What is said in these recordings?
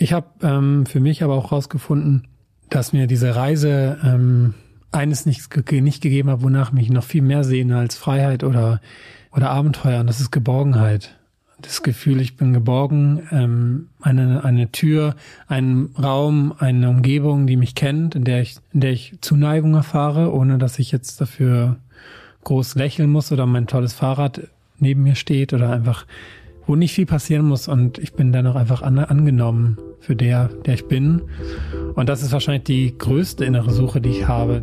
Ich habe ähm, für mich aber auch rausgefunden, dass mir diese Reise ähm, eines nicht, nicht gegeben hat, wonach mich noch viel mehr sehne als Freiheit oder, oder Abenteuer. Und das ist Geborgenheit. Das Gefühl, ich bin geborgen, ähm, eine, eine Tür, einen Raum, eine Umgebung, die mich kennt, in der ich, in der ich Zuneigung erfahre, ohne dass ich jetzt dafür groß lächeln muss oder mein tolles Fahrrad neben mir steht oder einfach, wo nicht viel passieren muss und ich bin dann auch einfach an, angenommen für der, der ich bin. Und das ist wahrscheinlich die größte innere Suche, die ich habe.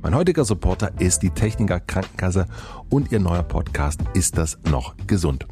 Mein heutiger Supporter ist die Techniker Krankenkasse und ihr neuer Podcast Ist das noch gesund?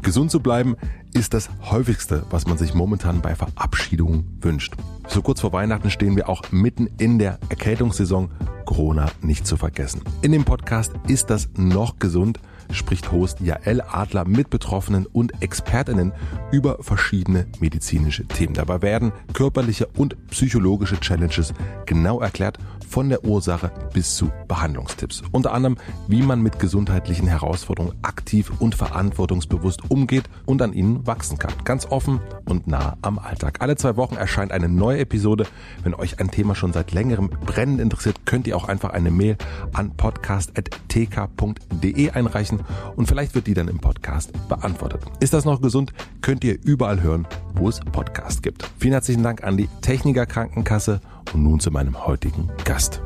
Gesund zu bleiben ist das häufigste, was man sich momentan bei Verabschiedungen wünscht. So kurz vor Weihnachten stehen wir auch mitten in der Erkältungssaison. Corona nicht zu vergessen. In dem Podcast Ist das noch gesund? spricht Host Jael Adler mit Betroffenen und Expertinnen über verschiedene medizinische Themen. Dabei werden körperliche und psychologische Challenges genau erklärt von der Ursache bis zu Behandlungstipps. Unter anderem, wie man mit gesundheitlichen Herausforderungen aktiv und verantwortungsbewusst umgeht und an ihnen wachsen kann. Ganz offen und nah am Alltag. Alle zwei Wochen erscheint eine neue Episode. Wenn euch ein Thema schon seit längerem brennend interessiert, könnt ihr auch einfach eine Mail an podcast.tk.de einreichen und vielleicht wird die dann im Podcast beantwortet. Ist das noch gesund? Könnt ihr überall hören, wo es Podcasts gibt. Vielen herzlichen Dank an die Techniker Krankenkasse und nun zu meinem heutigen Gast.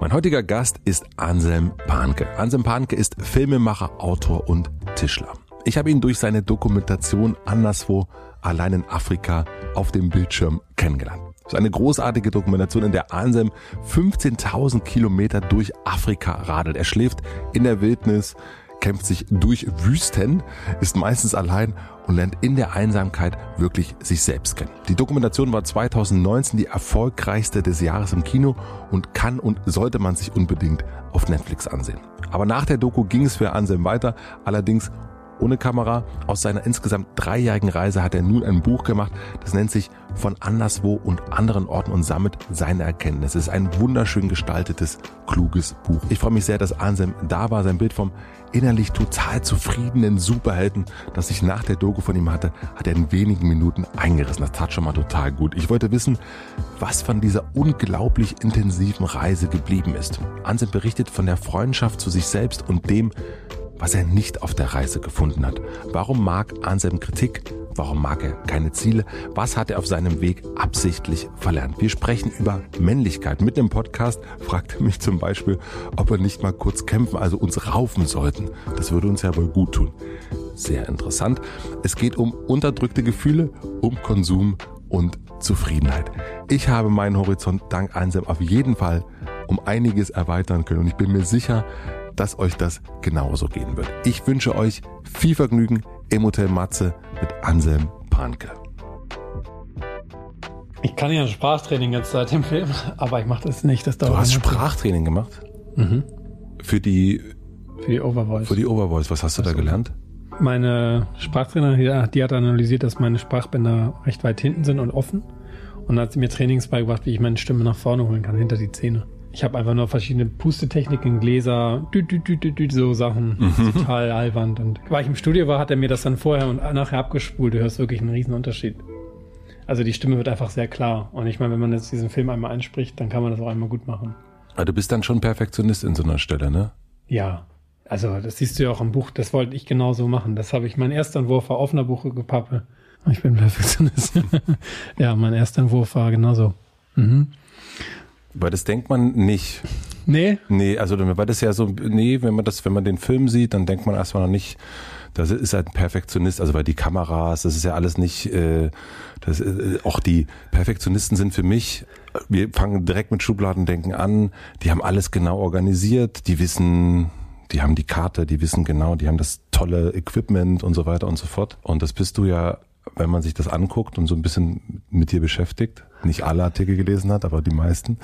Mein heutiger Gast ist Anselm Panke. Anselm Panke ist Filmemacher, Autor und Tischler. Ich habe ihn durch seine Dokumentation Anderswo, allein in Afrika, auf dem Bildschirm kennengelernt. So eine großartige Dokumentation, in der Anselm 15.000 Kilometer durch Afrika radelt. Er schläft in der Wildnis, kämpft sich durch Wüsten, ist meistens allein und lernt in der Einsamkeit wirklich sich selbst kennen. Die Dokumentation war 2019 die erfolgreichste des Jahres im Kino und kann und sollte man sich unbedingt auf Netflix ansehen. Aber nach der Doku ging es für Anselm weiter, allerdings ohne Kamera. Aus seiner insgesamt dreijährigen Reise hat er nun ein Buch gemacht, das nennt sich Von anderswo und anderen Orten und sammelt seine Erkenntnisse. Es ist ein wunderschön gestaltetes, kluges Buch. Ich freue mich sehr, dass Anselm da war. Sein Bild vom innerlich total zufriedenen Superhelden, das ich nach der Doku von ihm hatte, hat er in wenigen Minuten eingerissen. Das tat schon mal total gut. Ich wollte wissen, was von dieser unglaublich intensiven Reise geblieben ist. Anselm berichtet von der Freundschaft zu sich selbst und dem, was er nicht auf der Reise gefunden hat. Warum mag Anselm Kritik? Warum mag er keine Ziele? Was hat er auf seinem Weg absichtlich verlernt? Wir sprechen über Männlichkeit. Mit dem Podcast fragt er mich zum Beispiel, ob wir nicht mal kurz kämpfen, also uns raufen sollten. Das würde uns ja wohl gut tun. Sehr interessant. Es geht um unterdrückte Gefühle, um Konsum und Zufriedenheit. Ich habe meinen Horizont dank Anselm auf jeden Fall um einiges erweitern können und ich bin mir sicher, dass euch das genauso gehen wird. Ich wünsche euch viel Vergnügen im Hotel Matze mit Anselm Panke. Ich kann ja ein Sprachtraining jetzt seit dem Film, aber ich mache das nicht. Das dauert du hast Sprachtraining gemacht? Mhm. Für die für die Overvoice. Für die Overvoice. Was hast du also, da gelernt? Meine Sprachtrainerin, die hat analysiert, dass meine Sprachbänder recht weit hinten sind und offen. Und hat mir Trainings beigebracht, wie ich meine Stimme nach vorne holen kann, hinter die Zähne. Ich habe einfach nur verschiedene Pustetechniken, Gläser, dü, dü, dü, dü, dü, so Sachen. Mhm. Total albern. Und weil ich im Studio war, hat er mir das dann vorher und nachher abgespult. Du hörst wirklich einen riesen Unterschied. Also die Stimme wird einfach sehr klar. Und ich meine, wenn man jetzt diesen Film einmal einspricht, dann kann man das auch einmal gut machen. Aber du bist dann schon Perfektionist in so einer Stelle, ne? Ja. Also das siehst du ja auch im Buch. Das wollte ich genauso machen. Das habe ich, mein erster Entwurf war offener Buchgepappe. Ich bin Perfektionist. ja, mein erster Entwurf war genauso. Mhm. Weil das denkt man nicht. Nee? Nee, also weil das ja so, nee, wenn man das, wenn man den Film sieht, dann denkt man erstmal noch nicht, das ist halt ein Perfektionist, also weil die Kameras, das ist ja alles nicht, äh, das, äh, auch die Perfektionisten sind für mich, wir fangen direkt mit Schubladendenken an, die haben alles genau organisiert, die wissen, die haben die Karte, die wissen genau, die haben das tolle Equipment und so weiter und so fort. Und das bist du ja, wenn man sich das anguckt und so ein bisschen mit dir beschäftigt, nicht alle Artikel gelesen hat, aber die meisten,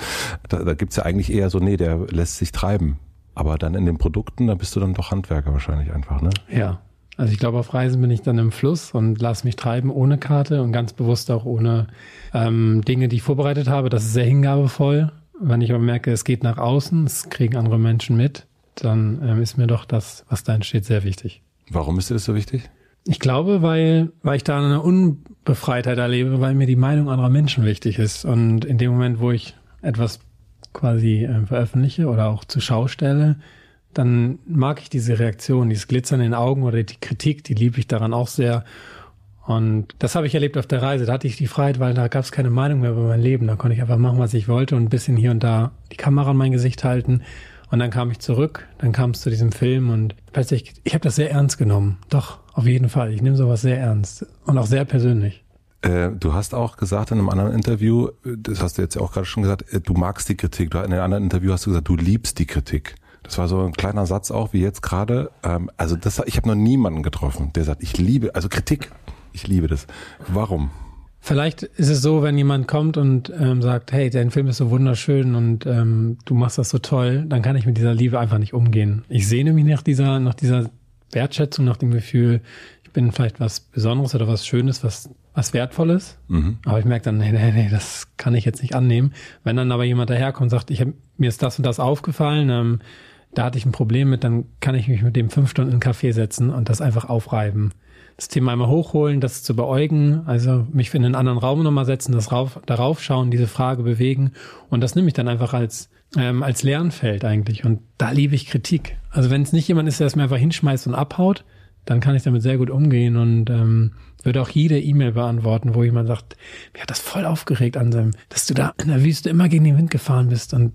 da, da gibt's ja eigentlich eher so, nee, der lässt sich treiben. Aber dann in den Produkten, da bist du dann doch Handwerker wahrscheinlich einfach, ne? Ja. Also ich glaube, auf Reisen bin ich dann im Fluss und lass mich treiben ohne Karte und ganz bewusst auch ohne ähm, Dinge, die ich vorbereitet habe. Das ist sehr hingabevoll. Wenn ich aber merke, es geht nach außen, es kriegen andere Menschen mit, dann ähm, ist mir doch das, was da entsteht, sehr wichtig. Warum ist dir das so wichtig? Ich glaube, weil, weil ich da eine Unbefreitheit erlebe, weil mir die Meinung anderer Menschen wichtig ist. Und in dem Moment, wo ich etwas quasi äh, veröffentliche oder auch zur Schau stelle, dann mag ich diese Reaktion, dieses Glitzern in den Augen oder die Kritik, die liebe ich daran auch sehr. Und das habe ich erlebt auf der Reise. Da hatte ich die Freiheit, weil da gab es keine Meinung mehr über mein Leben. Da konnte ich einfach machen, was ich wollte und ein bisschen hier und da die Kamera an mein Gesicht halten. Und dann kam ich zurück, dann kam es zu diesem Film und plötzlich, ich habe das sehr ernst genommen. Doch, auf jeden Fall. Ich nehme sowas sehr ernst und auch sehr persönlich. Äh, du hast auch gesagt in einem anderen Interview, das hast du jetzt auch gerade schon gesagt, äh, du magst die Kritik. Du, in einem anderen Interview hast du gesagt, du liebst die Kritik. Das war so ein kleiner Satz auch, wie jetzt gerade. Ähm, also das, ich habe noch niemanden getroffen, der sagt, ich liebe, also Kritik, ich liebe das. Warum? Vielleicht ist es so, wenn jemand kommt und ähm, sagt, hey, dein Film ist so wunderschön und ähm, du machst das so toll, dann kann ich mit dieser Liebe einfach nicht umgehen. Ich sehne mich nach dieser, nach dieser Wertschätzung, nach dem Gefühl, ich bin vielleicht was Besonderes oder was Schönes, was, was Wertvolles. Mhm. Aber ich merke dann, nee, nee, nee, das kann ich jetzt nicht annehmen. Wenn dann aber jemand daherkommt und sagt, ich hab, mir ist das und das aufgefallen, ähm, da hatte ich ein Problem mit, dann kann ich mich mit dem fünf Stunden in einen Café setzen und das einfach aufreiben das Thema einmal hochholen, das zu beäugen, also mich in einen anderen Raum nochmal setzen, das rauf, darauf schauen, diese Frage bewegen. Und das nehme ich dann einfach als ähm, als Lernfeld eigentlich. Und da liebe ich Kritik. Also wenn es nicht jemand ist, der es mir einfach hinschmeißt und abhaut, dann kann ich damit sehr gut umgehen und ähm, würde auch jede E-Mail beantworten, wo jemand sagt, mir hat das voll aufgeregt an seinem, dass du da in der Wüste immer gegen den Wind gefahren bist. Und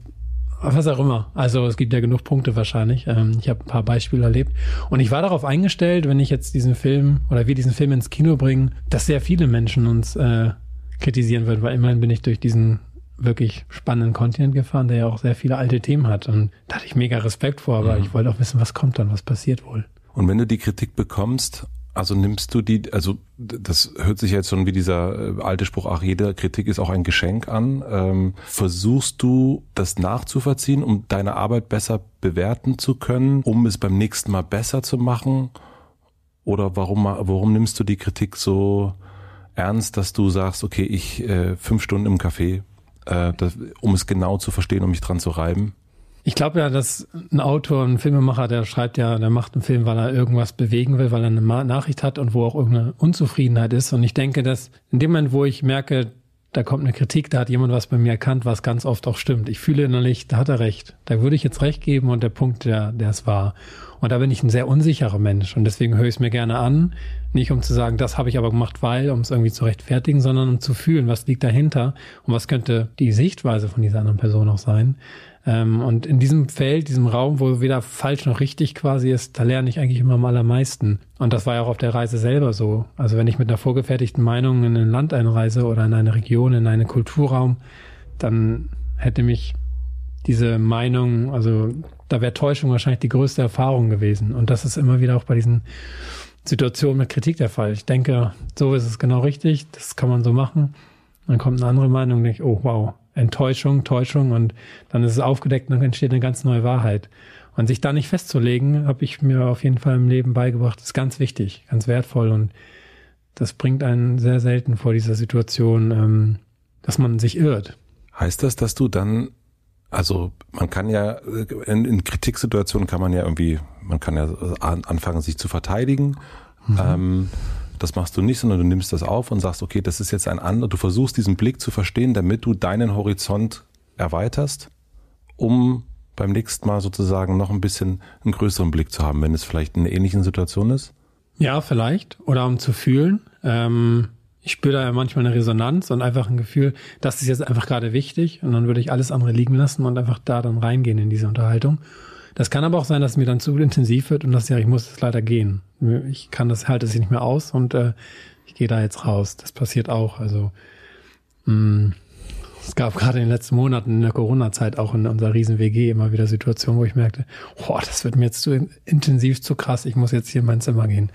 was auch immer. Also es gibt ja genug Punkte wahrscheinlich. Ähm, ich habe ein paar Beispiele erlebt. Und ich war darauf eingestellt, wenn ich jetzt diesen Film oder wir diesen Film ins Kino bringen, dass sehr viele Menschen uns äh, kritisieren würden, weil immerhin bin ich durch diesen wirklich spannenden Kontinent gefahren, der ja auch sehr viele alte Themen hat. Und da hatte ich mega Respekt vor, aber mhm. ich wollte auch wissen, was kommt dann, was passiert wohl. Und wenn du die Kritik bekommst, also nimmst du die, also das hört sich jetzt schon wie dieser äh, alte Spruch, ach, jede Kritik ist auch ein Geschenk an. Ähm, versuchst du das nachzuvollziehen, um deine Arbeit besser bewerten zu können, um es beim nächsten Mal besser zu machen? Oder warum, warum nimmst du die Kritik so ernst, dass du sagst, okay, ich äh, fünf Stunden im Café, äh, das, um es genau zu verstehen, um mich dran zu reiben? Ich glaube ja, dass ein Autor, ein Filmemacher, der schreibt ja, der macht einen Film, weil er irgendwas bewegen will, weil er eine Nachricht hat und wo auch irgendeine Unzufriedenheit ist. Und ich denke, dass in dem Moment, wo ich merke, da kommt eine Kritik, da hat jemand was bei mir erkannt, was ganz oft auch stimmt. Ich fühle innerlich, da hat er recht. Da würde ich jetzt recht geben und der Punkt, der, der es war. Und da bin ich ein sehr unsicherer Mensch und deswegen höre ich es mir gerne an. Nicht um zu sagen, das habe ich aber gemacht, weil, um es irgendwie zu rechtfertigen, sondern um zu fühlen, was liegt dahinter und was könnte die Sichtweise von dieser anderen Person auch sein. Ähm, und in diesem Feld, diesem Raum, wo weder falsch noch richtig quasi ist, da lerne ich eigentlich immer am allermeisten. Und das war ja auch auf der Reise selber so. Also wenn ich mit einer vorgefertigten Meinung in ein Land einreise oder in eine Region, in einen Kulturraum, dann hätte mich diese Meinung, also da wäre Täuschung wahrscheinlich die größte Erfahrung gewesen. Und das ist immer wieder auch bei diesen Situationen mit Kritik der Fall. Ich denke, so ist es genau richtig, das kann man so machen. Dann kommt eine andere Meinung denke, oh wow, Enttäuschung, Täuschung und dann ist es aufgedeckt und dann entsteht eine ganz neue Wahrheit. Und sich da nicht festzulegen, habe ich mir auf jeden Fall im Leben beigebracht, ist ganz wichtig, ganz wertvoll und das bringt einen sehr selten vor dieser Situation, ähm, dass man sich irrt. Heißt das, dass du dann, also man kann ja, in, in Kritiksituationen kann man ja irgendwie, man kann ja anfangen, sich zu verteidigen. Mhm. Ähm, das machst du nicht, sondern du nimmst das auf und sagst, okay, das ist jetzt ein anderer. Du versuchst diesen Blick zu verstehen, damit du deinen Horizont erweiterst, um beim nächsten Mal sozusagen noch ein bisschen einen größeren Blick zu haben, wenn es vielleicht in einer ähnlichen Situation ist? Ja, vielleicht. Oder um zu fühlen. Ähm, ich spüre da ja manchmal eine Resonanz und einfach ein Gefühl, das ist jetzt einfach gerade wichtig. Und dann würde ich alles andere liegen lassen und einfach da dann reingehen in diese Unterhaltung. Das kann aber auch sein, dass es mir dann zu intensiv wird und dass ja, ich muss jetzt leider gehen. Ich kann das, halte es nicht mehr aus und äh, ich gehe da jetzt raus. Das passiert auch. Also mh, mm, Es gab gerade in den letzten Monaten in der Corona-Zeit auch in unserer Riesen-WG immer wieder Situationen, wo ich merkte, boah, das wird mir jetzt zu intensiv, zu krass, ich muss jetzt hier in mein Zimmer gehen.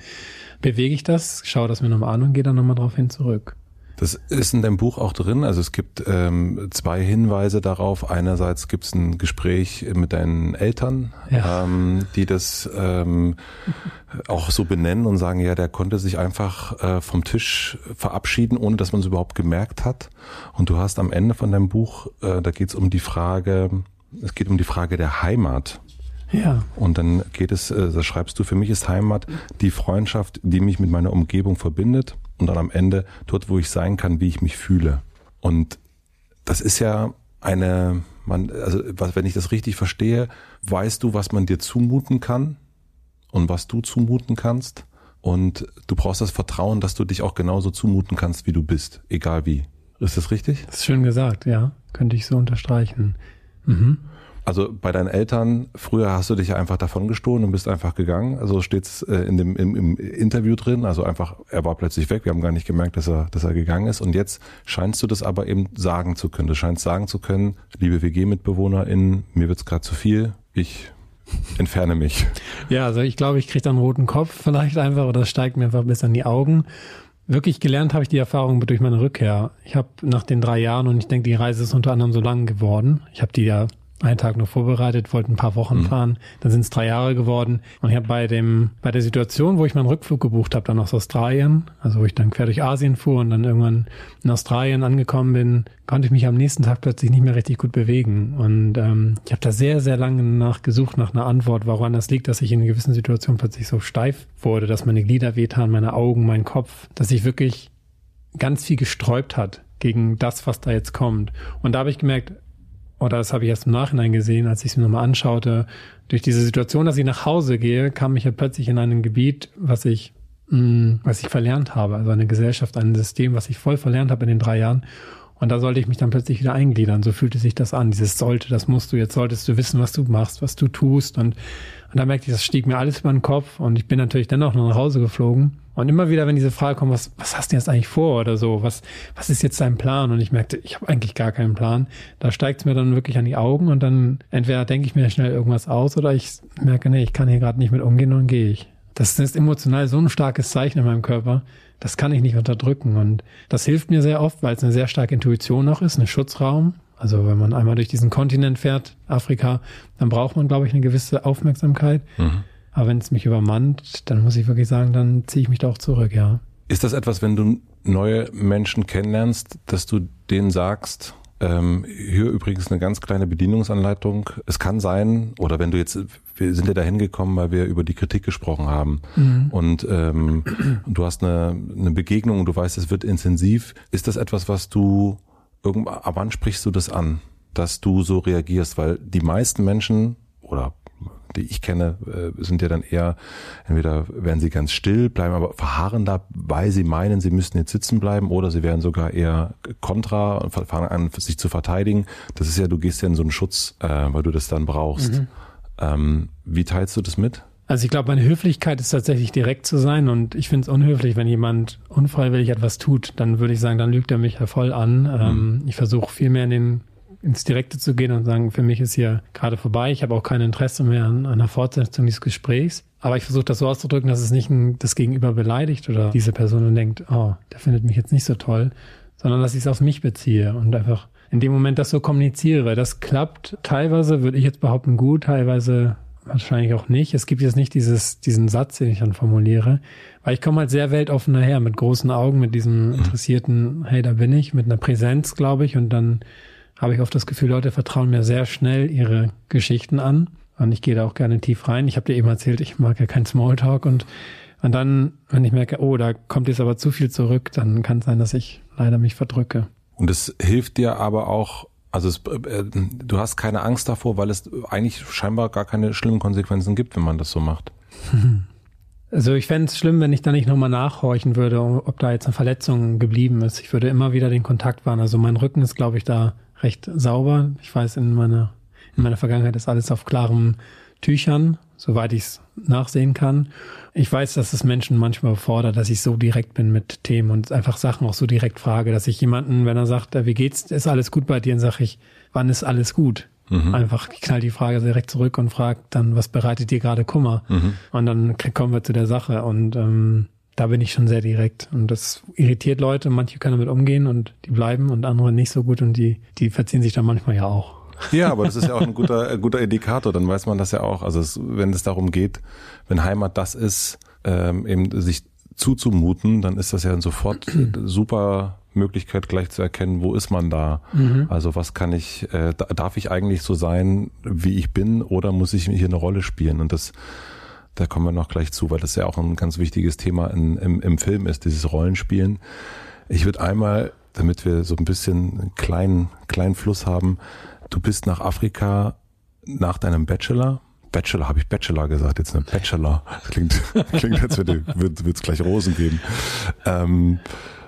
Bewege ich das, schaue das mir nochmal an und gehe dann nochmal drauf hin zurück. Das ist in deinem Buch auch drin. Also es gibt ähm, zwei Hinweise darauf. Einerseits gibt es ein Gespräch mit deinen Eltern, ja. ähm, die das ähm, auch so benennen und sagen, ja, der konnte sich einfach äh, vom Tisch verabschieden, ohne dass man es überhaupt gemerkt hat. Und du hast am Ende von deinem Buch, äh, da geht es um die Frage, es geht um die Frage der Heimat. Ja. Und dann geht es, äh, da schreibst du, für mich ist Heimat die Freundschaft, die mich mit meiner Umgebung verbindet und dann am Ende dort, wo ich sein kann, wie ich mich fühle. Und das ist ja eine, man, also wenn ich das richtig verstehe, weißt du, was man dir zumuten kann und was du zumuten kannst. Und du brauchst das Vertrauen, dass du dich auch genauso zumuten kannst, wie du bist, egal wie. Ist das richtig? Das ist schön gesagt, ja. Könnte ich so unterstreichen. Mhm. Also bei deinen Eltern, früher hast du dich einfach davon gestohlen und bist einfach gegangen. Also steht's äh, in dem im, im Interview drin. Also einfach, er war plötzlich weg. Wir haben gar nicht gemerkt, dass er, dass er gegangen ist. Und jetzt scheinst du das aber eben sagen zu können. Du scheinst sagen zu können, liebe WG-MitbewohnerInnen, mir wird's gerade zu viel. Ich entferne mich. Ja, also ich glaube, ich kriege dann einen roten Kopf vielleicht einfach oder es steigt mir einfach bis an die Augen. Wirklich gelernt habe ich die Erfahrung durch meine Rückkehr. Ich habe nach den drei Jahren und ich denke, die Reise ist unter anderem so lang geworden. Ich habe die ja einen Tag nur vorbereitet, wollte ein paar Wochen mhm. fahren, dann sind es drei Jahre geworden. Und ich habe bei dem, bei der Situation, wo ich meinen Rückflug gebucht habe, dann aus Australien, also wo ich dann quer durch Asien fuhr und dann irgendwann in Australien angekommen bin, konnte ich mich am nächsten Tag plötzlich nicht mehr richtig gut bewegen. Und ähm, ich habe da sehr, sehr lange nachgesucht nach einer Antwort, woran das liegt, dass ich in gewissen Situationen plötzlich so steif wurde, dass meine Glieder wehtan, meine Augen, mein Kopf, dass sich wirklich ganz viel gesträubt hat gegen das, was da jetzt kommt. Und da habe ich gemerkt, oder das habe ich erst im Nachhinein gesehen, als ich es mir nochmal anschaute, durch diese Situation, dass ich nach Hause gehe, kam ich ja plötzlich in ein Gebiet, was ich, mh, mm, was ich verlernt habe, also eine Gesellschaft, ein System, was ich voll verlernt habe in den drei Jahren. Und da sollte ich mich dann plötzlich wieder eingliedern. So fühlte sich das an. Dieses sollte, das musst du, jetzt solltest du wissen, was du machst, was du tust. Und, und da merkte ich, das stieg mir alles über den Kopf. Und ich bin natürlich dennoch noch nach Hause geflogen. Und immer wieder, wenn diese Frage kommt, was, was hast du jetzt eigentlich vor oder so, was, was ist jetzt dein Plan? Und ich merkte, ich habe eigentlich gar keinen Plan. Da steigt es mir dann wirklich an die Augen und dann entweder denke ich mir schnell irgendwas aus oder ich merke, nee, ich kann hier gerade nicht mit umgehen und gehe ich. Das ist emotional so ein starkes Zeichen in meinem Körper, das kann ich nicht unterdrücken. Und das hilft mir sehr oft, weil es eine sehr starke Intuition noch ist, ein Schutzraum. Also wenn man einmal durch diesen Kontinent fährt, Afrika, dann braucht man, glaube ich, eine gewisse Aufmerksamkeit. Mhm. Aber wenn es mich übermannt, dann muss ich wirklich sagen, dann ziehe ich mich da auch zurück, ja. Ist das etwas, wenn du neue Menschen kennenlernst, dass du denen sagst, ähm, hier übrigens eine ganz kleine Bedienungsanleitung. Es kann sein, oder wenn du jetzt, wir sind ja da hingekommen, weil wir über die Kritik gesprochen haben mhm. und ähm, du hast eine, eine Begegnung und du weißt, es wird intensiv. Ist das etwas, was du irgendwann, ab wann sprichst du das an, dass du so reagierst? Weil die meisten Menschen oder die ich kenne, äh, sind ja dann eher, entweder werden sie ganz still, bleiben aber verharren da, weil sie meinen, sie müssten jetzt sitzen bleiben, oder sie werden sogar eher kontra und fangen an, sich zu verteidigen. Das ist ja, du gehst ja in so einen Schutz, äh, weil du das dann brauchst. Mhm. Ähm, wie teilst du das mit? Also ich glaube, meine Höflichkeit ist tatsächlich direkt zu sein und ich finde es unhöflich, wenn jemand unfreiwillig etwas tut, dann würde ich sagen, dann lügt er mich ja voll an. Ähm, mhm. Ich versuche viel mehr in den ins Direkte zu gehen und sagen, für mich ist hier gerade vorbei, ich habe auch kein Interesse mehr an einer Fortsetzung dieses Gesprächs. Aber ich versuche das so auszudrücken, dass es nicht ein, das Gegenüber beleidigt oder diese Person denkt, oh, der findet mich jetzt nicht so toll, sondern dass ich es auf mich beziehe und einfach in dem Moment das so kommuniziere. Das klappt teilweise, würde ich jetzt behaupten, gut, teilweise wahrscheinlich auch nicht. Es gibt jetzt nicht dieses, diesen Satz, den ich dann formuliere, weil ich komme halt sehr weltoffen daher, mit großen Augen, mit diesem interessierten, hey, da bin ich, mit einer Präsenz, glaube ich, und dann habe ich oft das Gefühl, Leute vertrauen mir sehr schnell ihre Geschichten an. Und ich gehe da auch gerne tief rein. Ich habe dir eben erzählt, ich mag ja keinen Smalltalk und, und dann, wenn ich merke, oh, da kommt jetzt aber zu viel zurück, dann kann es sein, dass ich leider mich verdrücke. Und es hilft dir aber auch, also es, äh, du hast keine Angst davor, weil es eigentlich scheinbar gar keine schlimmen Konsequenzen gibt, wenn man das so macht. Also ich fände es schlimm, wenn ich da nicht nochmal nachhorchen würde, ob da jetzt eine Verletzung geblieben ist. Ich würde immer wieder den Kontakt wahren. Also mein Rücken ist, glaube ich, da recht sauber. Ich weiß, in meiner, in meiner Vergangenheit ist alles auf klarem Tüchern, soweit ich es nachsehen kann. Ich weiß, dass es Menschen manchmal fordert, dass ich so direkt bin mit Themen und einfach Sachen auch so direkt frage, dass ich jemanden, wenn er sagt, wie geht's, ist alles gut bei dir, dann sage ich, wann ist alles gut? Mhm. Einfach knall die Frage direkt zurück und frage dann, was bereitet dir gerade Kummer? Mhm. Und dann kommen wir zu der Sache. Und ähm, da bin ich schon sehr direkt. Und das irritiert Leute, manche können damit umgehen und die bleiben und andere nicht so gut und die, die verziehen sich dann manchmal ja auch. Ja, aber das ist ja auch ein guter, ein guter Indikator, dann weiß man das ja auch. Also es, wenn es darum geht, wenn Heimat das ist, ähm, eben sich zuzumuten, dann ist das ja sofort super Möglichkeit gleich zu erkennen, wo ist man da? Mhm. Also was kann ich, äh, darf ich eigentlich so sein, wie ich bin, oder muss ich hier eine Rolle spielen? Und das, da kommen wir noch gleich zu, weil das ja auch ein ganz wichtiges Thema in, im, im Film ist, dieses Rollenspielen. Ich würde einmal, damit wir so ein bisschen einen kleinen, kleinen Fluss haben, du bist nach Afrika nach deinem Bachelor, Bachelor, habe ich Bachelor gesagt, jetzt eine Bachelor. Klingt, klingt als würde es gleich Rosen geben. Ähm,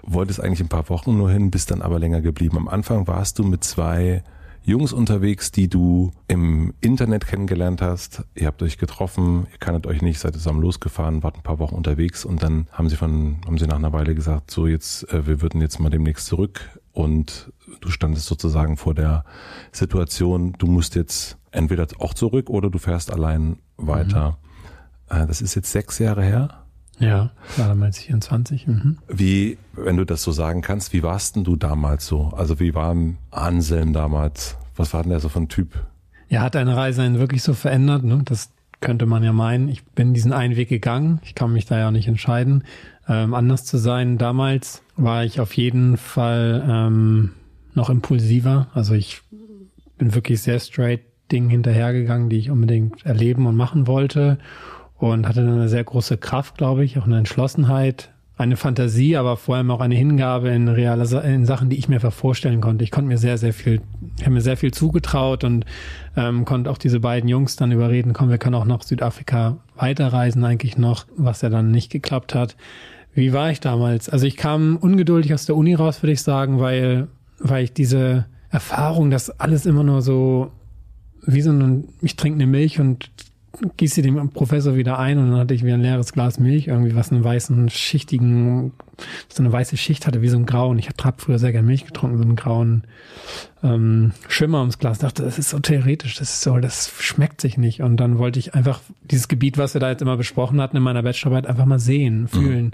wolltest eigentlich ein paar Wochen nur hin, bist dann aber länger geblieben. Am Anfang warst du mit zwei Jungs unterwegs, die du im Internet kennengelernt hast. Ihr habt euch getroffen, ihr kanntet euch nicht, seid zusammen losgefahren, wart ein paar Wochen unterwegs und dann haben sie von, haben sie nach einer Weile gesagt, so jetzt, äh, wir würden jetzt mal demnächst zurück und du standest sozusagen vor der Situation, du musst jetzt entweder auch zurück oder du fährst allein weiter. Mhm. Äh, das ist jetzt sechs Jahre her. Ja, war damals 24. Mhm. Wie, wenn du das so sagen kannst, wie warst denn du damals so? Also wie war Anselm damals? Was war denn der so von Typ? Ja, hat deine Reise einen wirklich so verändert? Ne? Das könnte man ja meinen. Ich bin diesen einen Weg gegangen. Ich kann mich da ja nicht entscheiden, ähm, anders zu sein. Damals war ich auf jeden Fall ähm, noch impulsiver. Also ich bin wirklich sehr straight Dingen hinterhergegangen, die ich unbedingt erleben und machen wollte und hatte dann eine sehr große Kraft, glaube ich, auch eine Entschlossenheit, eine Fantasie, aber vor allem auch eine Hingabe in reale in Sachen, die ich mir vorstellen konnte. Ich konnte mir sehr, sehr viel, ich habe mir sehr viel zugetraut und ähm, konnte auch diese beiden Jungs dann überreden, komm, wir können auch nach Südafrika weiterreisen eigentlich noch, was ja dann nicht geklappt hat. Wie war ich damals? Also ich kam ungeduldig aus der Uni raus, würde ich sagen, weil, weil ich diese Erfahrung, dass alles immer nur so wie so ein, ich trinke eine Milch und gieße dem Professor wieder ein und dann hatte ich wieder ein leeres Glas Milch, irgendwie was einen weißen, schichtigen, so eine weiße Schicht hatte, wie so ein grauen. Ich habe früher sehr gerne Milch getrunken, so einen grauen ähm, Schimmer ums Glas. Ich dachte, das ist so theoretisch, das ist so, das schmeckt sich nicht. Und dann wollte ich einfach dieses Gebiet, was wir da jetzt immer besprochen hatten in meiner Bachelorarbeit, einfach mal sehen, mhm. fühlen. Mhm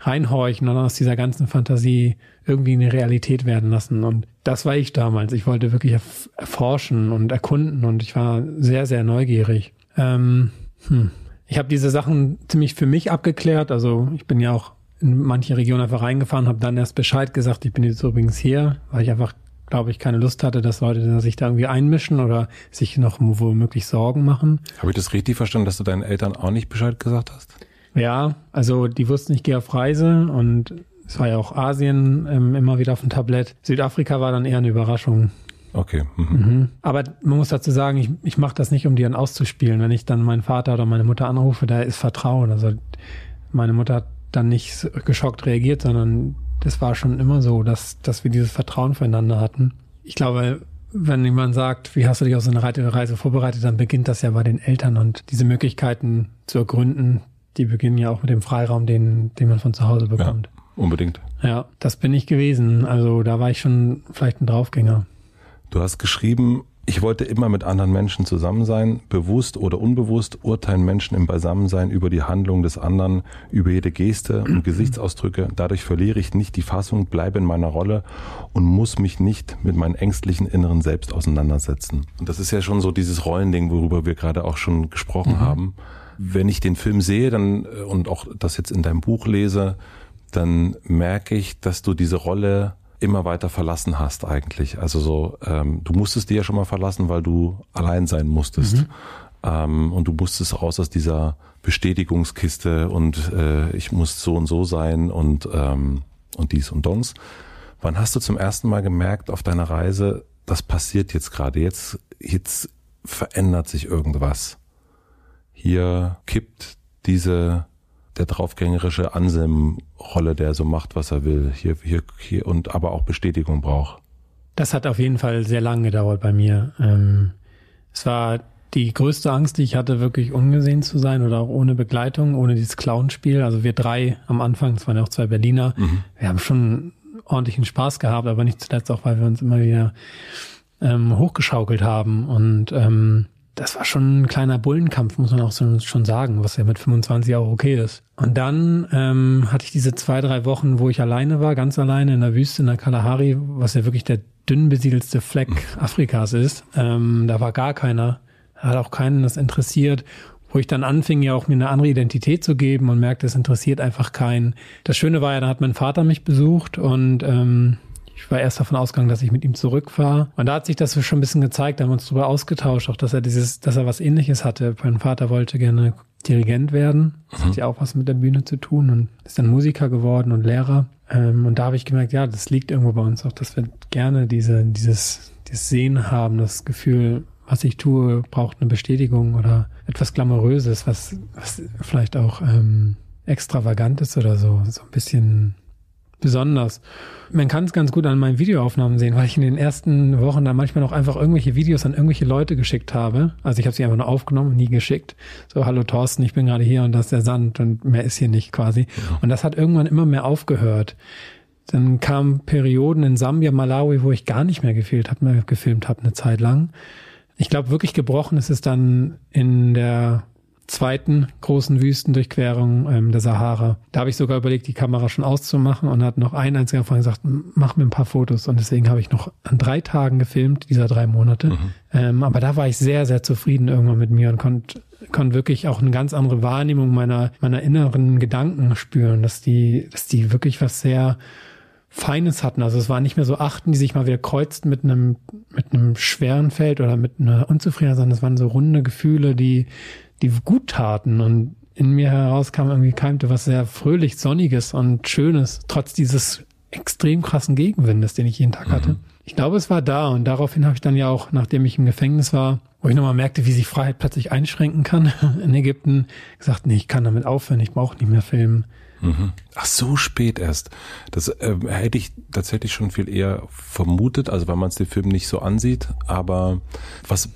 reinhorchen und aus dieser ganzen Fantasie irgendwie eine Realität werden lassen. Und das war ich damals. Ich wollte wirklich erforschen und erkunden und ich war sehr, sehr neugierig. Ähm, hm. Ich habe diese Sachen ziemlich für mich abgeklärt. Also ich bin ja auch in manche Regionen einfach reingefahren, habe dann erst Bescheid gesagt, ich bin jetzt übrigens hier, weil ich einfach, glaube ich, keine Lust hatte, dass Leute sich da irgendwie einmischen oder sich noch womöglich Sorgen machen. Habe ich das richtig verstanden, dass du deinen Eltern auch nicht Bescheid gesagt hast? Ja, also die wussten, ich gehe auf Reise und es war ja auch Asien ähm, immer wieder auf dem Tablett. Südafrika war dann eher eine Überraschung. Okay. Mhm. Mhm. Aber man muss dazu sagen, ich, ich mache das nicht, um die dann auszuspielen. Wenn ich dann meinen Vater oder meine Mutter anrufe, da ist Vertrauen. Also meine Mutter hat dann nicht geschockt reagiert, sondern das war schon immer so, dass, dass wir dieses Vertrauen füreinander hatten. Ich glaube, wenn jemand sagt, wie hast du dich auf so eine Reise vorbereitet, dann beginnt das ja bei den Eltern und diese Möglichkeiten zu ergründen, die beginnen ja auch mit dem Freiraum, den, den man von zu Hause bekommt. Ja, unbedingt. Ja, das bin ich gewesen. Also da war ich schon vielleicht ein Draufgänger. Du hast geschrieben, ich wollte immer mit anderen Menschen zusammen sein, bewusst oder unbewusst urteilen Menschen im Beisammensein über die Handlung des anderen, über jede Geste und Gesichtsausdrücke. Dadurch verliere ich nicht die Fassung, bleibe in meiner Rolle und muss mich nicht mit meinem ängstlichen inneren Selbst auseinandersetzen. Und das ist ja schon so dieses Rollending, worüber wir gerade auch schon gesprochen mhm. haben. Wenn ich den Film sehe dann äh, und auch das jetzt in deinem Buch lese, dann merke ich, dass du diese Rolle immer weiter verlassen hast eigentlich. Also so, ähm, du musstest die ja schon mal verlassen, weil du allein sein musstest. Mhm. Ähm, und du musstest raus aus dieser Bestätigungskiste und äh, ich muss so und so sein und, ähm, und dies und dons. Wann hast du zum ersten Mal gemerkt auf deiner Reise, das passiert jetzt gerade, jetzt, jetzt verändert sich irgendwas? Hier kippt diese der draufgängerische Anselm-Rolle, der so macht, was er will, hier, hier, hier und aber auch Bestätigung braucht. Das hat auf jeden Fall sehr lange gedauert bei mir. Ähm, es war die größte Angst, die ich hatte, wirklich ungesehen zu sein oder auch ohne Begleitung, ohne dieses Clownspiel. Also wir drei am Anfang, es waren ja auch zwei Berliner, mhm. wir haben schon ordentlichen Spaß gehabt, aber nicht zuletzt auch, weil wir uns immer wieder ähm, hochgeschaukelt haben. Und ähm, das war schon ein kleiner Bullenkampf, muss man auch so, schon sagen, was ja mit 25 auch okay ist. Und dann ähm, hatte ich diese zwei, drei Wochen, wo ich alleine war, ganz alleine in der Wüste in der Kalahari, was ja wirklich der dünn besiedelste Fleck Afrikas ist. Ähm, da war gar keiner, hat auch keinen das interessiert wo ich dann anfing, ja auch mir eine andere Identität zu geben und merkte, es interessiert einfach keinen. Das Schöne war ja, da hat mein Vater mich besucht und ähm, ich war erst davon ausgegangen, dass ich mit ihm zurückfahre. Und da hat sich das schon ein bisschen gezeigt, da haben wir uns darüber ausgetauscht, auch dass er dieses, dass er was ähnliches hatte. Mein Vater wollte gerne Dirigent werden. Das mhm. hat ja auch was mit der Bühne zu tun und ist dann Musiker geworden und Lehrer. Ähm, und da habe ich gemerkt, ja, das liegt irgendwo bei uns auch, dass wir gerne diese, dieses, dieses Sehen haben, das Gefühl, was ich tue, braucht eine Bestätigung oder etwas Glamouröses, was, was vielleicht auch ähm, extravagant ist oder so, so ein bisschen besonders. Man kann es ganz gut an meinen Videoaufnahmen sehen, weil ich in den ersten Wochen da manchmal noch einfach irgendwelche Videos an irgendwelche Leute geschickt habe. Also ich habe sie einfach nur aufgenommen und nie geschickt. So, hallo Thorsten, ich bin gerade hier und das ist der Sand und mehr ist hier nicht quasi. Ja. Und das hat irgendwann immer mehr aufgehört. Dann kamen Perioden in Sambia, Malawi, wo ich gar nicht mehr gefehlt habe, mehr gefilmt habe eine Zeit lang. Ich glaube, wirklich gebrochen ist es dann in der zweiten großen Wüstendurchquerung ähm, der Sahara. Da habe ich sogar überlegt, die Kamera schon auszumachen und hat noch ein einziger Freund gesagt, mach mir ein paar Fotos. Und deswegen habe ich noch an drei Tagen gefilmt, dieser drei Monate. Mhm. Ähm, aber da war ich sehr, sehr zufrieden irgendwann mit mir und konnte konnte wirklich auch eine ganz andere Wahrnehmung meiner, meiner inneren Gedanken spüren, dass die, dass die wirklich was sehr Feines hatten. Also es war nicht mehr so Achten, die sich mal wieder kreuzten mit einem, mit einem schweren Feld oder mit einer Unzufriedenheit, sondern es waren so runde Gefühle, die, die gut taten und in mir heraus kam irgendwie keimte was sehr fröhlich, sonniges und schönes, trotz dieses extrem krassen Gegenwindes, den ich jeden Tag hatte. Mhm. Ich glaube, es war da und daraufhin habe ich dann ja auch, nachdem ich im Gefängnis war, wo ich nochmal merkte, wie sich Freiheit plötzlich einschränken kann in Ägypten, gesagt, nee, ich kann damit aufhören, ich brauche nicht mehr filmen. Mhm. Ach, so spät erst. Das äh, hätte ich tatsächlich schon viel eher vermutet, also weil man es den Film nicht so ansieht. Aber was,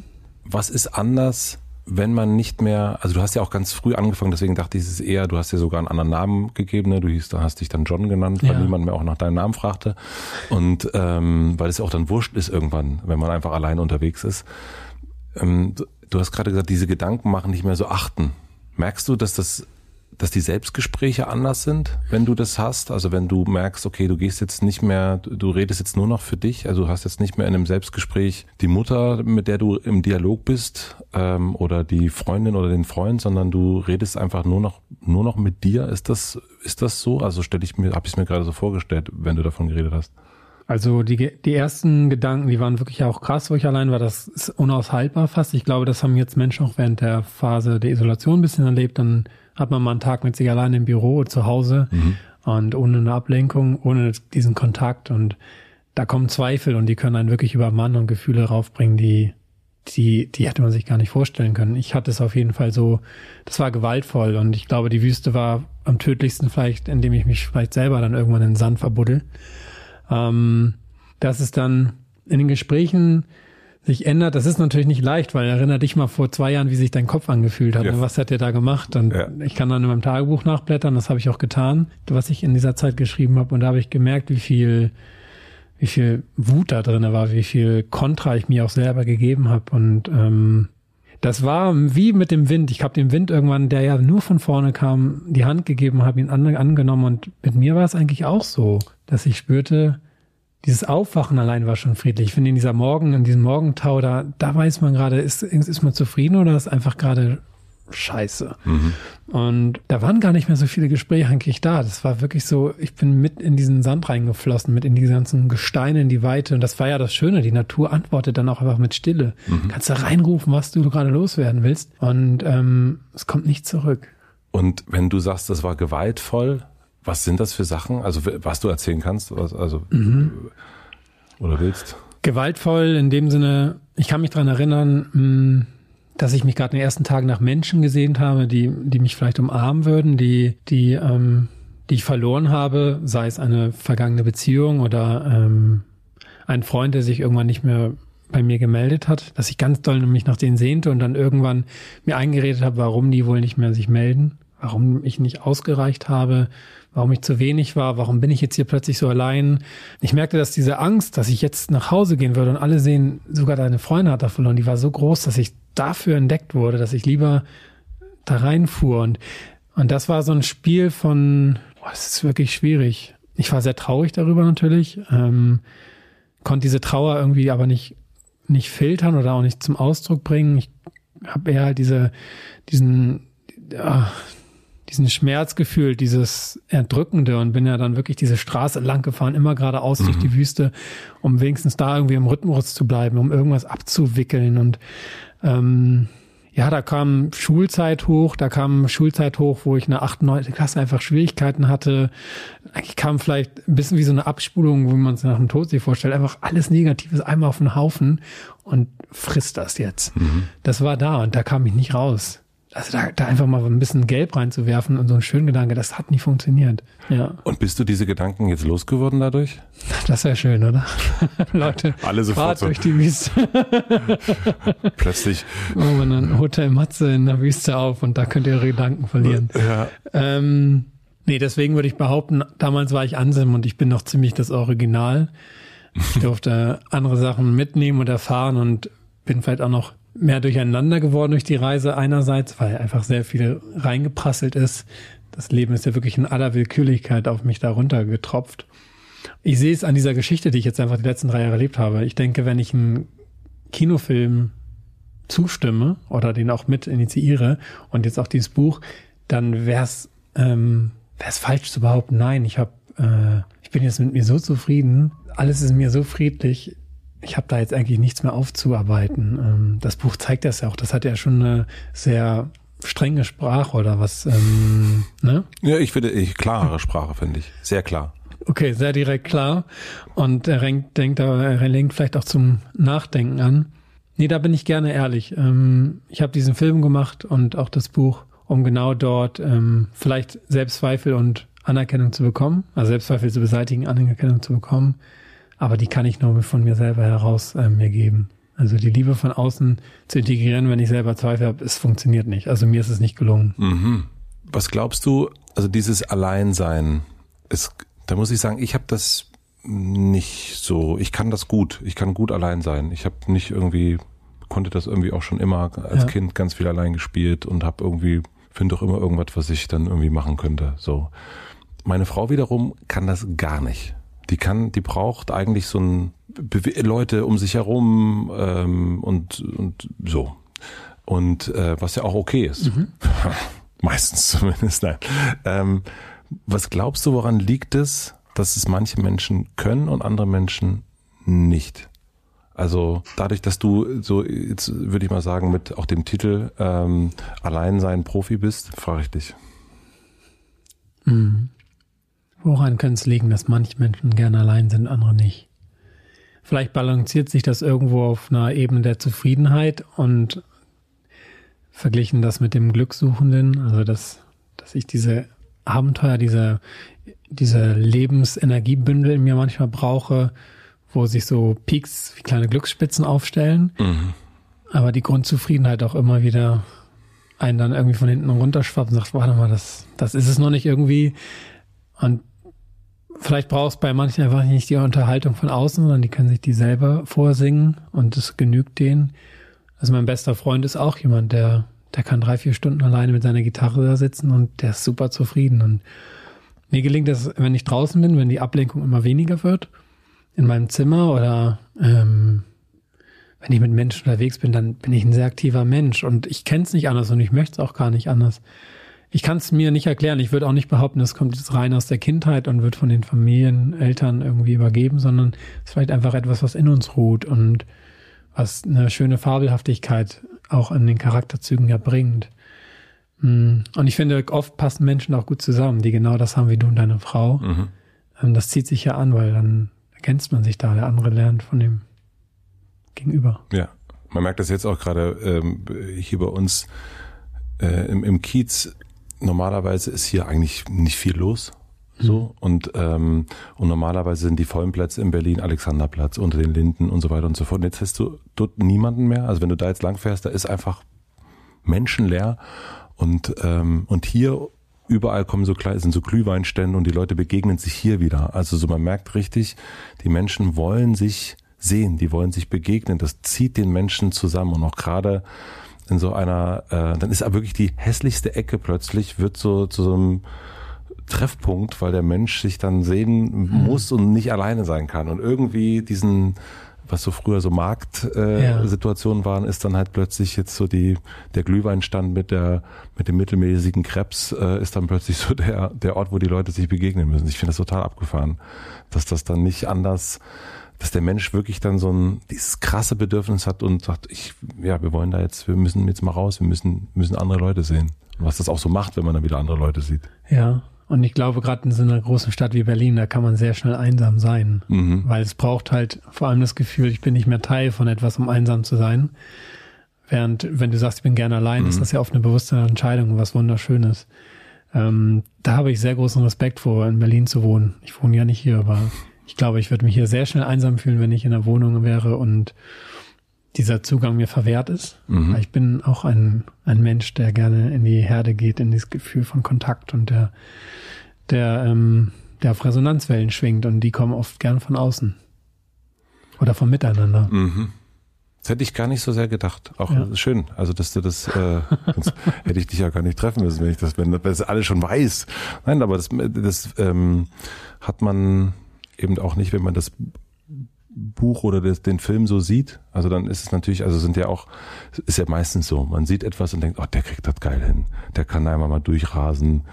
was ist anders, wenn man nicht mehr, also du hast ja auch ganz früh angefangen, deswegen dachte ich, es ist eher, du hast ja sogar einen anderen Namen gegeben, ne? du hieß, da hast dich dann John genannt, weil ja. niemand mehr auch nach deinem Namen fragte. Und ähm, weil es ja auch dann wurscht ist irgendwann, wenn man einfach allein unterwegs ist. Ähm, du hast gerade gesagt, diese Gedanken machen nicht mehr so achten. Merkst du, dass das dass die Selbstgespräche anders sind, wenn du das hast? Also wenn du merkst, okay, du gehst jetzt nicht mehr, du redest jetzt nur noch für dich, also du hast jetzt nicht mehr in einem Selbstgespräch die Mutter, mit der du im Dialog bist, ähm, oder die Freundin oder den Freund, sondern du redest einfach nur noch nur noch mit dir. Ist das ist das so? Also stelle ich mir, habe ich es mir gerade so vorgestellt, wenn du davon geredet hast. Also die, die ersten Gedanken, die waren wirklich auch krass, wo ich allein war. Das ist unaushaltbar fast. Ich glaube, das haben jetzt Menschen auch während der Phase der Isolation ein bisschen erlebt. Dann hat man mal einen Tag mit sich allein im Büro zu Hause mhm. und ohne eine Ablenkung, ohne diesen Kontakt und da kommen Zweifel und die können einen wirklich über Mann und Gefühle raufbringen, die, die, die hätte man sich gar nicht vorstellen können. Ich hatte es auf jeden Fall so, das war gewaltvoll und ich glaube, die Wüste war am tödlichsten vielleicht, indem ich mich vielleicht selber dann irgendwann in den Sand verbuddel. Ähm, das ist dann in den Gesprächen sich ändert, das ist natürlich nicht leicht, weil erinner dich mal vor zwei Jahren, wie sich dein Kopf angefühlt hat. Ja. Was hat der da gemacht? Und ja. ich kann dann in meinem Tagebuch nachblättern, das habe ich auch getan, was ich in dieser Zeit geschrieben habe. Und da habe ich gemerkt, wie viel, wie viel Wut da drin war, wie viel Kontra ich mir auch selber gegeben habe. Und ähm, das war wie mit dem Wind. Ich habe dem Wind irgendwann, der ja nur von vorne kam, die Hand gegeben, habe ihn an, angenommen. Und mit mir war es eigentlich auch so, dass ich spürte, dieses Aufwachen allein war schon friedlich. Ich finde, in dieser Morgen, in diesem Morgentau, da, da weiß man gerade, ist, ist man zufrieden oder ist einfach gerade scheiße. Mhm. Und da waren gar nicht mehr so viele Gespräche eigentlich da. Das war wirklich so, ich bin mit in diesen Sand reingeflossen, mit in die ganzen Gesteine, in die Weite. Und das war ja das Schöne. Die Natur antwortet dann auch einfach mit Stille. Mhm. Kannst da reinrufen, was du gerade loswerden willst. Und ähm, es kommt nicht zurück. Und wenn du sagst, das war gewaltvoll, was sind das für Sachen? Also was du erzählen kannst, also mhm. oder willst? Gewaltvoll in dem Sinne, ich kann mich dran erinnern, hm, dass ich mich gerade in den ersten Tagen nach Menschen gesehnt habe, die, die mich vielleicht umarmen würden, die, die, ähm, die ich verloren habe, sei es eine vergangene Beziehung oder ähm, ein Freund, der sich irgendwann nicht mehr bei mir gemeldet hat, dass ich ganz doll mich nach denen sehnte und dann irgendwann mir eingeredet habe, warum die wohl nicht mehr sich melden, warum ich nicht ausgereicht habe, warum ich zu wenig war, warum bin ich jetzt hier plötzlich so allein. Ich merkte, dass diese Angst, dass ich jetzt nach Hause gehen würde und alle sehen, sogar deine Freundin hat da verloren, die war so groß, dass ich dafür entdeckt wurde, dass ich lieber da reinfuhr und und das war so ein Spiel von, boah, das ist wirklich schwierig. Ich war sehr traurig darüber natürlich, ähm, konnte diese Trauer irgendwie aber nicht nicht filtern oder auch nicht zum Ausdruck bringen. Ich habe eher halt diese, diesen, ja, diesen Schmerz gefühlt, dieses Erdrückende und bin ja dann wirklich diese Straße lang gefahren, immer geradeaus mhm. durch die Wüste, um wenigstens da irgendwie im Rhythmus zu bleiben, um irgendwas abzuwickeln und ähm, ja, da kam Schulzeit hoch, da kam Schulzeit hoch, wo ich in der 8., 9. Klasse einfach Schwierigkeiten hatte. Eigentlich kam vielleicht ein bisschen wie so eine Abspulung, wie man es nach dem Tod sich vorstellt. Einfach alles Negatives einmal auf den Haufen und frisst das jetzt. Mhm. Das war da und da kam ich nicht raus also da, da einfach mal ein bisschen Gelb reinzuwerfen und so ein schönen Gedanke, das hat nicht funktioniert. Ja. Und bist du diese Gedanken jetzt losgeworden dadurch? Das wäre schön, oder? Leute, alle sofort so. durch die Wüste. Plötzlich. Oh, man dann Hotel Matze in der Wüste auf und da könnt ihr eure Gedanken verlieren. Ja. Ähm, nee, deswegen würde ich behaupten, damals war ich Anselm und ich bin noch ziemlich das Original. Ich durfte andere Sachen mitnehmen und erfahren und bin vielleicht auch noch mehr durcheinander geworden durch die Reise einerseits, weil einfach sehr viel reingeprasselt ist. Das Leben ist ja wirklich in aller Willkürlichkeit auf mich darunter getropft. Ich sehe es an dieser Geschichte, die ich jetzt einfach die letzten drei Jahre erlebt habe. Ich denke, wenn ich einen Kinofilm zustimme oder den auch mit initiiere und jetzt auch dieses Buch, dann wäre es ähm, wär's falsch zu behaupten, nein, ich habe, äh, ich bin jetzt mit mir so zufrieden, alles ist mir so friedlich, ich habe da jetzt eigentlich nichts mehr aufzuarbeiten. Ähm, das Buch zeigt das ja auch. Das hat ja schon eine sehr strenge Sprache oder was. Ähm, ne? Ja, ich finde, ich klare Sprache finde ich sehr klar. Okay, sehr direkt klar. Und er lenkt, denkt, er lenkt vielleicht auch zum Nachdenken an. Nee, da bin ich gerne ehrlich. Ähm, ich habe diesen Film gemacht und auch das Buch, um genau dort ähm, vielleicht Selbstzweifel und Anerkennung zu bekommen, also Selbstzweifel zu beseitigen, Anerkennung zu bekommen aber die kann ich nur von mir selber heraus äh, mir geben. Also die Liebe von außen zu integrieren, wenn ich selber Zweifel habe, es funktioniert nicht. Also mir ist es nicht gelungen. Mhm. Was glaubst du, also dieses Alleinsein, ist, da muss ich sagen, ich habe das nicht so, ich kann das gut, ich kann gut allein sein. Ich habe nicht irgendwie, konnte das irgendwie auch schon immer als ja. Kind ganz viel allein gespielt und habe irgendwie, finde doch immer irgendwas, was ich dann irgendwie machen könnte. So. Meine Frau wiederum kann das gar nicht. Die kann, die braucht eigentlich so ein Be Leute um sich herum ähm, und und so und äh, was ja auch okay ist, mhm. meistens zumindest. Nein. Ähm, was glaubst du, woran liegt es, dass es manche Menschen können und andere Menschen nicht? Also dadurch, dass du so, jetzt würde ich mal sagen, mit auch dem Titel ähm, Alleinsein Profi bist, frage ich dich. Mhm. Woran könnte es liegen, dass manche Menschen gern allein sind, andere nicht? Vielleicht balanciert sich das irgendwo auf einer Ebene der Zufriedenheit und verglichen das mit dem Glückssuchenden, also dass, dass ich diese Abenteuer, diese, diese Lebensenergiebündel in mir manchmal brauche, wo sich so Peaks wie kleine Glücksspitzen aufstellen, mhm. aber die Grundzufriedenheit auch immer wieder einen dann irgendwie von hinten runterschwappt und sagt, warte mal, das, das ist es noch nicht irgendwie. Und vielleicht brauchst bei manchen einfach nicht die Unterhaltung von außen, sondern die können sich die selber vorsingen und es genügt denen. Also mein bester Freund ist auch jemand, der, der kann drei, vier Stunden alleine mit seiner Gitarre da sitzen und der ist super zufrieden. Und mir gelingt das, wenn ich draußen bin, wenn die Ablenkung immer weniger wird, in meinem Zimmer oder ähm, wenn ich mit Menschen unterwegs bin, dann bin ich ein sehr aktiver Mensch und ich kenne es nicht anders und ich möchte es auch gar nicht anders. Ich kann es mir nicht erklären. Ich würde auch nicht behaupten, es kommt jetzt rein aus der Kindheit und wird von den Familien, Eltern irgendwie übergeben, sondern es ist vielleicht einfach etwas, was in uns ruht und was eine schöne Fabelhaftigkeit auch an den Charakterzügen ja bringt. Hm. Und ich finde, oft passen Menschen auch gut zusammen, die genau das haben wie du und deine Frau. Mhm. Ähm, das zieht sich ja an, weil dann ergänzt man sich da. Der andere lernt von dem Gegenüber. Ja, man merkt das jetzt auch gerade ähm, hier bei uns äh, im, im Kiez normalerweise ist hier eigentlich nicht viel los. So mhm. und ähm, und normalerweise sind die vollen Plätze in Berlin Alexanderplatz unter den Linden und so weiter und so fort. Und jetzt hast du dort niemanden mehr. Also wenn du da jetzt lang fährst, da ist einfach menschenleer und ähm, und hier überall kommen so klein, sind so Glühweinstände und die Leute begegnen sich hier wieder. Also so man merkt richtig, die Menschen wollen sich sehen, die wollen sich begegnen. Das zieht den Menschen zusammen und auch gerade in so einer, äh, dann ist aber wirklich die hässlichste Ecke plötzlich wird so zu so einem Treffpunkt, weil der Mensch sich dann sehen mhm. muss und nicht alleine sein kann. Und irgendwie diesen, was so früher so Marktsituationen äh, ja. waren, ist dann halt plötzlich jetzt so die, der Glühweinstand mit der, mit dem mittelmäßigen Krebs, äh, ist dann plötzlich so der, der Ort, wo die Leute sich begegnen müssen. Ich finde das total abgefahren, dass das dann nicht anders, dass der Mensch wirklich dann so ein, dieses krasse Bedürfnis hat und sagt, ich, ja, wir wollen da jetzt, wir müssen jetzt mal raus, wir müssen, müssen andere Leute sehen. Und was das auch so macht, wenn man dann wieder andere Leute sieht. Ja. Und ich glaube, gerade in so einer großen Stadt wie Berlin, da kann man sehr schnell einsam sein. Mhm. Weil es braucht halt vor allem das Gefühl, ich bin nicht mehr Teil von etwas, um einsam zu sein. Während, wenn du sagst, ich bin gerne allein, mhm. ist das ja oft eine bewusste Entscheidung, was wunderschönes. Ähm, da habe ich sehr großen Respekt vor, in Berlin zu wohnen. Ich wohne ja nicht hier, aber ich glaube, ich würde mich hier sehr schnell einsam fühlen, wenn ich in der Wohnung wäre und dieser Zugang mir verwehrt ist. Mhm. Ich bin auch ein, ein Mensch, der gerne in die Herde geht, in dieses Gefühl von Kontakt und der, der, ähm, der auf Resonanzwellen schwingt und die kommen oft gern von außen. Oder vom Miteinander. Mhm. Das hätte ich gar nicht so sehr gedacht. Auch ja. schön. Also, dass du das, äh, hätte ich dich ja gar nicht treffen müssen, wenn ich das, wenn das alles schon weiß. Nein, aber das, das ähm, hat man eben auch nicht, wenn man das Buch oder das, den Film so sieht, also dann ist es natürlich, also sind ja auch, ist ja meistens so, man sieht etwas und denkt, oh, der kriegt das geil hin, der kann einmal mal durchrasen,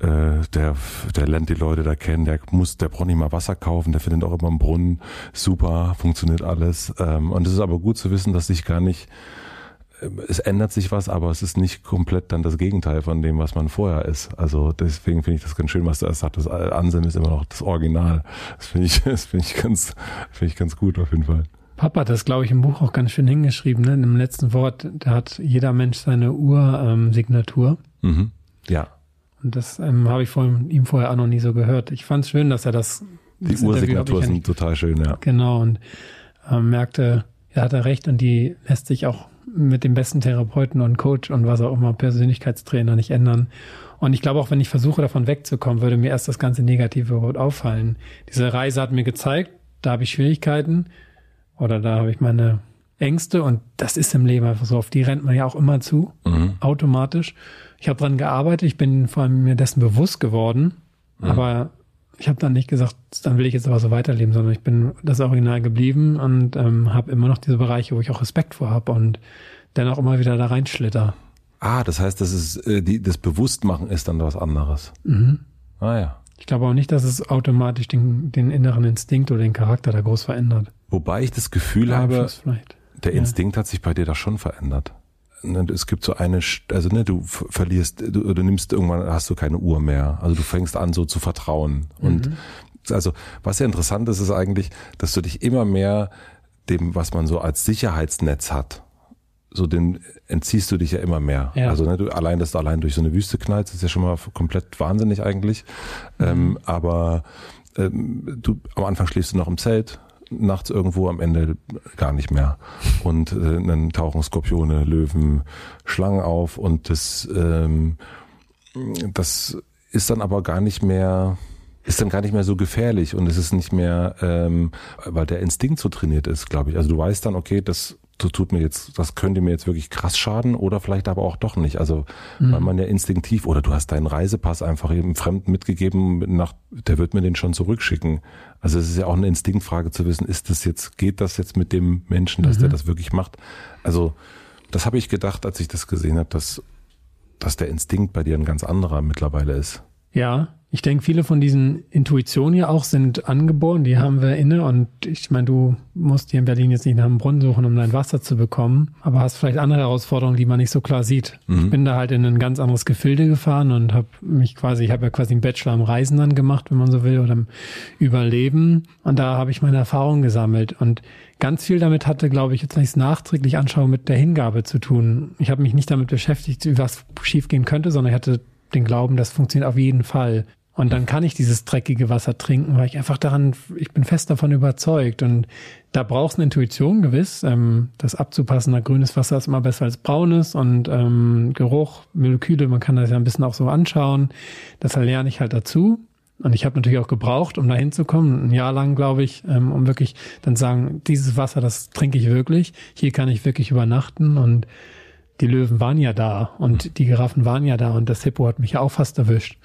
äh, der, der lernt die Leute da kennen, der muss, der braucht nicht mal Wasser kaufen, der findet auch immer einen Brunnen, super, funktioniert alles. Ähm, und es ist aber gut zu wissen, dass sich gar nicht es ändert sich was, aber es ist nicht komplett dann das Gegenteil von dem, was man vorher ist. Also deswegen finde ich das ganz schön, was du erst sagst. Das Ansem ist immer noch das Original. Das finde ich, das finde ich ganz, finde ich ganz gut auf jeden Fall. Papa hat das, glaube ich, im Buch auch ganz schön hingeschrieben, ne? Im letzten Wort, da hat jeder Mensch seine Ursignatur. Ähm, mhm. Ja. Und das ähm, habe ich von ihm vorher auch noch nie so gehört. Ich fand es schön, dass er das. Die Ursignatur sind total schön, ja. Genau, und ähm, merkte, er hatte recht und die lässt sich auch mit dem besten Therapeuten und Coach und was auch immer, Persönlichkeitstrainer nicht ändern. Und ich glaube auch, wenn ich versuche, davon wegzukommen, würde mir erst das ganze Negative überhaupt auffallen. Diese Reise hat mir gezeigt, da habe ich Schwierigkeiten oder da habe ich meine Ängste und das ist im Leben einfach so. Auf die rennt man ja auch immer zu, mhm. automatisch. Ich habe dran gearbeitet, ich bin vor allem mir dessen bewusst geworden, mhm. aber ich habe dann nicht gesagt, dann will ich jetzt aber so weiterleben, sondern ich bin das Original geblieben und ähm, habe immer noch diese Bereiche, wo ich auch Respekt vor habe und dann auch immer wieder da reinschlitter. Ah, das heißt, das ist äh, die, das Bewusstmachen ist dann was anderes. Mhm. Ah ja. Ich glaube auch nicht, dass es automatisch den, den inneren Instinkt oder den Charakter da groß verändert. Wobei ich das Gefühl habe, der Instinkt ja. hat sich bei dir da schon verändert. Ne, es gibt so eine, also ne, du verlierst, du, du nimmst irgendwann, hast du keine Uhr mehr. Also du fängst an so zu vertrauen. Und mhm. also was ja interessant ist, ist eigentlich, dass du dich immer mehr dem, was man so als Sicherheitsnetz hat, so den entziehst du dich ja immer mehr. Ja. Also ne, du allein, dass du allein durch so eine Wüste knallst, ist ja schon mal komplett wahnsinnig eigentlich. Mhm. Ähm, aber ähm, du am Anfang schläfst du noch im Zelt, nachts irgendwo am Ende gar nicht mehr. Und äh, dann tauchen Skorpione, Löwen, Schlangen auf und das, ähm, das ist dann aber gar nicht mehr ist dann gar nicht mehr so gefährlich und es ist nicht mehr, ähm, weil der Instinkt so trainiert ist, glaube ich. Also du weißt dann, okay, das tut mir jetzt, das könnte mir jetzt wirklich krass schaden oder vielleicht aber auch doch nicht. Also mhm. weil man ja instinktiv oder du hast deinen Reisepass einfach eben Fremden mitgegeben, nach, der wird mir den schon zurückschicken. Also es ist ja auch eine Instinktfrage zu wissen, ist das jetzt, geht das jetzt mit dem Menschen, dass mhm. der das wirklich macht? Also das habe ich gedacht, als ich das gesehen habe, dass, dass der Instinkt bei dir ein ganz anderer mittlerweile ist. Ja, ich denke, viele von diesen Intuitionen ja auch sind angeboren, die haben wir inne und ich meine, du musst hier in Berlin jetzt nicht nach einem Brunnen suchen, um dein Wasser zu bekommen, aber hast vielleicht andere Herausforderungen, die man nicht so klar sieht. Mhm. Ich bin da halt in ein ganz anderes Gefilde gefahren und habe mich quasi, ich habe ja quasi einen Bachelor im Reisen dann gemacht, wenn man so will, oder im Überleben und da habe ich meine Erfahrungen gesammelt und ganz viel damit hatte, glaube ich, jetzt wenn ich es nachträglich anschaue, mit der Hingabe zu tun. Ich habe mich nicht damit beschäftigt, was schiefgehen könnte, sondern ich hatte den Glauben, das funktioniert auf jeden Fall. Und dann kann ich dieses dreckige Wasser trinken, weil ich einfach daran, ich bin fest davon überzeugt. Und da brauchst du eine Intuition gewiss. Ähm, das abzupassen, grünes Wasser ist immer besser als braunes und ähm, Geruch, Moleküle, man kann das ja ein bisschen auch so anschauen. Das lerne ich halt dazu. Und ich habe natürlich auch gebraucht, um da hinzukommen, ein Jahr lang, glaube ich, ähm, um wirklich dann sagen, dieses Wasser, das trinke ich wirklich. Hier kann ich wirklich übernachten und die Löwen waren ja da und die Giraffen waren ja da und das Hippo hat mich ja auch fast erwischt.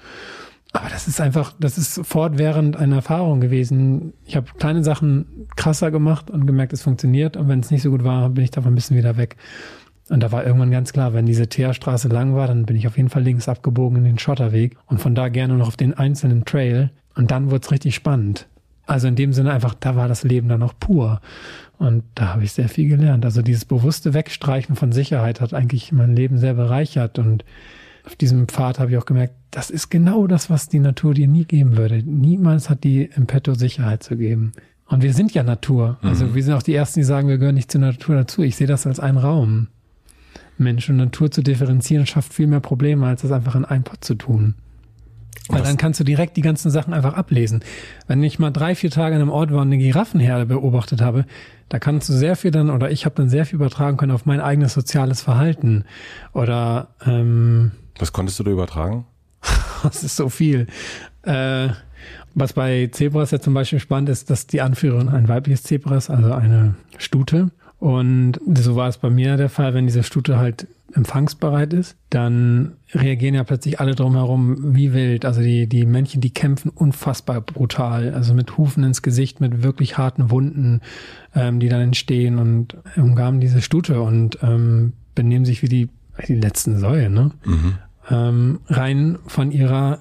Aber das ist einfach, das ist fortwährend eine Erfahrung gewesen. Ich habe kleine Sachen krasser gemacht und gemerkt, es funktioniert. Und wenn es nicht so gut war, bin ich davon ein bisschen wieder weg. Und da war irgendwann ganz klar, wenn diese Teerstraße lang war, dann bin ich auf jeden Fall links abgebogen in den Schotterweg und von da gerne noch auf den einzelnen Trail. Und dann wurde es richtig spannend. Also in dem Sinne einfach, da war das Leben dann noch pur. Und da habe ich sehr viel gelernt. Also dieses bewusste Wegstreichen von Sicherheit hat eigentlich mein Leben sehr bereichert. Und auf diesem Pfad habe ich auch gemerkt, das ist genau das, was die Natur dir nie geben würde. Niemals hat die im Petto Sicherheit zu geben. Und wir sind ja Natur. Also mhm. wir sind auch die Ersten, die sagen, wir gehören nicht zur Natur dazu. Ich sehe das als einen Raum. Mensch und Natur zu differenzieren schafft viel mehr Probleme, als das einfach in einen Pott zu tun. Weil dann kannst du direkt die ganzen Sachen einfach ablesen. Wenn ich mal drei, vier Tage an einem Ort war und eine Giraffenherde beobachtet habe, da kannst du sehr viel dann, oder ich habe dann sehr viel übertragen können auf mein eigenes soziales Verhalten. Oder ähm, Was konntest du da übertragen? das ist so viel. Äh, was bei Zebras ja zum Beispiel spannend ist, dass die Anführerin ein weibliches Zebras, also eine Stute. Und so war es bei mir der Fall, wenn diese Stute halt empfangsbereit ist, dann reagieren ja plötzlich alle drumherum wie wild. Also die, die Männchen, die kämpfen unfassbar brutal. Also mit Hufen ins Gesicht, mit wirklich harten Wunden, ähm, die dann entstehen und umgaben diese Stute und ähm, benehmen sich wie die, die letzten Säue, ne? Mhm ähm, rein von ihrer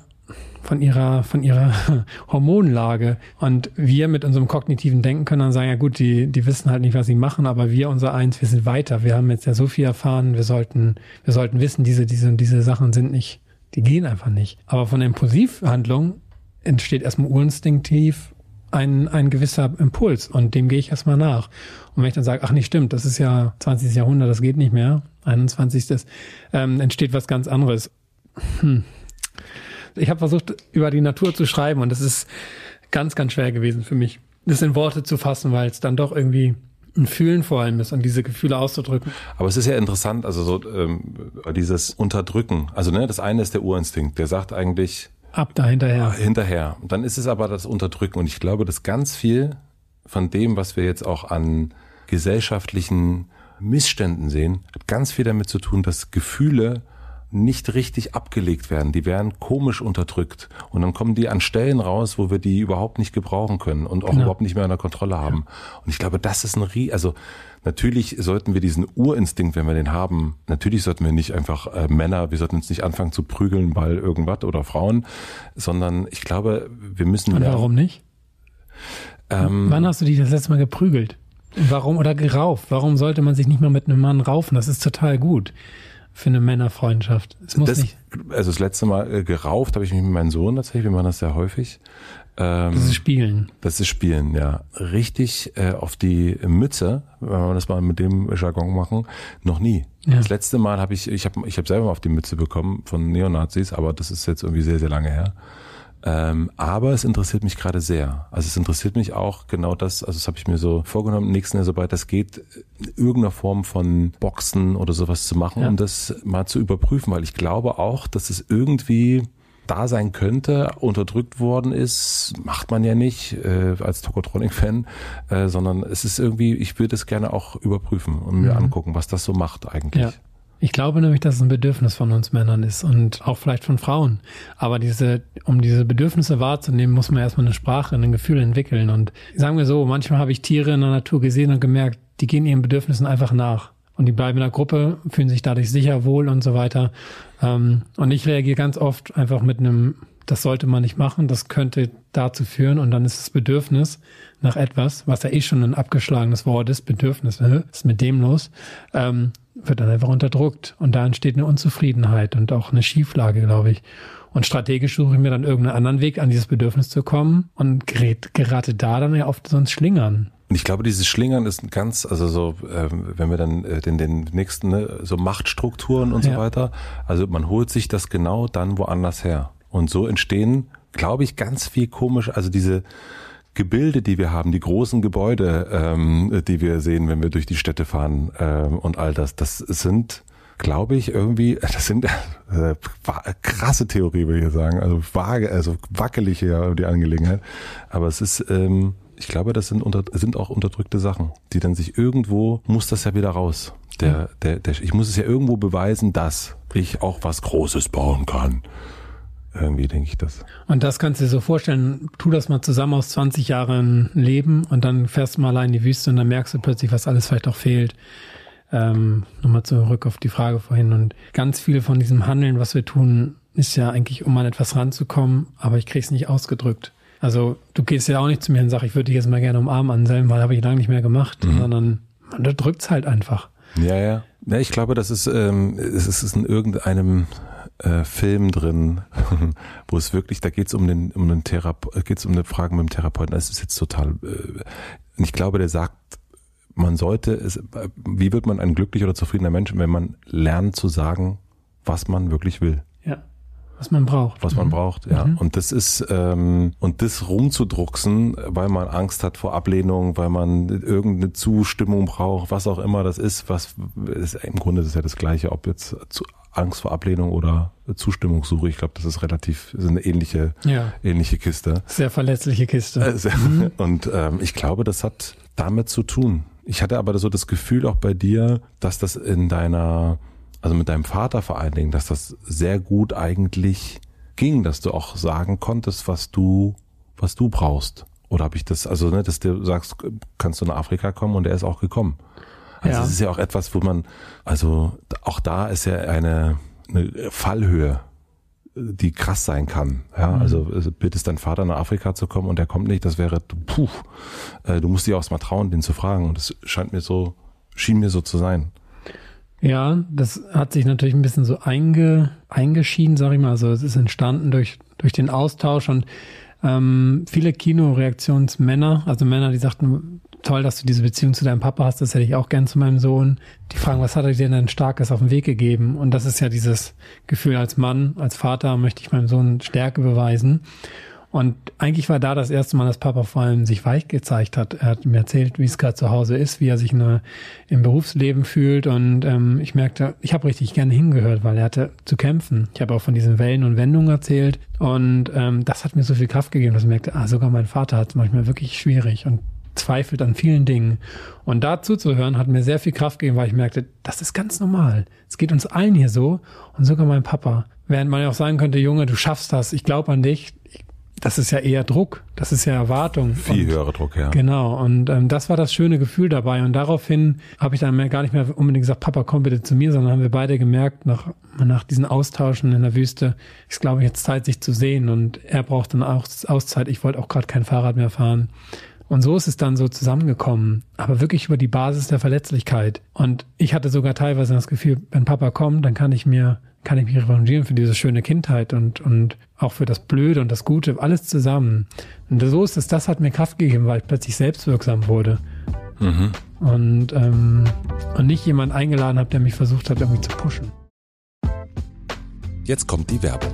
von ihrer, von ihrer Hormonlage. Und wir mit unserem kognitiven Denken können dann sagen, ja gut, die, die wissen halt nicht, was sie machen, aber wir, unser Eins, wir sind weiter. Wir haben jetzt ja so viel erfahren, wir sollten, wir sollten wissen, diese, diese, diese Sachen sind nicht, die gehen einfach nicht. Aber von Impulsivhandlung entsteht erstmal urinstinktiv ein, ein gewisser Impuls und dem gehe ich erstmal nach. Und wenn ich dann sage, ach nicht stimmt, das ist ja 20. Jahrhundert, das geht nicht mehr, 21. Ähm, entsteht was ganz anderes. Hm. Ich habe versucht, über die Natur zu schreiben und das ist ganz, ganz schwer gewesen für mich, das in Worte zu fassen, weil es dann doch irgendwie ein Fühlen vor allem ist und diese Gefühle auszudrücken. Aber es ist ja interessant, also so ähm, dieses Unterdrücken. Also ne, das eine ist der Urinstinkt, der sagt eigentlich ab da hinterher. Hinterher. Und dann ist es aber das Unterdrücken und ich glaube, dass ganz viel von dem, was wir jetzt auch an gesellschaftlichen Missständen sehen, hat ganz viel damit zu tun, dass Gefühle nicht richtig abgelegt werden. Die werden komisch unterdrückt. Und dann kommen die an Stellen raus, wo wir die überhaupt nicht gebrauchen können und auch genau. überhaupt nicht mehr unter Kontrolle haben. Ja. Und ich glaube, das ist ein Rie, also natürlich sollten wir diesen Urinstinkt, wenn wir den haben, natürlich sollten wir nicht einfach äh, Männer, wir sollten uns nicht anfangen zu prügeln, weil irgendwas oder Frauen, sondern ich glaube, wir müssen. Und warum nicht? Ähm, Wann hast du dich das letzte Mal geprügelt? Warum oder gerauft? Warum sollte man sich nicht mal mit einem Mann raufen? Das ist total gut für eine Männerfreundschaft. Es muss das, nicht. Also das letzte Mal äh, gerauft habe ich mich mit meinem Sohn tatsächlich, wir machen das sehr häufig. Ähm, das ist Spielen. Das ist Spielen, ja. Richtig äh, auf die Mütze, wenn wir das mal mit dem Jargon machen, noch nie. Ja. Das letzte Mal habe ich, ich habe ich hab selber mal auf die Mütze bekommen von Neonazis, aber das ist jetzt irgendwie sehr, sehr lange her. Ähm, aber es interessiert mich gerade sehr. Also es interessiert mich auch genau das, also das habe ich mir so vorgenommen, nächsten Jahr, sobald das geht, irgendeiner Form von Boxen oder sowas zu machen, ja. um das mal zu überprüfen, weil ich glaube auch, dass es irgendwie da sein könnte, unterdrückt worden ist, macht man ja nicht äh, als Tokotronic-Fan, äh, sondern es ist irgendwie, ich würde es gerne auch überprüfen und mir mhm. angucken, was das so macht eigentlich. Ja. Ich glaube nämlich, dass es ein Bedürfnis von uns Männern ist und auch vielleicht von Frauen. Aber diese, um diese Bedürfnisse wahrzunehmen, muss man erstmal eine Sprache, ein Gefühl entwickeln. Und sagen wir so, manchmal habe ich Tiere in der Natur gesehen und gemerkt, die gehen ihren Bedürfnissen einfach nach. Und die bleiben in der Gruppe, fühlen sich dadurch sicher, wohl und so weiter. Ähm, und ich reagiere ganz oft einfach mit einem, das sollte man nicht machen, das könnte dazu führen. Und dann ist das Bedürfnis nach etwas, was ja eh schon ein abgeschlagenes Wort ist, Bedürfnis, was ist mit dem los? Ähm, wird dann einfach unterdrückt. Und da entsteht eine Unzufriedenheit und auch eine Schieflage, glaube ich. Und strategisch suche ich mir dann irgendeinen anderen Weg, an dieses Bedürfnis zu kommen und gerät, gerate da dann ja oft sonst Schlingern. Und ich glaube, dieses Schlingern ist ein ganz, also so, äh, wenn wir dann äh, den, den nächsten, ne, so Machtstrukturen und ja. so weiter, also man holt sich das genau dann woanders her. Und so entstehen glaube ich, ganz viel komisch, also diese Gebilde, die wir haben, die großen Gebäude, ähm, die wir sehen, wenn wir durch die Städte fahren ähm, und all das, das sind, glaube ich, irgendwie, das sind äh, krasse Theorie, würde ich sagen, also vage, also wackelig ja die Angelegenheit, aber es ist, ähm, ich glaube, das sind, unter, sind auch unterdrückte Sachen, die dann sich irgendwo, muss das ja wieder raus. Der, der, der, ich muss es ja irgendwo beweisen, dass ich auch was Großes bauen kann. Irgendwie denke ich das. Und das kannst du dir so vorstellen, tu das mal zusammen aus 20 Jahren Leben und dann fährst du mal allein in die Wüste und dann merkst du plötzlich, was alles vielleicht auch fehlt. Ähm, Nochmal zurück auf die Frage vorhin. Und ganz viel von diesem Handeln, was wir tun, ist ja eigentlich, um an etwas ranzukommen, aber ich krieg's nicht ausgedrückt. Also du gehst ja auch nicht zu mir und sagst, ich würde dich jetzt mal gerne umarmen, Anselm, weil habe ich lange nicht mehr gemacht, mhm. sondern man drückt's halt einfach. Ja, ja. Ja, ich glaube, das ist, ähm, es ist in irgendeinem äh, Film drin, wo es wirklich, da geht es um den, um den Therape geht's um eine Frage mit dem Therapeuten. Das ist jetzt total, äh, ich glaube, der sagt, man sollte es, wie wird man ein glücklicher oder zufriedener Mensch, wenn man lernt zu sagen, was man wirklich will. Ja. Was man braucht. Was man mhm. braucht, ja. Mhm. Und das ist, ähm, und das rumzudrucksen, weil man Angst hat vor Ablehnung, weil man irgendeine Zustimmung braucht, was auch immer das ist, was ist, im Grunde ist es ja das Gleiche, ob jetzt zu, Angst vor Ablehnung oder Zustimmungssuche. Ich glaube, das ist relativ, ist eine ähnliche, ja. ähnliche Kiste. Sehr verletzliche Kiste. Äh, sehr, mhm. Und ähm, ich glaube, das hat damit zu tun. Ich hatte aber so das Gefühl auch bei dir, dass das in deiner also mit deinem Vater vor allen Dingen, dass das sehr gut eigentlich ging, dass du auch sagen konntest, was du, was du brauchst. Oder habe ich das, also ne, dass du sagst, kannst du nach Afrika kommen und er ist auch gekommen. Also ja. ist ja auch etwas, wo man, also auch da ist ja eine, eine Fallhöhe, die krass sein kann. Ja, mhm. also, bittest dein Vater nach Afrika zu kommen und er kommt nicht, das wäre, puh, äh, du musst dich auch mal trauen, den zu fragen. Und das scheint mir so, schien mir so zu sein. Ja, das hat sich natürlich ein bisschen so einge, eingeschieden, sag ich mal. Also es ist entstanden durch, durch den Austausch und ähm, viele Kinoreaktionsmänner, also Männer, die sagten, toll, dass du diese Beziehung zu deinem Papa hast, das hätte ich auch gern zu meinem Sohn. Die fragen, was hat er dir denn Starkes auf den Weg gegeben? Und das ist ja dieses Gefühl als Mann, als Vater möchte ich meinem Sohn Stärke beweisen. Und eigentlich war da das erste Mal, dass Papa vor allem sich weich gezeigt hat. Er hat mir erzählt, wie es gerade zu Hause ist, wie er sich eine, im Berufsleben fühlt. Und ähm, ich merkte, ich habe richtig gerne hingehört, weil er hatte zu kämpfen. Ich habe auch von diesen Wellen und Wendungen erzählt. Und ähm, das hat mir so viel Kraft gegeben, dass ich merkte, ah, sogar mein Vater hat es manchmal wirklich schwierig und zweifelt an vielen Dingen. Und dazu zu hören, hat mir sehr viel Kraft gegeben, weil ich merkte, das ist ganz normal. Es geht uns allen hier so und sogar mein Papa. Während man ja auch sagen könnte, Junge, du schaffst das, ich glaube an dich, das ist ja eher Druck, das ist ja Erwartung. Viel höherer Druck, ja. Genau, und ähm, das war das schöne Gefühl dabei. Und daraufhin habe ich dann mehr, gar nicht mehr unbedingt gesagt, Papa, komm bitte zu mir, sondern haben wir beide gemerkt, nach, nach diesen Austauschen in der Wüste, ist, glaube ich, jetzt Zeit, sich zu sehen. Und er braucht dann auch Auszeit. Ich wollte auch gerade kein Fahrrad mehr fahren. Und so ist es dann so zusammengekommen, aber wirklich über die Basis der Verletzlichkeit. Und ich hatte sogar teilweise das Gefühl, wenn Papa kommt, dann kann ich mir kann ich mich revanchieren für diese schöne Kindheit und, und auch für das Blöde und das Gute, alles zusammen. Und so ist es, das hat mir Kraft gegeben, weil ich plötzlich selbstwirksam wurde. Mhm. Und, ähm, und nicht jemand eingeladen habe, der mich versucht hat, irgendwie zu pushen. Jetzt kommt die Werbung.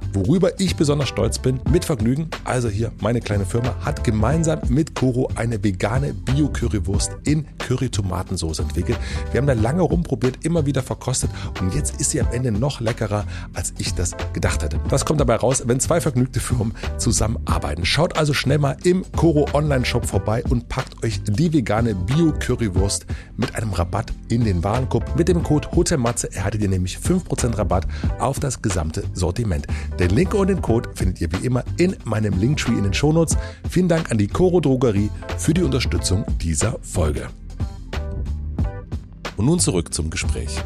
Worüber ich besonders stolz bin, mit Vergnügen, also hier meine kleine Firma hat gemeinsam mit Koro eine vegane Bio-Currywurst in Curry-Tomatensauce entwickelt. Wir haben da lange rumprobiert, immer wieder verkostet und jetzt ist sie am Ende noch leckerer, als ich das gedacht hätte. Das kommt dabei raus, wenn zwei vergnügte Firmen zusammenarbeiten. Schaut also schnell mal im Koro Online-Shop vorbei und packt euch die vegane Bio-Currywurst mit einem Rabatt in den Warenkorb. Mit dem Code HOTELMATZE erhaltet ihr nämlich 5% Rabatt auf das gesamte Sortiment. Den Link und den Code findet ihr wie immer in meinem Linktree in den Shownotes. Vielen Dank an die Coro Drogerie für die Unterstützung dieser Folge. Und nun zurück zum Gespräch.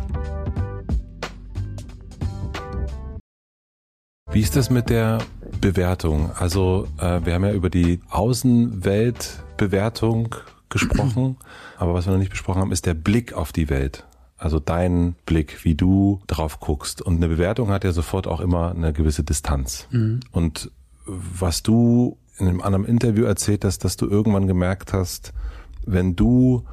Wie ist das mit der Bewertung. Also äh, wir haben ja über die Außenweltbewertung gesprochen, aber was wir noch nicht besprochen haben, ist der Blick auf die Welt. Also dein Blick, wie du drauf guckst. Und eine Bewertung hat ja sofort auch immer eine gewisse Distanz. Mhm. Und was du in einem anderen Interview erzählt hast, dass du irgendwann gemerkt hast, wenn du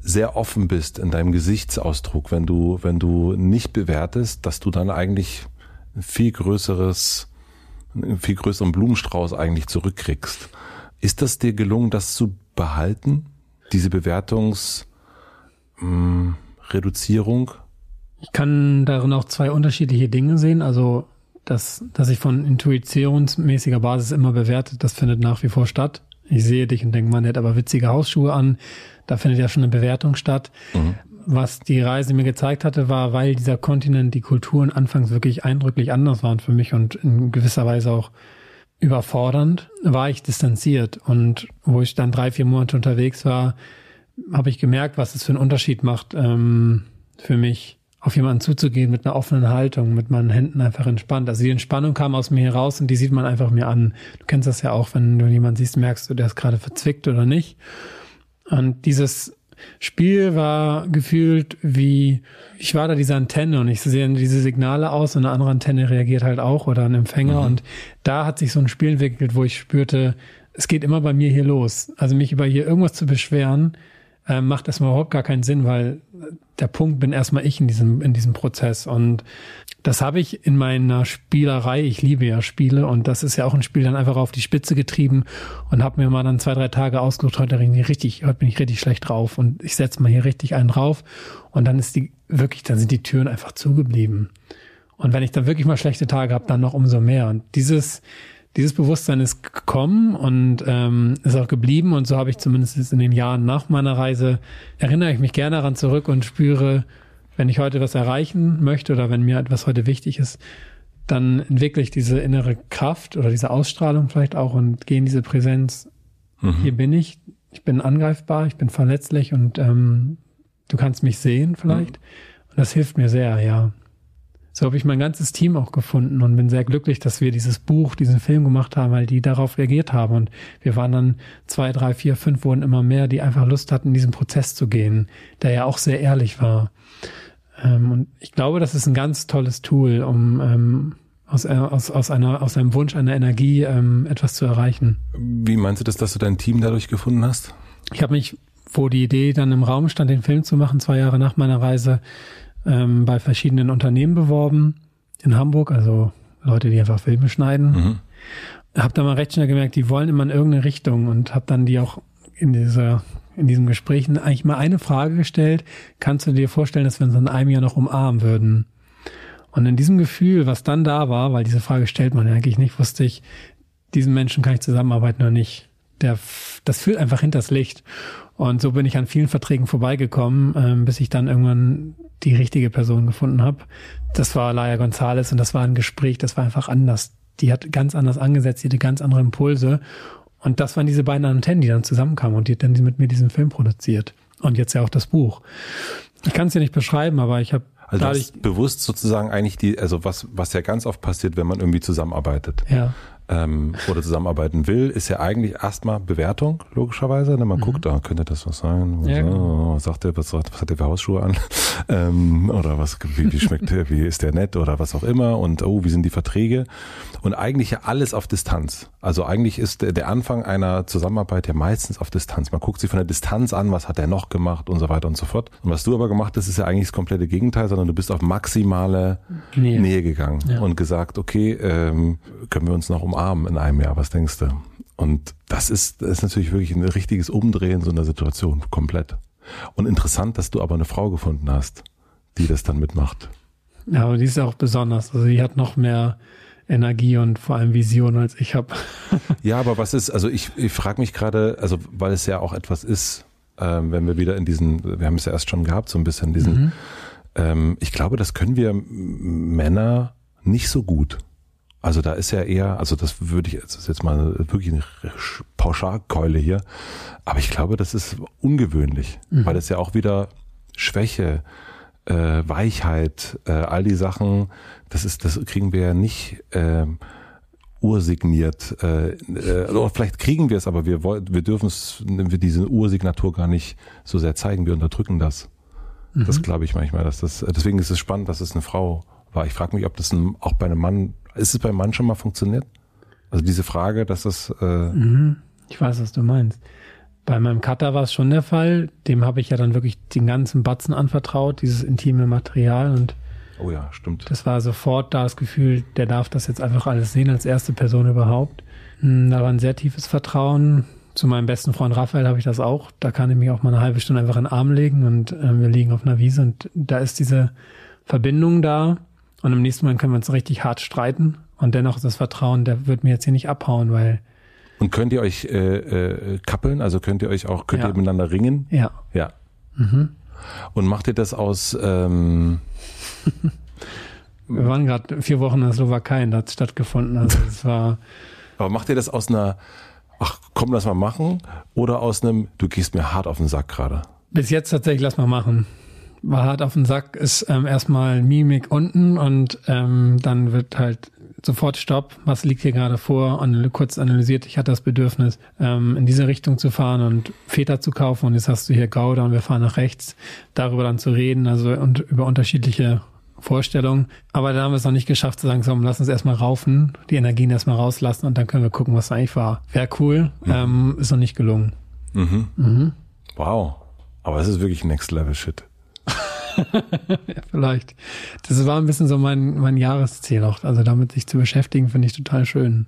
sehr offen bist in deinem Gesichtsausdruck, wenn du, wenn du nicht bewertest, dass du dann eigentlich ein viel größeres, einen viel größeren Blumenstrauß eigentlich zurückkriegst. Ist das dir gelungen, das zu behalten? Diese Bewertungsreduzierung? Hm, ich kann darin auch zwei unterschiedliche Dinge sehen. Also, dass, dass ich von intuitionsmäßiger Basis immer bewertet, das findet nach wie vor statt. Ich sehe dich und denke, man der hat aber witzige Hausschuhe an. Da findet ja schon eine Bewertung statt. Mhm. Was die Reise mir gezeigt hatte, war, weil dieser Kontinent, die Kulturen anfangs wirklich eindrücklich anders waren für mich und in gewisser Weise auch überfordernd, war ich distanziert. Und wo ich dann drei, vier Monate unterwegs war, habe ich gemerkt, was es für einen Unterschied macht ähm, für mich, auf jemanden zuzugehen mit einer offenen Haltung, mit meinen Händen einfach entspannt. Also die Entspannung kam aus mir heraus und die sieht man einfach mir an. Du kennst das ja auch, wenn du jemanden siehst, merkst du, der ist gerade verzwickt oder nicht. Und dieses Spiel war gefühlt wie, ich war da diese Antenne und ich sehe diese Signale aus und eine andere Antenne reagiert halt auch oder ein Empfänger. Mhm. Und da hat sich so ein Spiel entwickelt, wo ich spürte, es geht immer bei mir hier los. Also mich über hier irgendwas zu beschweren, äh, macht erstmal überhaupt gar keinen Sinn, weil der Punkt bin erstmal ich in diesem, in diesem Prozess. Und das habe ich in meiner Spielerei, ich liebe ja Spiele und das ist ja auch ein Spiel dann einfach auf die Spitze getrieben und habe mir mal dann zwei, drei Tage ausgesucht, heute bin ich richtig, heute bin ich richtig schlecht drauf und ich setze mal hier richtig einen drauf und dann ist die, wirklich, dann sind die Türen einfach zugeblieben. Und wenn ich dann wirklich mal schlechte Tage habe, dann noch umso mehr. Und dieses, dieses Bewusstsein ist gekommen und ähm, ist auch geblieben. Und so habe ich zumindest in den Jahren nach meiner Reise, erinnere ich mich gerne daran zurück und spüre, wenn ich heute was erreichen möchte oder wenn mir etwas heute wichtig ist, dann entwickle ich diese innere Kraft oder diese Ausstrahlung vielleicht auch und gehe in diese Präsenz. Mhm. Hier bin ich, ich bin angreifbar, ich bin verletzlich und ähm, du kannst mich sehen vielleicht. Mhm. Und das hilft mir sehr, ja. So habe ich mein ganzes Team auch gefunden und bin sehr glücklich, dass wir dieses Buch, diesen Film gemacht haben, weil die darauf reagiert haben. Und wir waren dann zwei, drei, vier, fünf wurden immer mehr, die einfach Lust hatten, in diesen Prozess zu gehen, der ja auch sehr ehrlich war. Ähm, und ich glaube, das ist ein ganz tolles Tool, um ähm, aus, äh, aus, aus, einer, aus einem Wunsch, einer Energie ähm, etwas zu erreichen. Wie meinst du das, dass du dein Team dadurch gefunden hast? Ich habe mich, wo die Idee dann im Raum stand, den Film zu machen, zwei Jahre nach meiner Reise, ähm, bei verschiedenen Unternehmen beworben in Hamburg, also Leute, die einfach Filme schneiden. Mhm. Hab da mal recht schnell gemerkt, die wollen immer in irgendeine Richtung und hab dann die auch in dieser in diesem Gespräch eigentlich mal eine Frage gestellt. Kannst du dir vorstellen, dass wir uns in einem Jahr noch umarmen würden? Und in diesem Gefühl, was dann da war, weil diese Frage stellt man ja eigentlich nicht, wusste ich, diesen Menschen kann ich zusammenarbeiten oder nicht. Der, das fühlt einfach hinters Licht. Und so bin ich an vielen Verträgen vorbeigekommen, ähm, bis ich dann irgendwann die richtige Person gefunden habe. Das war Laia González und das war ein Gespräch, das war einfach anders. Die hat ganz anders angesetzt, die hatte ganz andere Impulse. Und das waren diese beiden Antennen, die dann zusammenkamen und die hat dann mit mir diesen Film produziert. Und jetzt ja auch das Buch. Ich kann es ja nicht beschreiben, aber ich habe also dadurch bewusst sozusagen eigentlich die, also was, was ja ganz oft passiert, wenn man irgendwie zusammenarbeitet. Ja ähm, oder zusammenarbeiten will, ist ja eigentlich erstmal Bewertung, logischerweise. Ne? Man mhm. guckt, da könnte das was sein. Was, ja, genau. was sagt der, was, was hat der für Hausschuhe an? ähm, oder was, wie, wie schmeckt der, wie ist der nett oder was auch immer und oh, wie sind die Verträge? Und eigentlich ja alles auf Distanz. Also eigentlich ist der, der Anfang einer Zusammenarbeit ja meistens auf Distanz. Man guckt sich von der Distanz an, was hat er noch gemacht und so weiter und so fort. Und was du aber gemacht hast, ist ja eigentlich das komplette Gegenteil, sondern du bist auf maximale Nähe, Nähe gegangen ja. und gesagt, okay, ähm, können wir uns noch um Arm in einem Jahr, was denkst du? Und das ist, das ist natürlich wirklich ein richtiges Umdrehen so einer Situation, komplett. Und interessant, dass du aber eine Frau gefunden hast, die das dann mitmacht. Ja, aber die ist auch besonders. Also die hat noch mehr Energie und vor allem Vision als ich habe. ja, aber was ist, also ich, ich frage mich gerade, also weil es ja auch etwas ist, ähm, wenn wir wieder in diesen, wir haben es ja erst schon gehabt, so ein bisschen diesen, mhm. ähm, ich glaube, das können wir Männer nicht so gut. Also da ist ja eher, also das würde ich, das ist jetzt mal wirklich eine Pauschalkeule hier, aber ich glaube, das ist ungewöhnlich, mhm. weil es ja auch wieder Schwäche, äh, Weichheit, äh, all die Sachen, das ist, das kriegen wir ja nicht äh, ursigniert. Äh, äh, oder vielleicht kriegen wir es, aber wir wollen, wir dürfen es, wir diese Ursignatur gar nicht so sehr zeigen. Wir unterdrücken das. Mhm. Das glaube ich manchmal, dass das. Deswegen ist es spannend, dass es eine Frau war. Ich frage mich, ob das ein, auch bei einem Mann, ist es beim Mann schon mal funktioniert? Also diese Frage, dass das. Äh mhm. Ich weiß, was du meinst. Bei meinem Cutter war es schon der Fall. Dem habe ich ja dann wirklich den ganzen Batzen anvertraut, dieses intime Material und Oh ja, stimmt. Das war sofort da das Gefühl, der darf das jetzt einfach alles sehen als erste Person überhaupt. Hm, da war ein sehr tiefes Vertrauen. Zu meinem besten Freund Raphael habe ich das auch. Da kann ich mich auch mal eine halbe Stunde einfach in den Arm legen und äh, wir liegen auf einer Wiese und da ist diese Verbindung da. Und im nächsten Mal können wir uns richtig hart streiten. Und dennoch das Vertrauen, der wird mir jetzt hier nicht abhauen, weil. Und könnt ihr euch äh, äh, kappeln? Also könnt ihr euch auch, könnt ja. ihr miteinander ringen? Ja. Ja. Mhm. Und macht ihr das aus ähm, Wir waren gerade vier Wochen in der Slowakei und da hat es stattgefunden. Also es war. Aber macht ihr das aus einer, ach komm, lass mal machen, oder aus einem, du gehst mir hart auf den Sack gerade? Bis jetzt tatsächlich, lass mal machen. War hart auf den Sack ist ähm, erstmal Mimik unten und ähm, dann wird halt sofort Stopp, was liegt hier gerade vor und kurz analysiert, ich hatte das Bedürfnis, ähm, in diese Richtung zu fahren und Väter zu kaufen und jetzt hast du hier Gouda und wir fahren nach rechts, darüber dann zu reden, also und über unterschiedliche Vorstellungen. Aber da haben wir es noch nicht geschafft zu sagen, so, lass uns erstmal raufen, die Energien erstmal rauslassen und dann können wir gucken, was eigentlich war. Wäre cool, mhm. ähm, ist noch nicht gelungen. Mhm. Mhm. Wow. Aber es ist wirklich Next Level Shit. ja, vielleicht. Das war ein bisschen so mein, mein Jahresziel auch. Also damit sich zu beschäftigen, finde ich total schön.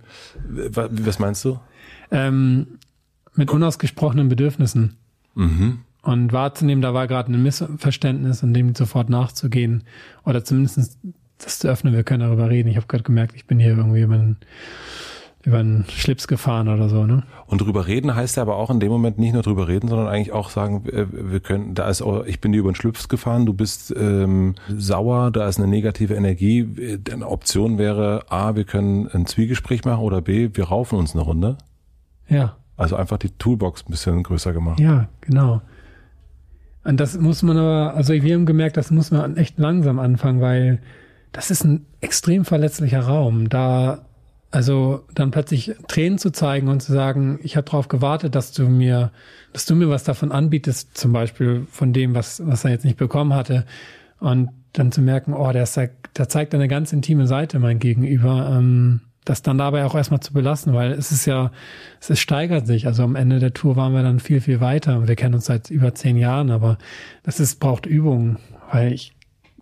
Was meinst du? Ähm, mit unausgesprochenen Bedürfnissen. Mhm. Und wahrzunehmen, da war gerade ein Missverständnis und dem sofort nachzugehen. Oder zumindest das zu öffnen, wir können darüber reden. Ich habe gerade gemerkt, ich bin hier irgendwie über einen über einen Schlips gefahren oder so, ne? Und drüber reden heißt ja aber auch in dem Moment nicht nur drüber reden, sondern eigentlich auch sagen, äh, wir können, da ist, auch, ich bin dir über den Schlips gefahren, du bist ähm, sauer, da ist eine negative Energie. Eine Option wäre A, wir können ein Zwiegespräch machen oder B, wir raufen uns eine Runde. Ja. Also einfach die Toolbox ein bisschen größer gemacht. Ja, genau. Und das muss man aber, also wir haben gemerkt, das muss man echt langsam anfangen, weil das ist ein extrem verletzlicher Raum. Da also dann plötzlich Tränen zu zeigen und zu sagen, ich habe darauf gewartet, dass du mir, dass du mir was davon anbietest, zum Beispiel von dem, was, was er jetzt nicht bekommen hatte. Und dann zu merken, oh, der, zeigt, der zeigt eine ganz intime Seite mein Gegenüber, ähm, das dann dabei auch erstmal zu belassen, weil es ist ja, es ist, steigert sich. Also am Ende der Tour waren wir dann viel, viel weiter. Wir kennen uns seit über zehn Jahren, aber das ist, braucht Übung, weil ich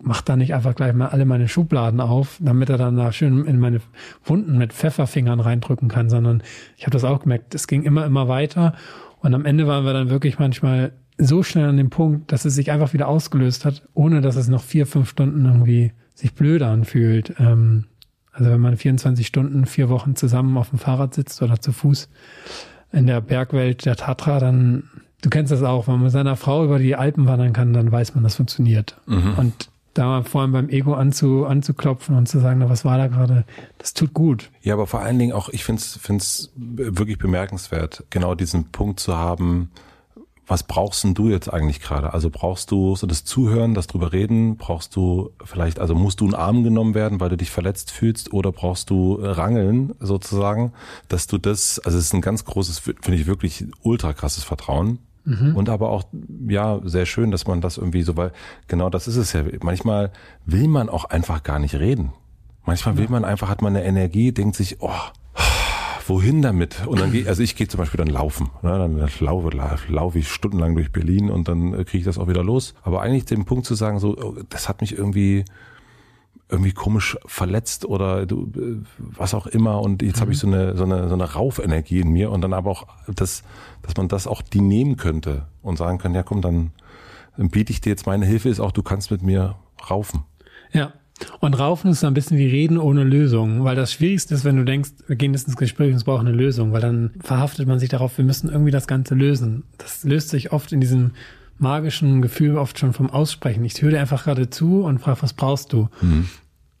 mach da nicht einfach gleich mal alle meine Schubladen auf, damit er dann da schön in meine Wunden mit Pfefferfingern reindrücken kann, sondern ich habe das auch gemerkt, es ging immer, immer weiter und am Ende waren wir dann wirklich manchmal so schnell an dem Punkt, dass es sich einfach wieder ausgelöst hat, ohne dass es noch vier, fünf Stunden irgendwie sich blöd anfühlt. Ähm, also wenn man 24 Stunden, vier Wochen zusammen auf dem Fahrrad sitzt oder zu Fuß in der Bergwelt der Tatra, dann, du kennst das auch, wenn man mit seiner Frau über die Alpen wandern kann, dann weiß man, das funktioniert. Mhm. Und da vor allem beim Ego anzu, anzuklopfen und zu sagen, na, was war da gerade, das tut gut. Ja, aber vor allen Dingen auch, ich finde es wirklich bemerkenswert, genau diesen Punkt zu haben, was brauchst denn du jetzt eigentlich gerade? Also brauchst du so das Zuhören, das drüber reden? Brauchst du vielleicht, also musst du in Arm genommen werden, weil du dich verletzt fühlst? Oder brauchst du Rangeln sozusagen, dass du das, also es ist ein ganz großes, finde ich wirklich ultra krasses Vertrauen, Mhm. Und aber auch, ja, sehr schön, dass man das irgendwie so, weil genau das ist es ja. Manchmal will man auch einfach gar nicht reden. Manchmal will man einfach, hat man eine Energie, denkt sich, oh, wohin damit? Und dann gehe, also ich gehe zum Beispiel dann laufen. Ne? Dann laufe, laufe ich stundenlang durch Berlin und dann kriege ich das auch wieder los. Aber eigentlich den Punkt zu sagen, so, oh, das hat mich irgendwie irgendwie komisch verletzt oder du, was auch immer und jetzt mhm. habe ich so eine, so eine so eine Raufenergie in mir und dann aber auch das, dass man das auch die nehmen könnte und sagen kann, ja komm, dann, dann biete ich dir jetzt meine Hilfe ist auch, du kannst mit mir raufen. Ja. Und Raufen ist so ein bisschen wie Reden ohne Lösung, weil das Schwierigste ist, wenn du denkst, wir gehen jetzt ins Gespräch und es braucht eine Lösung, weil dann verhaftet man sich darauf, wir müssen irgendwie das Ganze lösen. Das löst sich oft in diesem magischen Gefühl oft schon vom Aussprechen. Ich höre dir einfach gerade zu und frage, was brauchst du? Mhm.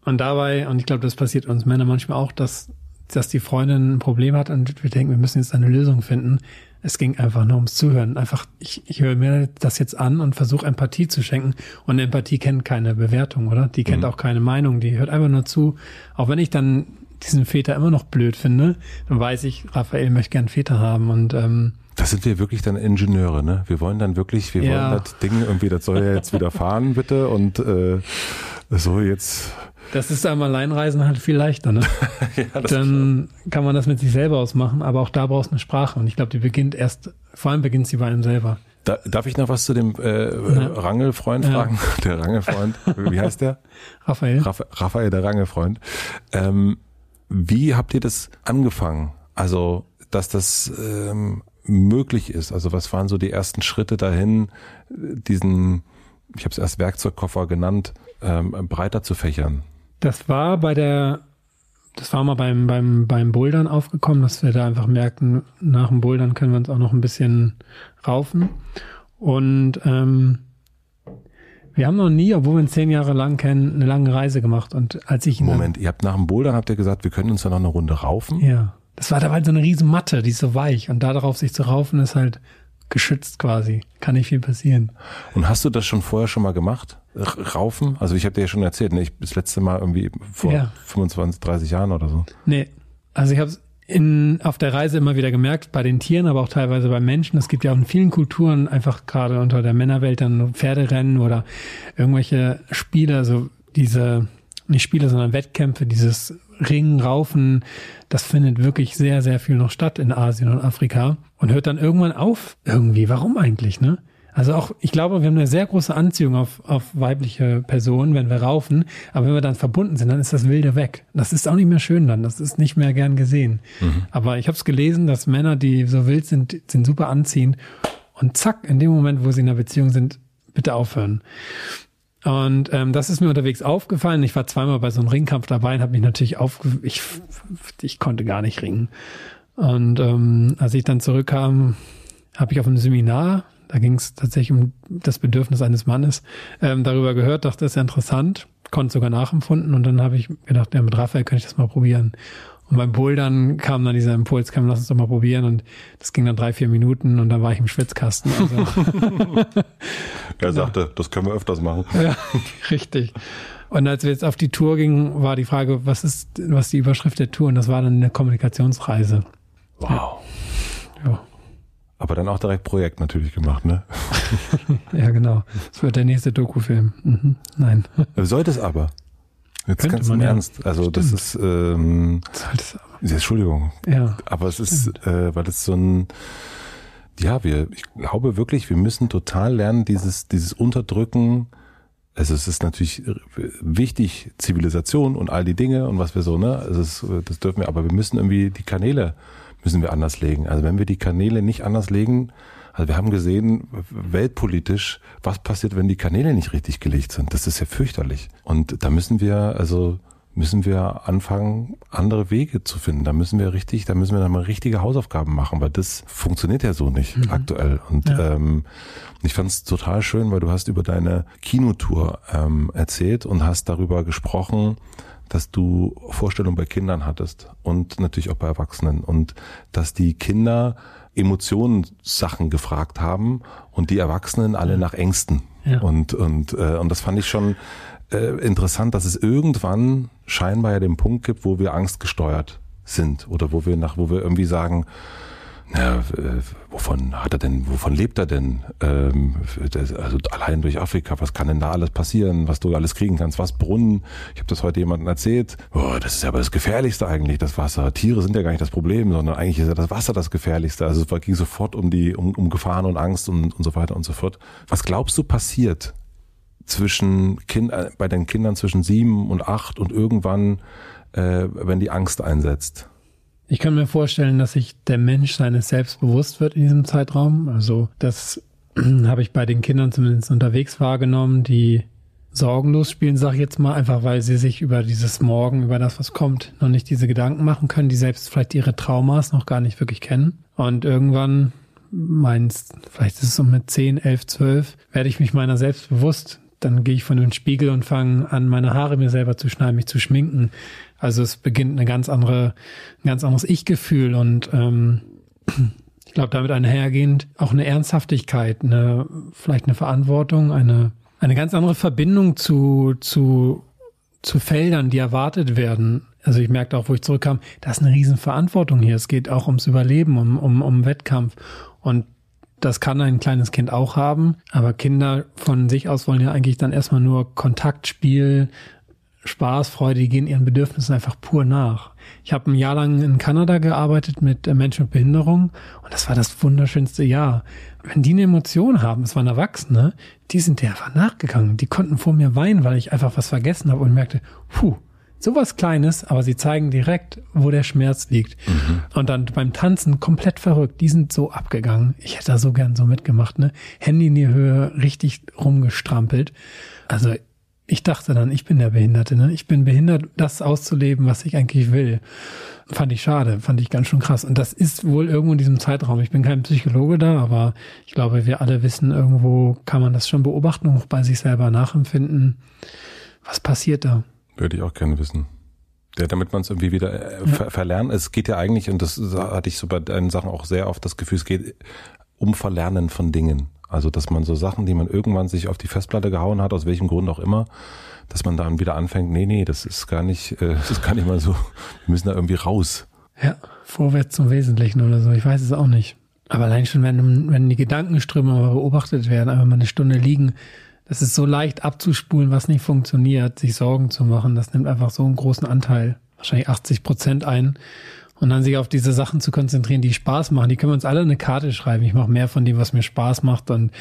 Und dabei, und ich glaube, das passiert uns Männer manchmal auch, dass, dass die Freundin ein Problem hat und wir denken, wir müssen jetzt eine Lösung finden. Es ging einfach nur ums Zuhören. Einfach, ich, ich höre mir das jetzt an und versuche Empathie zu schenken. Und Empathie kennt keine Bewertung, oder? Die kennt mhm. auch keine Meinung. Die hört einfach nur zu. Auch wenn ich dann diesen Väter immer noch blöd finde, dann weiß ich, Raphael möchte gern Väter haben und ähm, das sind wir wirklich dann Ingenieure, ne? Wir wollen dann wirklich, wir ja. wollen das Ding irgendwie, das soll ja jetzt wieder fahren, bitte. Und äh, so jetzt. Das ist am Alleinreisen halt viel leichter, ne? ja, dann kann man das mit sich selber ausmachen, aber auch da brauchst du eine Sprache. Und ich glaube, die beginnt erst, vor allem beginnt sie bei einem selber. Da, darf ich noch was zu dem äh, ja. Rangelfreund fragen? Ja. Der Rangelfreund, wie heißt der? Raphael. Raph Raphael, der Rangelfreund. Ähm, wie habt ihr das angefangen? Also, dass das ähm, möglich ist. Also was waren so die ersten Schritte dahin, diesen, ich habe es erst Werkzeugkoffer genannt, ähm, breiter zu fächern? Das war bei der, das war mal beim, beim, beim Bouldern aufgekommen, dass wir da einfach merkten, nach dem Bouldern können wir uns auch noch ein bisschen raufen. Und ähm, wir haben noch nie, obwohl wir uns zehn Jahre lang kennen, eine lange Reise gemacht. Und als ich Moment, ihr habt nach dem Bouldern habt ihr gesagt, wir können uns da noch eine Runde raufen? Ja. Das war dabei so eine riesen Matte, die ist so weich und da darauf sich zu raufen ist halt geschützt quasi. Kann nicht viel passieren. Und hast du das schon vorher schon mal gemacht? Raufen? Also ich habe dir ja schon erzählt, ne? ich das letzte Mal irgendwie vor ja. 25, 30 Jahren oder so. Nee, also ich habe in, auf der Reise immer wieder gemerkt, bei den Tieren, aber auch teilweise bei Menschen. Es gibt ja auch in vielen Kulturen einfach gerade unter der Männerwelt dann Pferderennen oder irgendwelche Spiele, also diese, nicht Spiele, sondern Wettkämpfe, dieses Ringen, Raufen, das findet wirklich sehr, sehr viel noch statt in Asien und Afrika und hört dann irgendwann auf irgendwie. Warum eigentlich, ne? Also auch, ich glaube, wir haben eine sehr große Anziehung auf, auf weibliche Personen, wenn wir raufen. Aber wenn wir dann verbunden sind, dann ist das Wilde weg. Das ist auch nicht mehr schön dann. Das ist nicht mehr gern gesehen. Mhm. Aber ich habe es gelesen, dass Männer, die so wild sind, sind super anziehend. Und zack, in dem Moment, wo sie in einer Beziehung sind, bitte aufhören. Und ähm, das ist mir unterwegs aufgefallen. Ich war zweimal bei so einem Ringkampf dabei und habe mich natürlich aufge... Ich, ich konnte gar nicht ringen. Und ähm, als ich dann zurückkam, habe ich auf einem Seminar, da ging es tatsächlich um das Bedürfnis eines Mannes, ähm, darüber gehört, dachte, das ist ja interessant, konnte sogar nachempfunden und dann habe ich gedacht, ja, mit Raphael könnte ich das mal probieren. Und beim Bouldern kam dann dieser Impuls, kam, lass uns doch mal probieren. Und das ging dann drei, vier Minuten und dann war ich im Schwitzkasten. Also. er sagte, das können wir öfters machen. Ja, richtig. Und als wir jetzt auf die Tour gingen, war die Frage, was ist, was die Überschrift der Tour? Und das war dann eine Kommunikationsreise. Wow. Ja. Aber dann auch direkt Projekt natürlich gemacht, ne? ja, genau. Das wird der nächste Dokufilm. Mhm. Nein. Sollte es aber. Jetzt Könnte ganz im Ernst. Also Stimmt. das ist ähm, das ja, Entschuldigung. Ja. Aber es ist, äh, weil es so ein ja, wir, ich glaube wirklich, wir müssen total lernen, dieses, dieses Unterdrücken. Also es ist natürlich wichtig, Zivilisation und all die Dinge und was wir so, ne? Also es, das dürfen wir, aber wir müssen irgendwie die Kanäle müssen wir anders legen. Also wenn wir die Kanäle nicht anders legen, also wir haben gesehen, weltpolitisch, was passiert, wenn die Kanäle nicht richtig gelegt sind. Das ist ja fürchterlich. Und da müssen wir, also müssen wir anfangen, andere Wege zu finden. Da müssen wir richtig, da müssen wir dann mal richtige Hausaufgaben machen, weil das funktioniert ja so nicht mhm. aktuell. Und ja. ähm, ich fand es total schön, weil du hast über deine Kinotour ähm, erzählt und hast darüber gesprochen, dass du Vorstellungen bei Kindern hattest und natürlich auch bei Erwachsenen und dass die Kinder Emotionssachen gefragt haben und die Erwachsenen alle nach Ängsten. Ja. Und, und, äh, und das fand ich schon äh, interessant, dass es irgendwann scheinbar ja den Punkt gibt, wo wir angstgesteuert sind oder wo wir nach, wo wir irgendwie sagen, na, äh, wovon hat er denn, wovon lebt er denn? Ähm, also allein durch Afrika, was kann denn da alles passieren, was du alles kriegen kannst, was Brunnen? Ich habe das heute jemandem erzählt. Oh, das ist ja aber das Gefährlichste eigentlich, das Wasser. Tiere sind ja gar nicht das Problem, sondern eigentlich ist ja das Wasser das Gefährlichste. Also es ging sofort um die, um, um Gefahren und Angst und, und so weiter und so fort. Was glaubst du passiert zwischen kind, äh, bei den Kindern zwischen sieben und acht und irgendwann, äh, wenn die Angst einsetzt? Ich kann mir vorstellen, dass sich der Mensch seines Selbst bewusst wird in diesem Zeitraum. Also das habe ich bei den Kindern zumindest unterwegs wahrgenommen, die sorgenlos spielen, sag ich jetzt mal, einfach weil sie sich über dieses Morgen, über das, was kommt, noch nicht diese Gedanken machen können, die selbst vielleicht ihre Traumas noch gar nicht wirklich kennen. Und irgendwann meinst, vielleicht ist es so mit 10, 11, 12, werde ich mich meiner selbst bewusst. Dann gehe ich von dem Spiegel und fange an, meine Haare mir selber zu schneiden, mich zu schminken, also es beginnt eine ganz andere, ein ganz anderes Ich-Gefühl und ähm, ich glaube damit einhergehend auch eine Ernsthaftigkeit, eine vielleicht eine Verantwortung, eine eine ganz andere Verbindung zu zu zu Feldern, die erwartet werden Also ich merkte auch, wo ich zurückkam, da ist eine Riesenverantwortung hier. Es geht auch ums Überleben, um, um, um Wettkampf. Und das kann ein kleines Kind auch haben, aber Kinder von sich aus wollen ja eigentlich dann erstmal nur Kontaktspiel, Spaß, Freude, die gehen ihren Bedürfnissen einfach pur nach. Ich habe ein Jahr lang in Kanada gearbeitet mit äh, Menschen mit Behinderung und das war das wunderschönste Jahr. Wenn die eine Emotion haben, es waren Erwachsene, die sind der einfach nachgegangen. Die konnten vor mir weinen, weil ich einfach was vergessen habe und merkte, puh, sowas Kleines, aber sie zeigen direkt, wo der Schmerz liegt. Mhm. Und dann beim Tanzen komplett verrückt. Die sind so abgegangen. Ich hätte da so gern so mitgemacht, ne? Handy in die Höhe, richtig rumgestrampelt. Also ich dachte dann, ich bin der Behinderte, ne? Ich bin behindert, das auszuleben, was ich eigentlich will. Fand ich schade, fand ich ganz schön krass. Und das ist wohl irgendwo in diesem Zeitraum. Ich bin kein Psychologe da, aber ich glaube, wir alle wissen, irgendwo kann man das schon beobachten und auch bei sich selber nachempfinden. Was passiert da? Würde ich auch gerne wissen. Ja, damit man es irgendwie wieder äh, ver verlernen. Es geht ja eigentlich, und das hatte ich so bei deinen Sachen auch sehr oft das Gefühl, es geht um Verlernen von Dingen. Also, dass man so Sachen, die man irgendwann sich auf die Festplatte gehauen hat, aus welchem Grund auch immer, dass man dann wieder anfängt, nee, nee, das ist gar nicht, äh, das ist gar nicht mal so, wir müssen da irgendwie raus. Ja, vorwärts zum Wesentlichen oder so, ich weiß es auch nicht. Aber allein schon, wenn, wenn die Gedankenströme beobachtet werden, einfach mal eine Stunde liegen, das ist so leicht abzuspulen, was nicht funktioniert, sich Sorgen zu machen, das nimmt einfach so einen großen Anteil, wahrscheinlich 80 Prozent ein. Und dann sich auf diese Sachen zu konzentrieren, die Spaß machen. Die können wir uns alle eine Karte schreiben. Ich mache mehr von dem, was mir Spaß macht und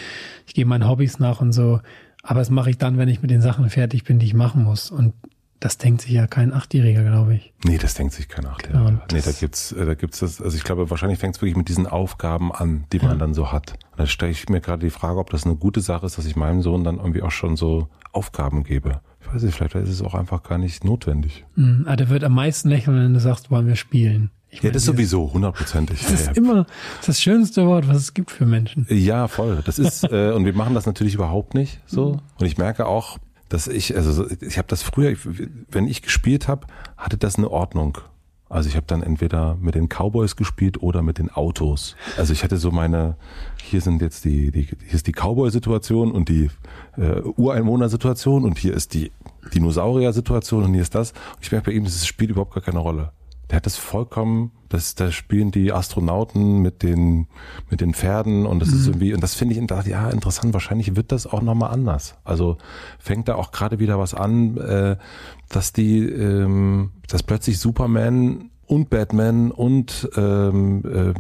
ich gehe meinen Hobbys nach und so. Aber das mache ich dann, wenn ich mit den Sachen fertig bin, die ich machen muss. Und das denkt sich ja kein Achtjähriger, glaube ich. Nee, das denkt sich kein Achtjähriger. Genau, nee, da gibt's, äh, da gibt's das, also ich glaube, wahrscheinlich fängt es wirklich mit diesen Aufgaben an, die man ja. dann so hat. Und da stelle ich mir gerade die Frage, ob das eine gute Sache ist, dass ich meinem Sohn dann irgendwie auch schon so Aufgaben gebe. Ich weiß nicht, vielleicht ist es auch einfach gar nicht notwendig. Mhm, aber der wird am meisten lächeln, wenn du sagst, wollen wir spielen. Ich ja, das ist sowieso hundertprozentig. Das ist immer das schönste Wort, was es gibt für Menschen. Ja, voll. Das ist äh, und wir machen das natürlich überhaupt nicht so. Mhm. Und ich merke auch, dass ich also ich habe das früher, wenn ich gespielt habe, hatte das eine Ordnung. Also ich habe dann entweder mit den Cowboys gespielt oder mit den Autos. Also ich hatte so meine, hier sind jetzt die, die hier ist die Cowboy-Situation und die äh, Ureinwohner-Situation und hier ist die Dinosaurier-Situation und hier ist das. Und ich merke bei ihm, das spielt überhaupt gar keine Rolle der hat das vollkommen, das, da spielen die Astronauten mit den, mit den Pferden und das mhm. ist irgendwie, und das finde ich, ja, interessant, wahrscheinlich wird das auch nochmal anders. Also fängt da auch gerade wieder was an, äh, dass die, ähm, dass plötzlich Superman und Batman und ähm, äh,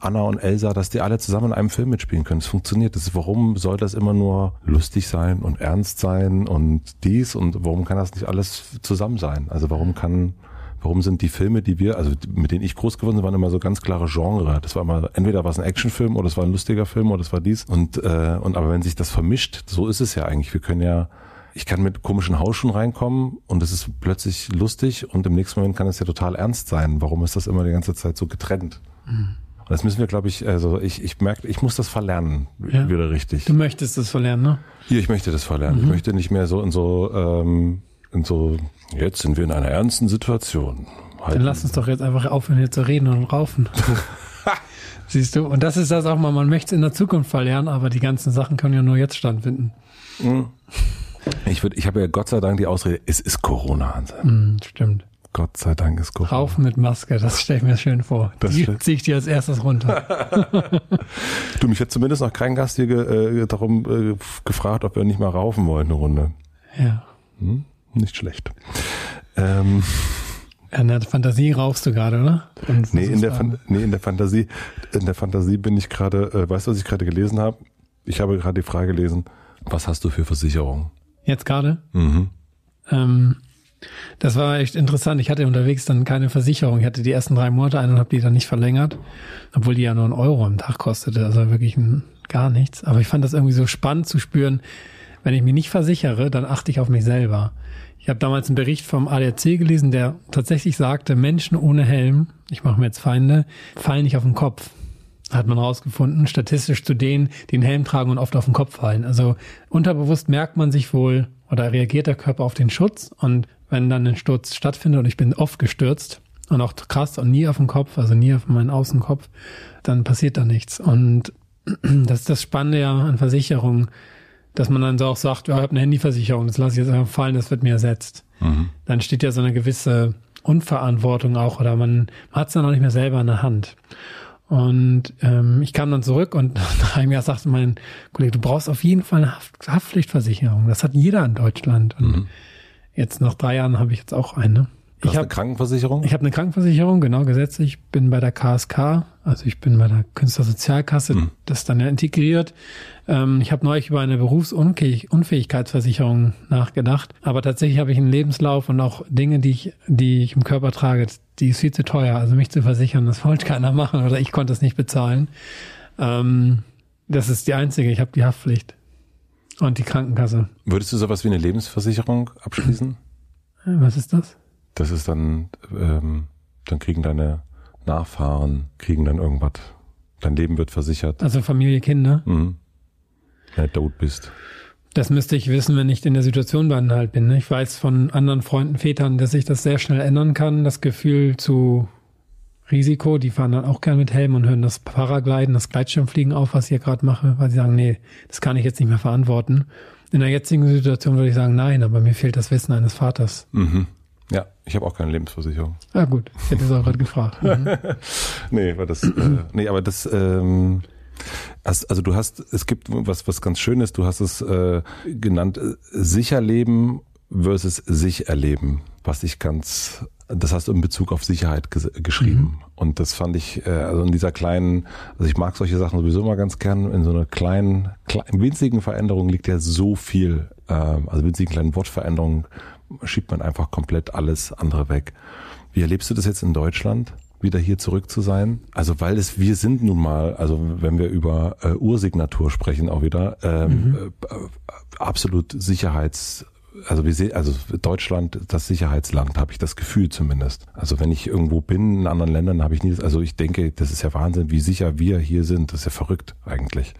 Anna und Elsa, dass die alle zusammen in einem Film mitspielen können. Es funktioniert. Das warum soll das immer nur lustig sein und ernst sein und dies und warum kann das nicht alles zusammen sein? Also warum kann warum sind die Filme, die wir, also mit denen ich groß geworden bin, waren immer so ganz klare Genre. Das war immer, entweder war es ein Actionfilm oder es war ein lustiger Film oder es war dies. Und, äh, und aber wenn sich das vermischt, so ist es ja eigentlich. Wir können ja, ich kann mit komischen Hausschuhen reinkommen und es ist plötzlich lustig und im nächsten Moment kann es ja total ernst sein. Warum ist das immer die ganze Zeit so getrennt? Mhm. Und das müssen wir, glaube ich, also ich, ich merke, ich muss das verlernen, ja. wieder richtig. Du möchtest das verlernen, ne? Ja, ich möchte das verlernen. Mhm. Ich möchte nicht mehr so in so ähm, in so, jetzt sind wir in einer ernsten Situation. Halten. Dann lass uns doch jetzt einfach aufhören, hier zu reden und raufen. Siehst du? Und das ist das auch mal, man möchte es in der Zukunft verlernen, aber die ganzen Sachen können ja nur jetzt stattfinden. Mhm. Ich ich habe ja Gott sei Dank die Ausrede, es ist Corona, Hanse. Mm, stimmt. Gott sei Dank ist Corona. Raufen mit Maske, das stelle ich mir schön vor. Das die ziehe ich dir als erstes runter. du, mich hat zumindest noch kein Gast hier äh, darum äh, gefragt, ob wir nicht mal raufen wollen eine Runde. Ja. Hm? Nicht schlecht. Ähm, in der Fantasie rauchst du gerade, oder? Nee, in der, Fan nee, in der Fantasie, in der Fantasie bin ich gerade, äh, weißt du, was ich gerade gelesen habe? Ich habe gerade die Frage gelesen, was hast du für Versicherungen? Jetzt gerade? Mhm. Ähm, das war echt interessant. Ich hatte unterwegs dann keine Versicherung. Ich hatte die ersten drei Monate eine und habe die dann nicht verlängert, obwohl die ja nur einen Euro am Tag kostete. Also wirklich ein, gar nichts. Aber ich fand das irgendwie so spannend zu spüren, wenn ich mich nicht versichere, dann achte ich auf mich selber. Ich habe damals einen Bericht vom ADAC gelesen, der tatsächlich sagte, Menschen ohne Helm, ich mache mir jetzt Feinde, fallen nicht auf den Kopf. Hat man rausgefunden, statistisch zu denen, die einen Helm tragen und oft auf den Kopf fallen. Also unterbewusst merkt man sich wohl oder reagiert der Körper auf den Schutz und wenn dann ein Sturz stattfindet und ich bin oft gestürzt und auch krass und nie auf den Kopf, also nie auf meinen Außenkopf, dann passiert da nichts. Und das ist das Spannende ja an Versicherungen dass man dann so auch sagt, ja, ich habe eine Handyversicherung, das lasse ich jetzt einfach fallen, das wird mir ersetzt. Mhm. Dann steht ja so eine gewisse Unverantwortung auch oder man, man hat es dann auch nicht mehr selber in der Hand. Und ähm, ich kam dann zurück und nach einem Jahr sagte mein Kollege, du brauchst auf jeden Fall eine Haft Haftpflichtversicherung. Das hat jeder in Deutschland. Und mhm. jetzt nach drei Jahren habe ich jetzt auch eine. Du ich habe eine Krankenversicherung? Ich habe eine Krankenversicherung, genau, gesetzlich. Ich bin bei der KSK, also ich bin bei der Künstlersozialkasse, mhm. das ist dann ja integriert. Ähm, ich habe neulich über eine Berufsunfähigkeitsversicherung nachgedacht, aber tatsächlich habe ich einen Lebenslauf und auch Dinge, die ich, die ich im Körper trage, die ist viel zu teuer. Also mich zu versichern, das wollte keiner machen oder ich konnte es nicht bezahlen. Ähm, das ist die einzige. Ich habe die Haftpflicht und die Krankenkasse. Würdest du sowas wie eine Lebensversicherung abschließen? Was ist das? Das ist dann, ähm, dann kriegen deine Nachfahren, kriegen dann irgendwas. Dein Leben wird versichert. Also Familie, Kinder? Mhm. Wenn du tot bist. Das müsste ich wissen, wenn ich in der Situation dann halt bin. Ne? Ich weiß von anderen Freunden, Vätern, dass sich das sehr schnell ändern kann. Das Gefühl zu Risiko, die fahren dann auch gerne mit Helm und hören das Paragliden, das Gleitschirmfliegen auf, was ich hier gerade mache, weil sie sagen, nee, das kann ich jetzt nicht mehr verantworten. In der jetzigen Situation würde ich sagen, nein, aber mir fehlt das Wissen eines Vaters. Mhm. Ja, ich habe auch keine Lebensversicherung. Ah gut, ich hätte es auch gerade gefragt. Mhm. nee, war das, äh, nee, aber das, ähm, also du hast, es gibt was, was ganz Schönes, du hast es äh, genannt, äh, sicher leben versus sich erleben, was ich ganz, das hast du in Bezug auf Sicherheit ges geschrieben. Mhm. Und das fand ich, äh, also in dieser kleinen, also ich mag solche Sachen sowieso immer ganz gern, in so einer kleinen, kleinen winzigen Veränderung liegt ja so viel, äh, also winzigen kleinen Wortveränderungen schiebt man einfach komplett alles andere weg. Wie erlebst du das jetzt in Deutschland? wieder hier zurück zu sein. Also weil es wir sind nun mal, also wenn wir über äh, Ursignatur sprechen auch wieder, ähm, mhm. äh, absolut Sicherheits also wir sehen, also Deutschland, das Sicherheitsland, habe ich das Gefühl zumindest. Also wenn ich irgendwo bin in anderen Ländern, habe ich nie, also ich denke, das ist ja Wahnsinn, wie sicher wir hier sind. Das ist ja verrückt eigentlich.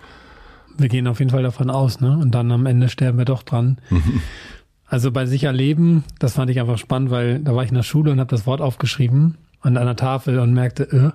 Wir gehen auf jeden Fall davon aus, ne? Und dann am Ende sterben wir doch dran. Also bei sicher leben, das fand ich einfach spannend, weil da war ich in der Schule und habe das Wort aufgeschrieben an einer Tafel und merkte, äh,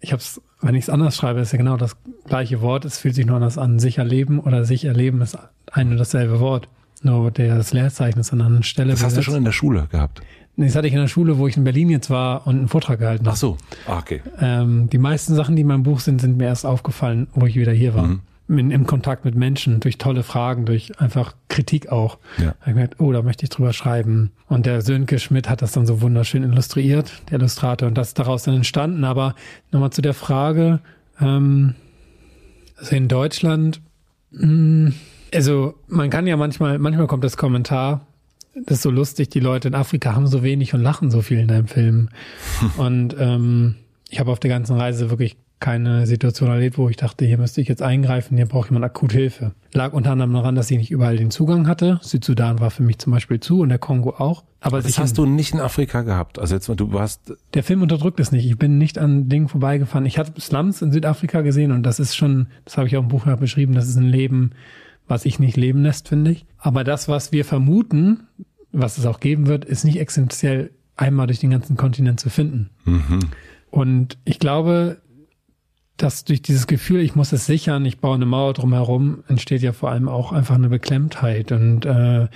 ich habe es, wenn ich es anders schreibe, ist ja genau das gleiche Wort. Es fühlt sich nur anders an. Sicher leben oder sich erleben ist ein und dasselbe Wort. Nur der das Leerzeichen ist an einer anderen Stelle. Das hast du schon in der Schule gehabt? Nee, das hatte ich in der Schule, wo ich in Berlin jetzt war und einen Vortrag gehalten habe. Ach so, ah, okay. Ähm, die meisten Sachen, die in meinem Buch sind, sind mir erst aufgefallen, wo ich wieder hier war. Mhm in, im Kontakt mit Menschen, durch tolle Fragen, durch einfach Kritik auch. Ja. Da ich gemerkt, oh, da möchte ich drüber schreiben. Und der Sönke Schmidt hat das dann so wunderschön illustriert, der Illustrator, und das ist daraus dann entstanden. Aber nochmal zu der Frage, ähm, also in Deutschland, mh, hm, also man kann ja manchmal, manchmal kommt das Kommentar, das ist so lustig, die Leute in Afrika haben so wenig und lachen so viel in deinem Film. und ähm, ich habe auf der ganzen Reise wirklich keine Situation erlebt, wo ich dachte, hier müsste ich jetzt eingreifen, hier braucht jemand akut Hilfe. Lag unter anderem daran, dass ich nicht überall den Zugang hatte. Südsudan war für mich zum Beispiel zu und der Kongo auch. Aber das hast du nicht in Afrika gehabt. Also jetzt du warst. Der Film unterdrückt es nicht. Ich bin nicht an Dingen vorbeigefahren. Ich hatte Slums in Südafrika gesehen und das ist schon, das habe ich auch im Buch beschrieben, das ist ein Leben, was ich nicht leben lässt, finde ich. Aber das, was wir vermuten, was es auch geben wird, ist nicht essentiell einmal durch den ganzen Kontinent zu finden. Mhm. Und ich glaube, dass durch dieses Gefühl, ich muss es sichern, ich baue eine Mauer drumherum, entsteht ja vor allem auch einfach eine Beklemmtheit. Und äh,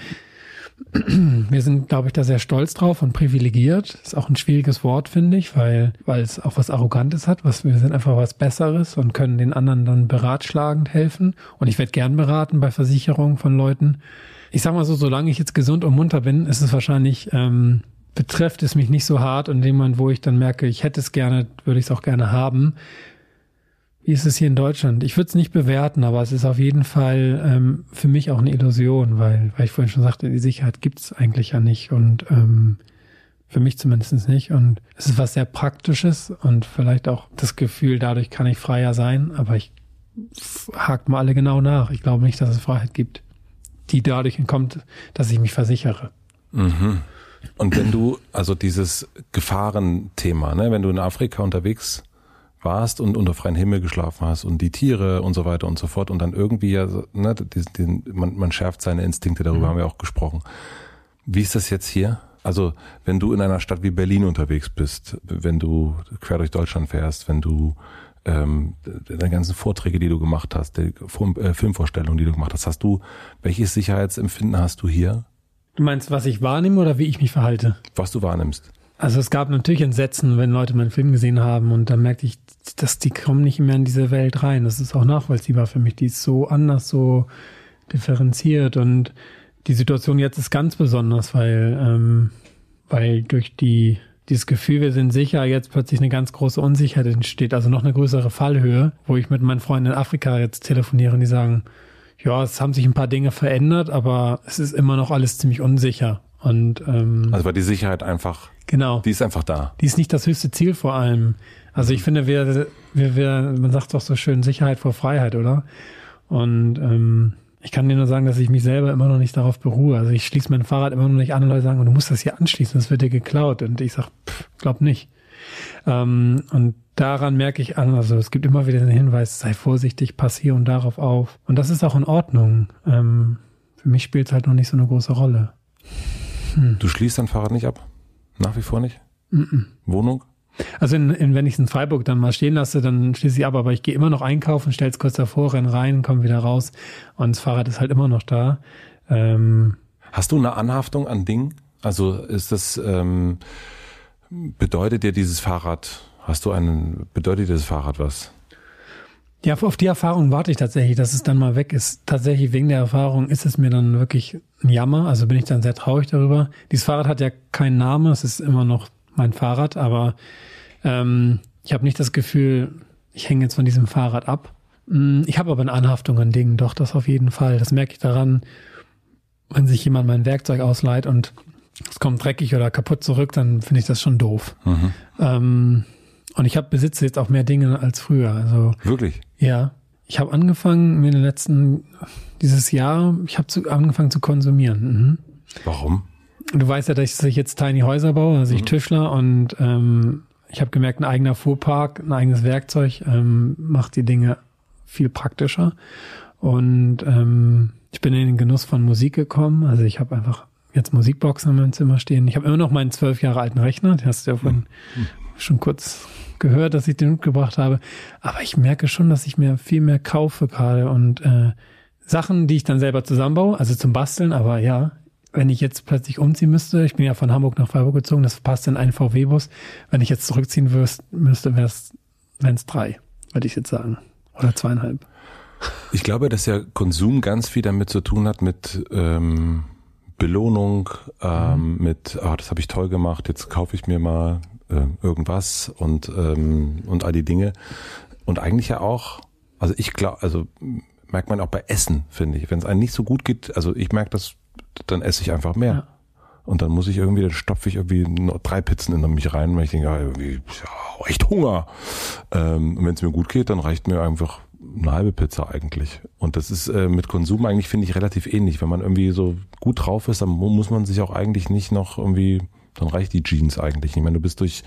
wir sind, glaube ich, da sehr stolz drauf und privilegiert. Ist auch ein schwieriges Wort, finde ich, weil, weil es auch was Arrogantes hat. Was, wir sind einfach was Besseres und können den anderen dann beratschlagend helfen. Und ich werde gern beraten bei Versicherungen von Leuten. Ich sag mal so, solange ich jetzt gesund und munter bin, ist es wahrscheinlich, ähm, betrifft es mich nicht so hart. Und Moment, wo ich dann merke, ich hätte es gerne, würde ich es auch gerne haben, wie ist es hier in Deutschland? Ich würde es nicht bewerten, aber es ist auf jeden Fall ähm, für mich auch eine Illusion, weil, weil ich vorhin schon sagte, die Sicherheit gibt es eigentlich ja nicht und ähm, für mich zumindest nicht. Und es ist was sehr Praktisches und vielleicht auch das Gefühl, dadurch kann ich freier sein, aber ich hakt mal alle genau nach. Ich glaube nicht, dass es Freiheit gibt, die dadurch kommt, dass ich mich versichere. Mhm. Und wenn du, also dieses Gefahrenthema, ne, wenn du in Afrika unterwegs warst und unter freiem Himmel geschlafen hast und die Tiere und so weiter und so fort und dann irgendwie ja, ne, die, die, man, man schärft seine Instinkte, darüber mhm. haben wir auch gesprochen. Wie ist das jetzt hier? Also, wenn du in einer Stadt wie Berlin unterwegs bist, wenn du quer durch Deutschland fährst, wenn du ähm, deine ganzen Vorträge, die du gemacht hast, die äh, Filmvorstellungen, die du gemacht hast, hast du, welches Sicherheitsempfinden hast du hier? Du meinst, was ich wahrnehme oder wie ich mich verhalte? Was du wahrnimmst. Also es gab natürlich Entsetzen, wenn Leute meinen Film gesehen haben und dann merkte ich, dass die kommen nicht mehr in diese Welt rein. Das ist auch nachvollziehbar für mich. Die ist so anders, so differenziert und die Situation jetzt ist ganz besonders, weil, ähm, weil durch die, dieses Gefühl, wir sind sicher, jetzt plötzlich eine ganz große Unsicherheit entsteht, also noch eine größere Fallhöhe, wo ich mit meinen Freunden in Afrika jetzt telefoniere und die sagen, ja, es haben sich ein paar Dinge verändert, aber es ist immer noch alles ziemlich unsicher. Und ähm, also war die Sicherheit einfach, genau, die ist einfach da. Die ist nicht das höchste Ziel vor allem. Also ich finde, wir, wir, wir, man sagt doch so schön Sicherheit vor Freiheit, oder? Und ähm, ich kann dir nur sagen, dass ich mich selber immer noch nicht darauf beruhe. Also ich schließe mein Fahrrad immer noch nicht an und Leute sagen, du musst das hier anschließen, das wird dir geklaut. Und ich sage, glaub nicht. Ähm, und daran merke ich an, also es gibt immer wieder den Hinweis, sei vorsichtig, pass hier und darauf auf. Und das ist auch in Ordnung. Ähm, für mich spielt es halt noch nicht so eine große Rolle. Hm. Du schließt dein Fahrrad nicht ab? Nach wie vor nicht? Mm -mm. Wohnung? Also in, in, wenn ich es in Freiburg dann mal stehen lasse, dann schließe ich ab, aber ich gehe immer noch einkaufen, stelle es kurz davor, renn rein, komme wieder raus und das Fahrrad ist halt immer noch da. Ähm, Hast du eine Anhaftung an Dingen? Also ist das ähm, bedeutet dir dieses Fahrrad, hast du einen, bedeutet dir das Fahrrad was? Ja, auf die Erfahrung warte ich tatsächlich, dass es dann mal weg ist. Tatsächlich wegen der Erfahrung ist es mir dann wirklich ein Jammer. Also bin ich dann sehr traurig darüber. Dieses Fahrrad hat ja keinen Namen, es ist immer noch mein Fahrrad, aber ähm, ich habe nicht das Gefühl, ich hänge jetzt von diesem Fahrrad ab. Mm, ich habe aber eine Anhaftung an Dingen, doch, das auf jeden Fall. Das merke ich daran, wenn sich jemand mein Werkzeug ausleiht und es kommt dreckig oder kaputt zurück, dann finde ich das schon doof. Mhm. Ähm, und ich habe besitze jetzt auch mehr Dinge als früher. Also wirklich? Ja. Ich habe angefangen in den letzten dieses Jahr, ich habe angefangen zu konsumieren. Mhm. Warum? Du weißt ja, dass ich jetzt Tiny Häuser baue, also ich mhm. Tischler und ähm, ich habe gemerkt, ein eigener Fuhrpark, ein eigenes Werkzeug ähm, macht die Dinge viel praktischer. Und ähm, ich bin in den Genuss von Musik gekommen. Also ich habe einfach jetzt Musikboxen in meinem Zimmer stehen. Ich habe immer noch meinen zwölf Jahre alten Rechner. Den hast du ja vorhin mhm. Schon kurz gehört, dass ich den mitgebracht habe. Aber ich merke schon, dass ich mir viel mehr kaufe gerade und äh, Sachen, die ich dann selber zusammenbaue, also zum Basteln, aber ja, wenn ich jetzt plötzlich umziehen müsste, ich bin ja von Hamburg nach Freiburg gezogen, das passt in einen VW-Bus. Wenn ich jetzt zurückziehen würst, müsste, wäre es, wenn es drei, würde ich jetzt sagen. Oder zweieinhalb. Ich glaube, dass ja Konsum ganz viel damit zu tun hat mit ähm, Belohnung, ähm, mhm. mit, ah, das habe ich toll gemacht, jetzt kaufe ich mir mal äh, irgendwas und, ähm, und all die Dinge. Und eigentlich ja auch, also ich glaube, also merkt man auch bei Essen, finde ich. Wenn es einem nicht so gut geht, also ich merke das dann esse ich einfach mehr. Ja. Und dann muss ich irgendwie, dann stopfe ich irgendwie drei Pizzen in mich rein, weil ich denke, ja, irgendwie, ja, echt Hunger. Ähm, und wenn es mir gut geht, dann reicht mir einfach eine halbe Pizza eigentlich. Und das ist äh, mit Konsum eigentlich, finde ich, relativ ähnlich. Wenn man irgendwie so gut drauf ist, dann muss man sich auch eigentlich nicht noch irgendwie, dann reicht die Jeans eigentlich. Ich meine, du bist durch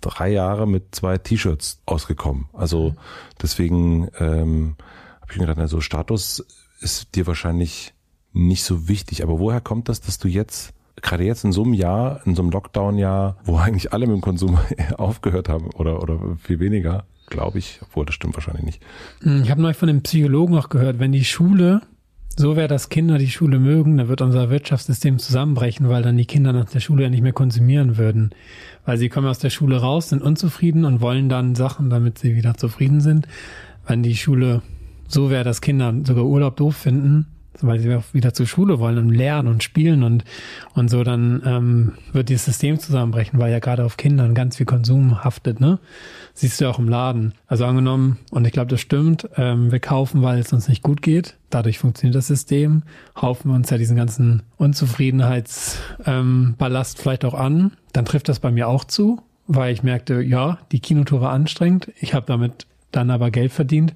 drei Jahre mit zwei T-Shirts ausgekommen. Also mhm. deswegen ähm, habe ich mir gedacht, also Status ist dir wahrscheinlich nicht so wichtig. Aber woher kommt das, dass du jetzt, gerade jetzt in so einem Jahr, in so einem Lockdown-Jahr, wo eigentlich alle mit dem Konsum aufgehört haben oder, oder viel weniger, glaube ich, obwohl das stimmt wahrscheinlich nicht. Hm, ich habe neulich von dem Psychologen auch gehört, wenn die Schule so wäre, dass Kinder die Schule mögen, dann wird unser Wirtschaftssystem zusammenbrechen, weil dann die Kinder nach der Schule ja nicht mehr konsumieren würden. Weil sie kommen aus der Schule raus, sind unzufrieden und wollen dann Sachen, damit sie wieder zufrieden sind. Wenn die Schule so wäre, dass Kinder sogar Urlaub doof finden, weil sie auch wieder zur Schule wollen und lernen und spielen und, und so, dann ähm, wird dieses System zusammenbrechen, weil ja gerade auf Kindern ganz viel Konsum haftet, ne? Siehst du ja auch im Laden. Also angenommen, und ich glaube, das stimmt, ähm, wir kaufen, weil es uns nicht gut geht. Dadurch funktioniert das System. Haufen wir uns ja diesen ganzen Unzufriedenheitsballast ähm, Ballast vielleicht auch an. Dann trifft das bei mir auch zu, weil ich merkte, ja, die Kinotour war anstrengend. Ich habe damit dann aber Geld verdient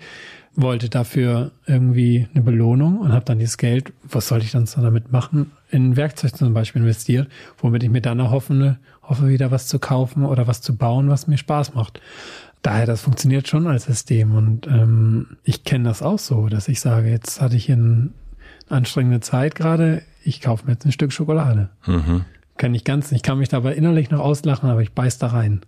wollte dafür irgendwie eine Belohnung und habe dann dieses Geld, was sollte ich dann damit machen, in Werkzeug zum Beispiel investiert, womit ich mir dann erhoffe, hoffe wieder was zu kaufen oder was zu bauen, was mir Spaß macht. Daher, das funktioniert schon als System und ähm, ich kenne das auch so, dass ich sage, jetzt hatte ich hier eine anstrengende Zeit gerade, ich kaufe mir jetzt ein Stück Schokolade. Mhm. Kann ich ganz, ich kann mich dabei innerlich noch auslachen, aber ich beiß da rein.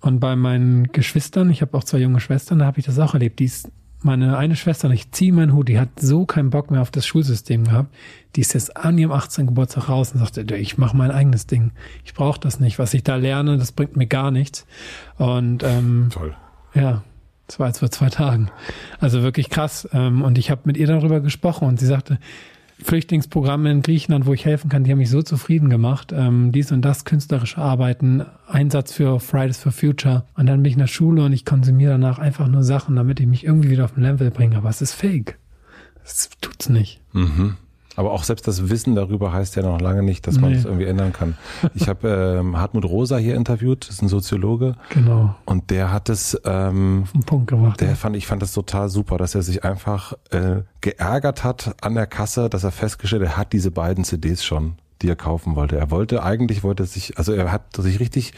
Und bei meinen Geschwistern, ich habe auch zwei junge Schwestern, da habe ich das auch erlebt. Die ist meine eine Schwester, ich ziehe meinen Hut, die hat so keinen Bock mehr auf das Schulsystem gehabt. Die ist jetzt an ihrem 18. Geburtstag raus und sagte, ich mache mein eigenes Ding. Ich brauche das nicht. Was ich da lerne, das bringt mir gar nichts. Und ähm, Toll. ja, das war jetzt vor zwei Tagen. Also wirklich krass. Ähm, und ich habe mit ihr darüber gesprochen und sie sagte, Flüchtlingsprogramme in Griechenland, wo ich helfen kann, die haben mich so zufrieden gemacht. Ähm, dies und das, künstlerische Arbeiten, Einsatz für Fridays for Future. Und dann bin ich in der Schule und ich konsumiere danach einfach nur Sachen, damit ich mich irgendwie wieder auf ein Level bringe. Aber es ist fake. Das tut's nicht. Mhm. Aber auch selbst das Wissen darüber heißt ja noch lange nicht, dass man es Nee. irgendwie ändern kann. Ich habe ähm, Hartmut Rosa hier interviewt, das ist ein Soziologe, Genau. und der hat es, ähm, Auf den Punkt gemacht. der fand, ich fand das total super, dass er sich einfach äh, geärgert hat an der Kasse, dass er festgestellt, er hat diese beiden CDs schon, die er kaufen wollte. Er wollte eigentlich wollte er sich, also er hat sich richtig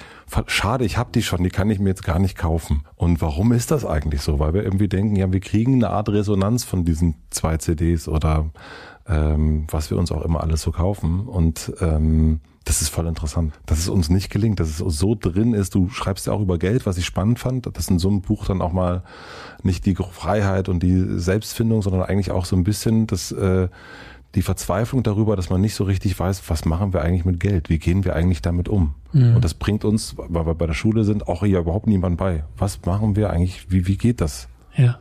schade, ich habe die schon, die kann ich mir jetzt gar nicht kaufen. Und warum ist das eigentlich so? Weil wir irgendwie denken, ja, wir kriegen eine Art Resonanz von diesen zwei CDs oder ähm, was wir uns auch immer alles so kaufen. Und ähm, das ist voll interessant, dass es uns nicht gelingt, dass es so drin ist. Du schreibst ja auch über Geld, was ich spannend fand, dass in so einem Buch dann auch mal nicht die Freiheit und die Selbstfindung, sondern eigentlich auch so ein bisschen das, äh, die Verzweiflung darüber, dass man nicht so richtig weiß, was machen wir eigentlich mit Geld? Wie gehen wir eigentlich damit um? Mhm. Und das bringt uns, weil wir bei der Schule sind, auch hier überhaupt niemand bei. Was machen wir eigentlich? Wie, wie geht das? Ja.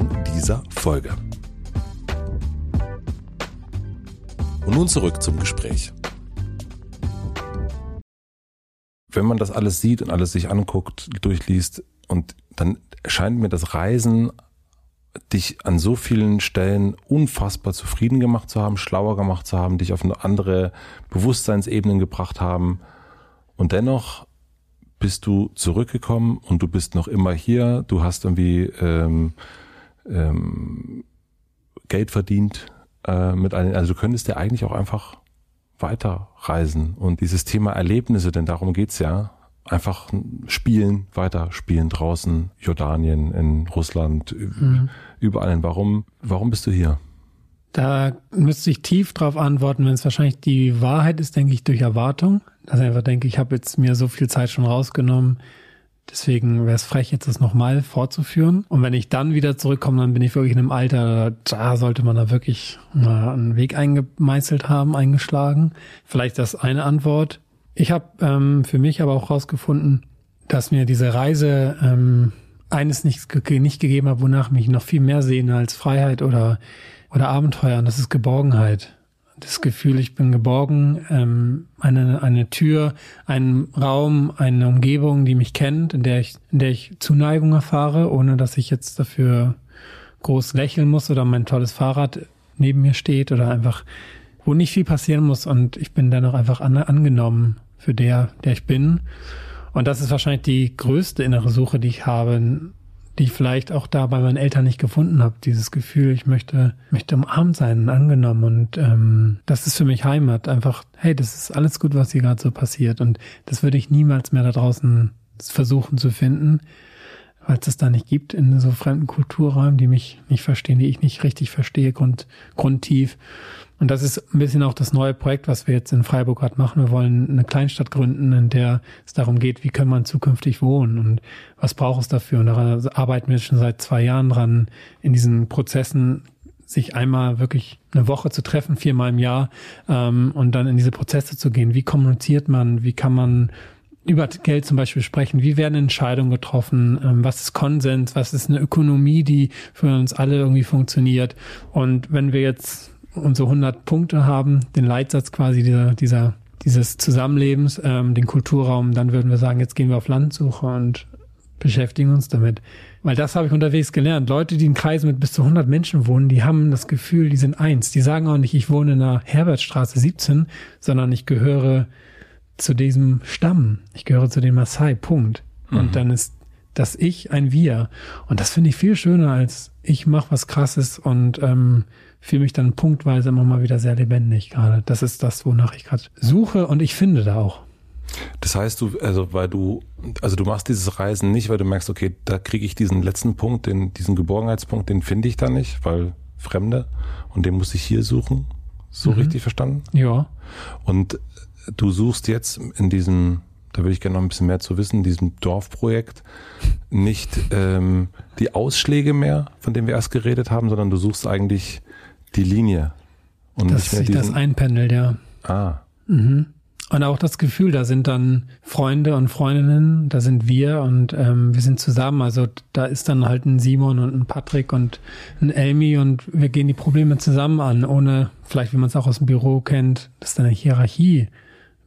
dieser Folge. Und nun zurück zum Gespräch. Wenn man das alles sieht und alles sich anguckt, durchliest und dann scheint mir das Reisen dich an so vielen Stellen unfassbar zufrieden gemacht zu haben, schlauer gemacht zu haben, dich auf eine andere Bewusstseinsebenen gebracht haben. Und dennoch bist du zurückgekommen und du bist noch immer hier. Du hast irgendwie ähm, ähm, Geld verdient äh, mit einem, also du könntest ja eigentlich auch einfach weiterreisen und dieses Thema Erlebnisse, denn darum geht's ja, einfach spielen, weiter spielen draußen, Jordanien, in Russland, Mhm. überall. Warum, warum bist du hier? Da müsste ich tief drauf antworten, wenn es wahrscheinlich die Wahrheit ist, denke ich, durch Erwartung. Dass ich einfach denke, ich habe jetzt mir so viel Zeit schon rausgenommen. Deswegen wäre es frech, jetzt das nochmal fortzuführen. Und wenn ich dann wieder zurückkomme, dann bin ich wirklich in einem Alter, da sollte man da wirklich mal einen Weg eingemeißelt haben, eingeschlagen. Vielleicht das eine Antwort. Ich habe ähm, für mich aber auch rausgefunden, dass mir diese Reise ähm, eines nicht, nicht gegeben hat, wonach mich noch viel mehr sehne als Freiheit oder, oder Abenteuer. Und das ist Geborgenheit. Das Gefühl, ich bin geborgen, ähm, eine, eine Tür, einen Raum, eine Umgebung, die mich kennt, in der ich, in der ich Zuneigung erfahre, ohne dass ich jetzt dafür groß lächeln muss oder mein tolles Fahrrad neben mir steht oder einfach, wo nicht viel passieren muss und ich bin dennoch einfach an, angenommen für der, der ich bin. Und das ist wahrscheinlich die größte innere Suche, die ich habe, die ich vielleicht auch da bei meinen Eltern nicht gefunden habe. Dieses Gefühl, ich möchte, möchte umarmt sein angenommen. Und ähm, das ist für mich Heimat. Einfach, hey, das ist alles gut, was hier gerade so passiert. Und das würde ich niemals mehr da draußen versuchen zu finden, weil es das da nicht gibt in so fremden Kulturräumen, die mich nicht verstehen, die ich nicht richtig verstehe, grund, grundtief. Und das ist ein bisschen auch das neue Projekt, was wir jetzt in Freiburg gerade machen. Wir wollen eine Kleinstadt gründen, in der es darum geht, wie kann man zukünftig wohnen und was braucht es dafür. Und daran arbeiten wir schon seit zwei Jahren dran, in diesen Prozessen sich einmal wirklich eine Woche zu treffen, viermal im Jahr, ähm, und dann in diese Prozesse zu gehen. Wie kommuniziert man? Wie kann man über Geld zum Beispiel sprechen. Wie werden Entscheidungen getroffen? Ähm, was ist Konsens? Was ist eine Ökonomie, die für uns alle irgendwie funktioniert? Und wenn wir jetzt unsere 100 Punkte haben, den Leitsatz quasi dieser, dieser dieses Zusammenlebens, ähm, den Kulturraum, dann würden wir sagen, jetzt gehen wir auf Landsuche und beschäftigen uns damit. Weil das habe ich unterwegs gelernt. Leute, die in Kreisen mit bis zu 100 Menschen wohnen, die haben das Gefühl, die sind eins. Die sagen auch nicht, ich wohne in der Herbertstraße 17, sondern ich gehöre zu diesem Stamm. Ich gehöre zu den Maasai, Punkt. Mhm. Und dann ist das Ich ein Wir. Und das finde ich viel schöner als ich mache was Krasses und ähm, fühle mich dann punktweise immer mal wieder sehr lebendig gerade. Das ist das, wonach ich gerade suche und ich finde da auch. Das heißt, du, also weil du, also du machst dieses Reisen nicht, weil du merkst, okay, da kriege ich diesen letzten Punkt, den, diesen Geborgenheitspunkt, den finde ich da nicht, weil Fremde und den muss ich hier suchen. So mhm. richtig verstanden? Ja. Und du suchst jetzt in diesem, da würde ich gerne noch ein bisschen mehr zu wissen, diesem Dorfprojekt nicht ähm, die Ausschläge mehr, von denen wir erst geredet haben, sondern du suchst eigentlich die Linie. Und Dass sich das einpendelt, ja. Ah. Mhm. Und auch das Gefühl, da sind dann Freunde und Freundinnen, da sind wir und ähm, wir sind zusammen. Also da ist dann halt ein Simon und ein Patrick und ein Amy und wir gehen die Probleme zusammen an, ohne vielleicht, wie man es auch aus dem Büro kennt, dass da eine Hierarchie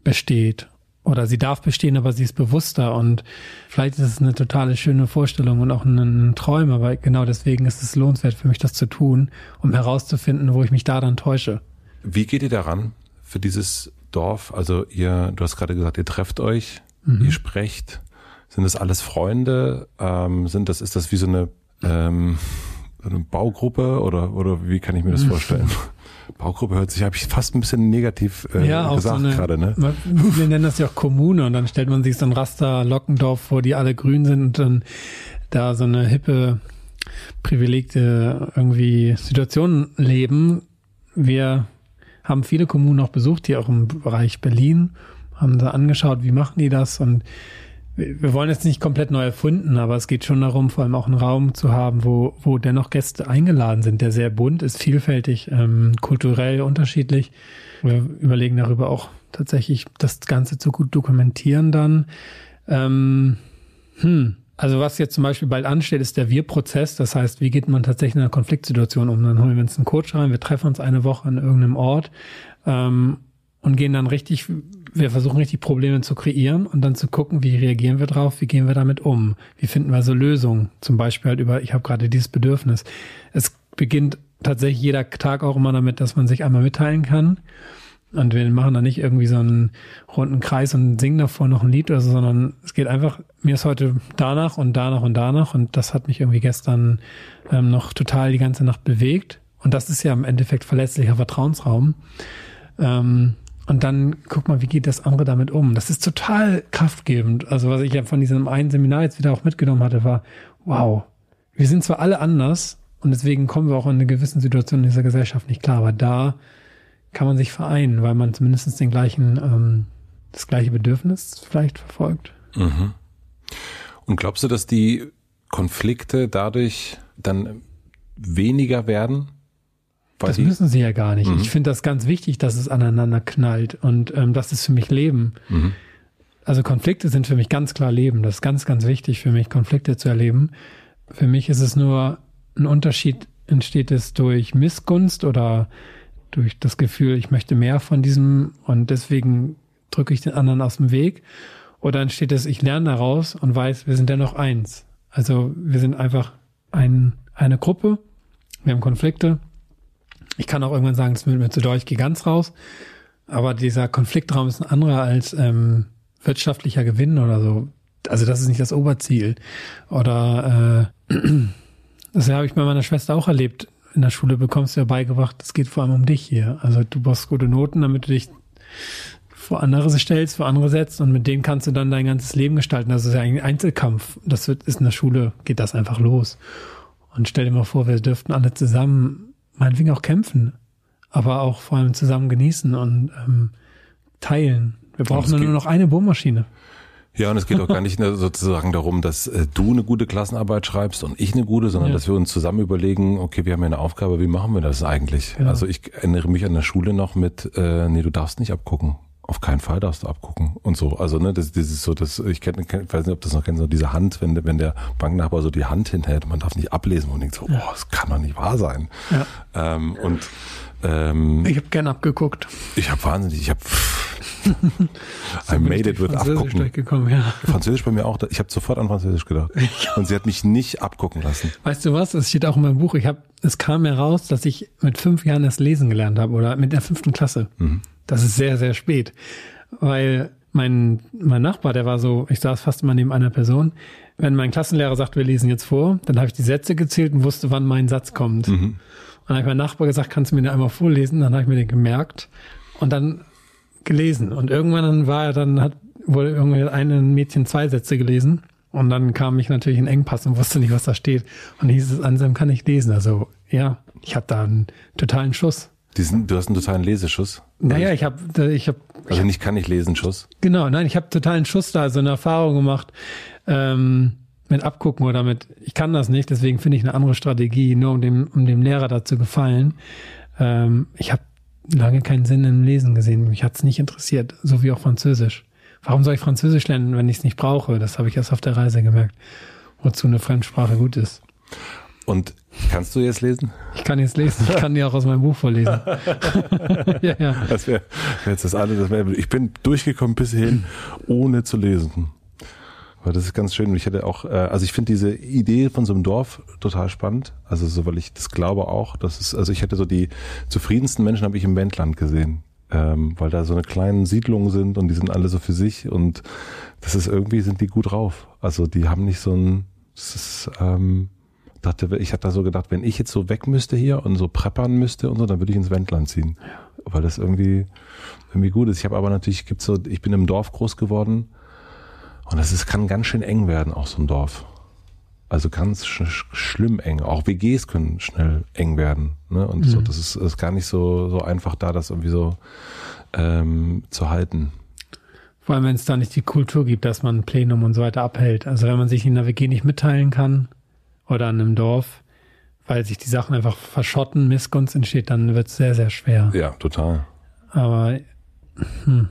besteht. Oder sie darf bestehen, aber sie ist bewusster und vielleicht ist es eine totale schöne Vorstellung und auch ein, Traum, aber genau deswegen ist es lohnenswert für mich, das zu tun, um herauszufinden, wo ich mich da dann täusche. Wie geht ihr daran für dieses Dorf? Also ihr, du hast gerade gesagt, ihr trefft euch, mhm. ihr sprecht. Sind das alles Freunde? Ähm, sind das, ist das wie so eine, ähm, eine Baugruppe oder, oder wie kann ich mir das vorstellen? Baugruppe hört sich, habe ich fast ein bisschen negativ äh, ja, gesagt so gerade, ne? Wir nennen das ja auch Kommune und dann stellt man sich so ein Raster Lockendorf vor, die alle grün sind und dann da so eine hippe, privilegte irgendwie Situation leben. Wir haben viele Kommunen auch besucht, hier auch im Bereich Berlin, haben da angeschaut, wie machen die das und wir wollen jetzt nicht komplett neu erfunden, aber es geht schon darum, vor allem auch einen Raum zu haben, wo, wo dennoch Gäste eingeladen sind, der sehr bunt ist, vielfältig, ähm, kulturell unterschiedlich. Wir überlegen darüber auch tatsächlich, das Ganze zu gut dokumentieren dann. Ähm, hm. Also was jetzt zum Beispiel bald ansteht, ist der Wir-Prozess. Das heißt, wie geht man tatsächlich in einer Konfliktsituation um? Dann holen wir uns einen Coach rein, wir treffen uns eine Woche an irgendeinem Ort ähm, und gehen dann richtig wir versuchen richtig Probleme zu kreieren und dann zu gucken, wie reagieren wir drauf, wie gehen wir damit um, wie finden wir so Lösungen, zum Beispiel halt über, ich habe gerade dieses Bedürfnis. Es beginnt tatsächlich jeder Tag auch immer damit, dass man sich einmal mitteilen kann. Und wir machen da nicht irgendwie so einen runden Kreis und singen davor noch ein Lied oder so, sondern es geht einfach, mir ist heute danach und danach und danach und das hat mich irgendwie gestern ähm, noch total die ganze Nacht bewegt. Und das ist ja im Endeffekt verletzlicher Vertrauensraum. Ähm, und dann guck mal, wie geht das andere damit um? Das ist total kraftgebend. Also was ich ja von diesem einen Seminar jetzt wieder auch mitgenommen hatte, war, wow, wir sind zwar alle anders und deswegen kommen wir auch in eine gewissen Situation in dieser Gesellschaft nicht klar, aber da kann man sich vereinen, weil man zumindest den gleichen, ähm, das gleiche Bedürfnis vielleicht verfolgt. Mhm. Und glaubst du, dass die Konflikte dadurch dann weniger werden? Das müssen sie ja gar nicht. Mhm. Ich finde das ganz wichtig, dass es aneinander knallt und ähm, das ist für mich Leben. Mhm. Also Konflikte sind für mich ganz klar Leben. Das ist ganz, ganz wichtig für mich, Konflikte zu erleben. Für mich ist es nur ein Unterschied, entsteht es durch Missgunst oder durch das Gefühl, ich möchte mehr von diesem und deswegen drücke ich den anderen aus dem Weg. Oder entsteht es, ich lerne daraus und weiß, wir sind dennoch eins. Also wir sind einfach ein, eine Gruppe, wir haben Konflikte, ich kann auch irgendwann sagen, das wird mir zu doll, ich gehe ganz raus. Aber dieser Konfliktraum ist ein anderer als ähm, wirtschaftlicher Gewinn oder so. Also das ist nicht das Oberziel. Oder äh, das habe ich bei meiner Schwester auch erlebt. In der Schule bekommst du ja beigebracht, es geht vor allem um dich hier. Also du brauchst gute Noten, damit du dich vor andere stellst, vor andere setzt und mit denen kannst du dann dein ganzes Leben gestalten. Das ist ja ein Einzelkampf. Das wird, ist in der Schule, geht das einfach los. Und stell dir mal vor, wir dürften alle zusammen meinetwegen auch kämpfen, aber auch vor allem zusammen genießen und ähm, teilen. Wir brauchen nur noch eine Bohrmaschine. Ja, und es geht auch gar nicht sozusagen darum, dass äh, du eine gute Klassenarbeit schreibst und ich eine gute, sondern ja. dass wir uns zusammen überlegen, okay, wir haben ja eine Aufgabe, wie machen wir das eigentlich? Genau. Also ich erinnere mich an der Schule noch mit, äh, nee, du darfst nicht abgucken. Auf keinen Fall darfst du abgucken und so. Also ne, das, das ist so, das ich kenne, kenn, weiß nicht, ob das noch kennst, so diese Hand, wenn, wenn der Banknachbar so die Hand hinhält, man darf nicht ablesen und denkt so, ja. oh, das kann doch nicht wahr sein. Ja. Ähm, und ähm, ich habe gern abgeguckt. Ich habe wahnsinnig, ich habe I made it with abgucken. Ja. Französisch bei mir auch. Ich habe sofort an Französisch gedacht. Und sie hat mich nicht abgucken lassen. Weißt du was? Das steht auch in meinem Buch. Ich habe, es kam heraus, dass ich mit fünf Jahren das Lesen gelernt habe oder mit der fünften Klasse. Mhm. Das ist sehr, sehr spät. Weil mein, mein Nachbar, der war so, ich saß fast immer neben einer Person. Wenn mein Klassenlehrer sagt, wir lesen jetzt vor, dann habe ich die Sätze gezählt und wusste, wann mein Satz kommt. Mhm. Und dann habe ich meinem Nachbar gesagt, kannst du mir den einmal vorlesen? Dann habe ich mir den gemerkt und dann gelesen. Und irgendwann war er dann, hat wohl irgendwie ein Mädchen zwei Sätze gelesen. Und dann kam ich natürlich in Engpass und wusste nicht, was da steht. Und hieß es, Anselm kann ich lesen. Also ja, ich habe da einen totalen Schuss. Diesen, du hast einen totalen Leseschuss. Naja, ich habe, ich habe. Also nicht kann ich lesen, Schuss. Genau, nein, ich habe totalen Schuss da, also eine Erfahrung gemacht ähm, mit Abgucken oder mit. Ich kann das nicht, deswegen finde ich eine andere Strategie, nur um dem, um dem Lehrer da zu gefallen. Ähm, ich habe lange keinen Sinn im Lesen gesehen. Mich hat's nicht interessiert, so wie auch Französisch. Warum soll ich Französisch lernen, wenn ich es nicht brauche? Das habe ich erst auf der Reise gemerkt, wozu eine Fremdsprache gut ist. Und kannst du jetzt lesen? Ich kann jetzt lesen. Ich kann dir auch aus meinem Buch vorlesen. ja, ja. Das wäre jetzt das andere. Das wär, ich bin durchgekommen bis hierhin, ohne zu lesen. Aber das ist ganz schön. Ich hätte auch, äh, also ich finde diese Idee von so einem Dorf total spannend. Also so, weil ich das glaube auch, dass es, also ich hätte so die zufriedensten Menschen habe ich im Wendland gesehen. Ähm, weil da so eine kleinen Siedlungen sind und die sind alle so für sich und das ist irgendwie, sind die gut drauf. Also die haben nicht so ein, das ist, ähm, dachte, ich hatte da so gedacht, wenn ich jetzt so weg müsste hier und so preppern müsste und so, dann würde ich ins Wendland ziehen. Weil das irgendwie, irgendwie gut ist. Ich habe aber natürlich, gibt's so, ich bin im Dorf groß geworden und das ist, kann ganz schön eng werden, auch so ein Dorf. Also ganz sch schlimm eng. Auch WGs können schnell eng werden. Ne? Und mhm. so, das ist, ist gar nicht so, so einfach da, das irgendwie so ähm, zu halten. Vor allem, wenn es da nicht die Kultur gibt, dass man ein Plenum und so weiter abhält. Also wenn man sich in der WG nicht mitteilen kann, oder an einem Dorf, weil sich die Sachen einfach verschotten, Missgunst entsteht, dann wird es sehr, sehr schwer. Ja, total. Aber hm.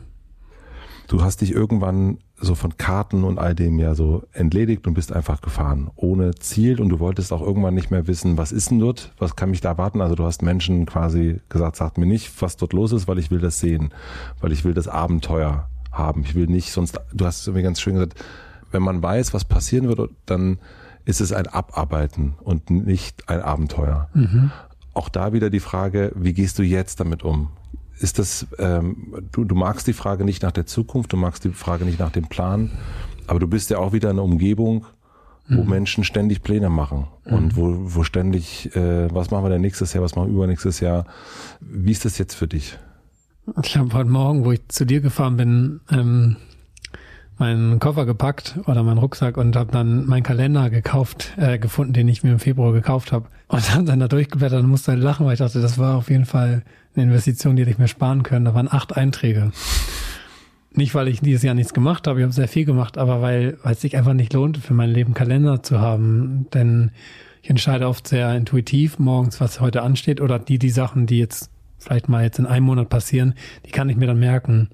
du hast dich irgendwann so von Karten und all dem ja so entledigt und bist einfach gefahren, ohne Ziel und du wolltest auch irgendwann nicht mehr wissen, was ist denn dort, was kann mich da erwarten. Also du hast Menschen quasi gesagt, sagt mir nicht, was dort los ist, weil ich will das sehen, weil ich will das Abenteuer haben. Ich will nicht sonst, du hast mir ganz schön gesagt, wenn man weiß, was passieren wird, dann ist es ein Abarbeiten und nicht ein Abenteuer. Mhm. Auch da wieder die Frage, wie gehst du jetzt damit um? Ist das, ähm, du, du magst die Frage nicht nach der Zukunft, du magst die Frage nicht nach dem Plan, aber du bist ja auch wieder in einer Umgebung, wo mhm. Menschen ständig Pläne machen und mhm. wo, wo ständig, äh, was machen wir denn nächstes Jahr, was machen wir übernächstes Jahr? Wie ist das jetzt für dich? Ich habe heute Morgen, wo ich zu dir gefahren bin, ähm, meinen Koffer gepackt oder meinen Rucksack und habe dann meinen Kalender gekauft, äh, gefunden, den ich mir im Februar gekauft habe. Und habe dann da durchgeblättert und musste halt lachen, weil ich dachte, das war auf jeden Fall eine Investition, die hätte ich mir sparen können. Da waren acht Einträge. Nicht, weil ich dieses Jahr nichts gemacht habe, ich habe sehr viel gemacht, aber weil, weil es sich einfach nicht lohnt, für mein Leben Kalender zu haben. Denn ich entscheide oft sehr intuitiv morgens, was heute ansteht oder die, die Sachen, die jetzt vielleicht mal jetzt in einem Monat passieren, die kann ich mir dann merken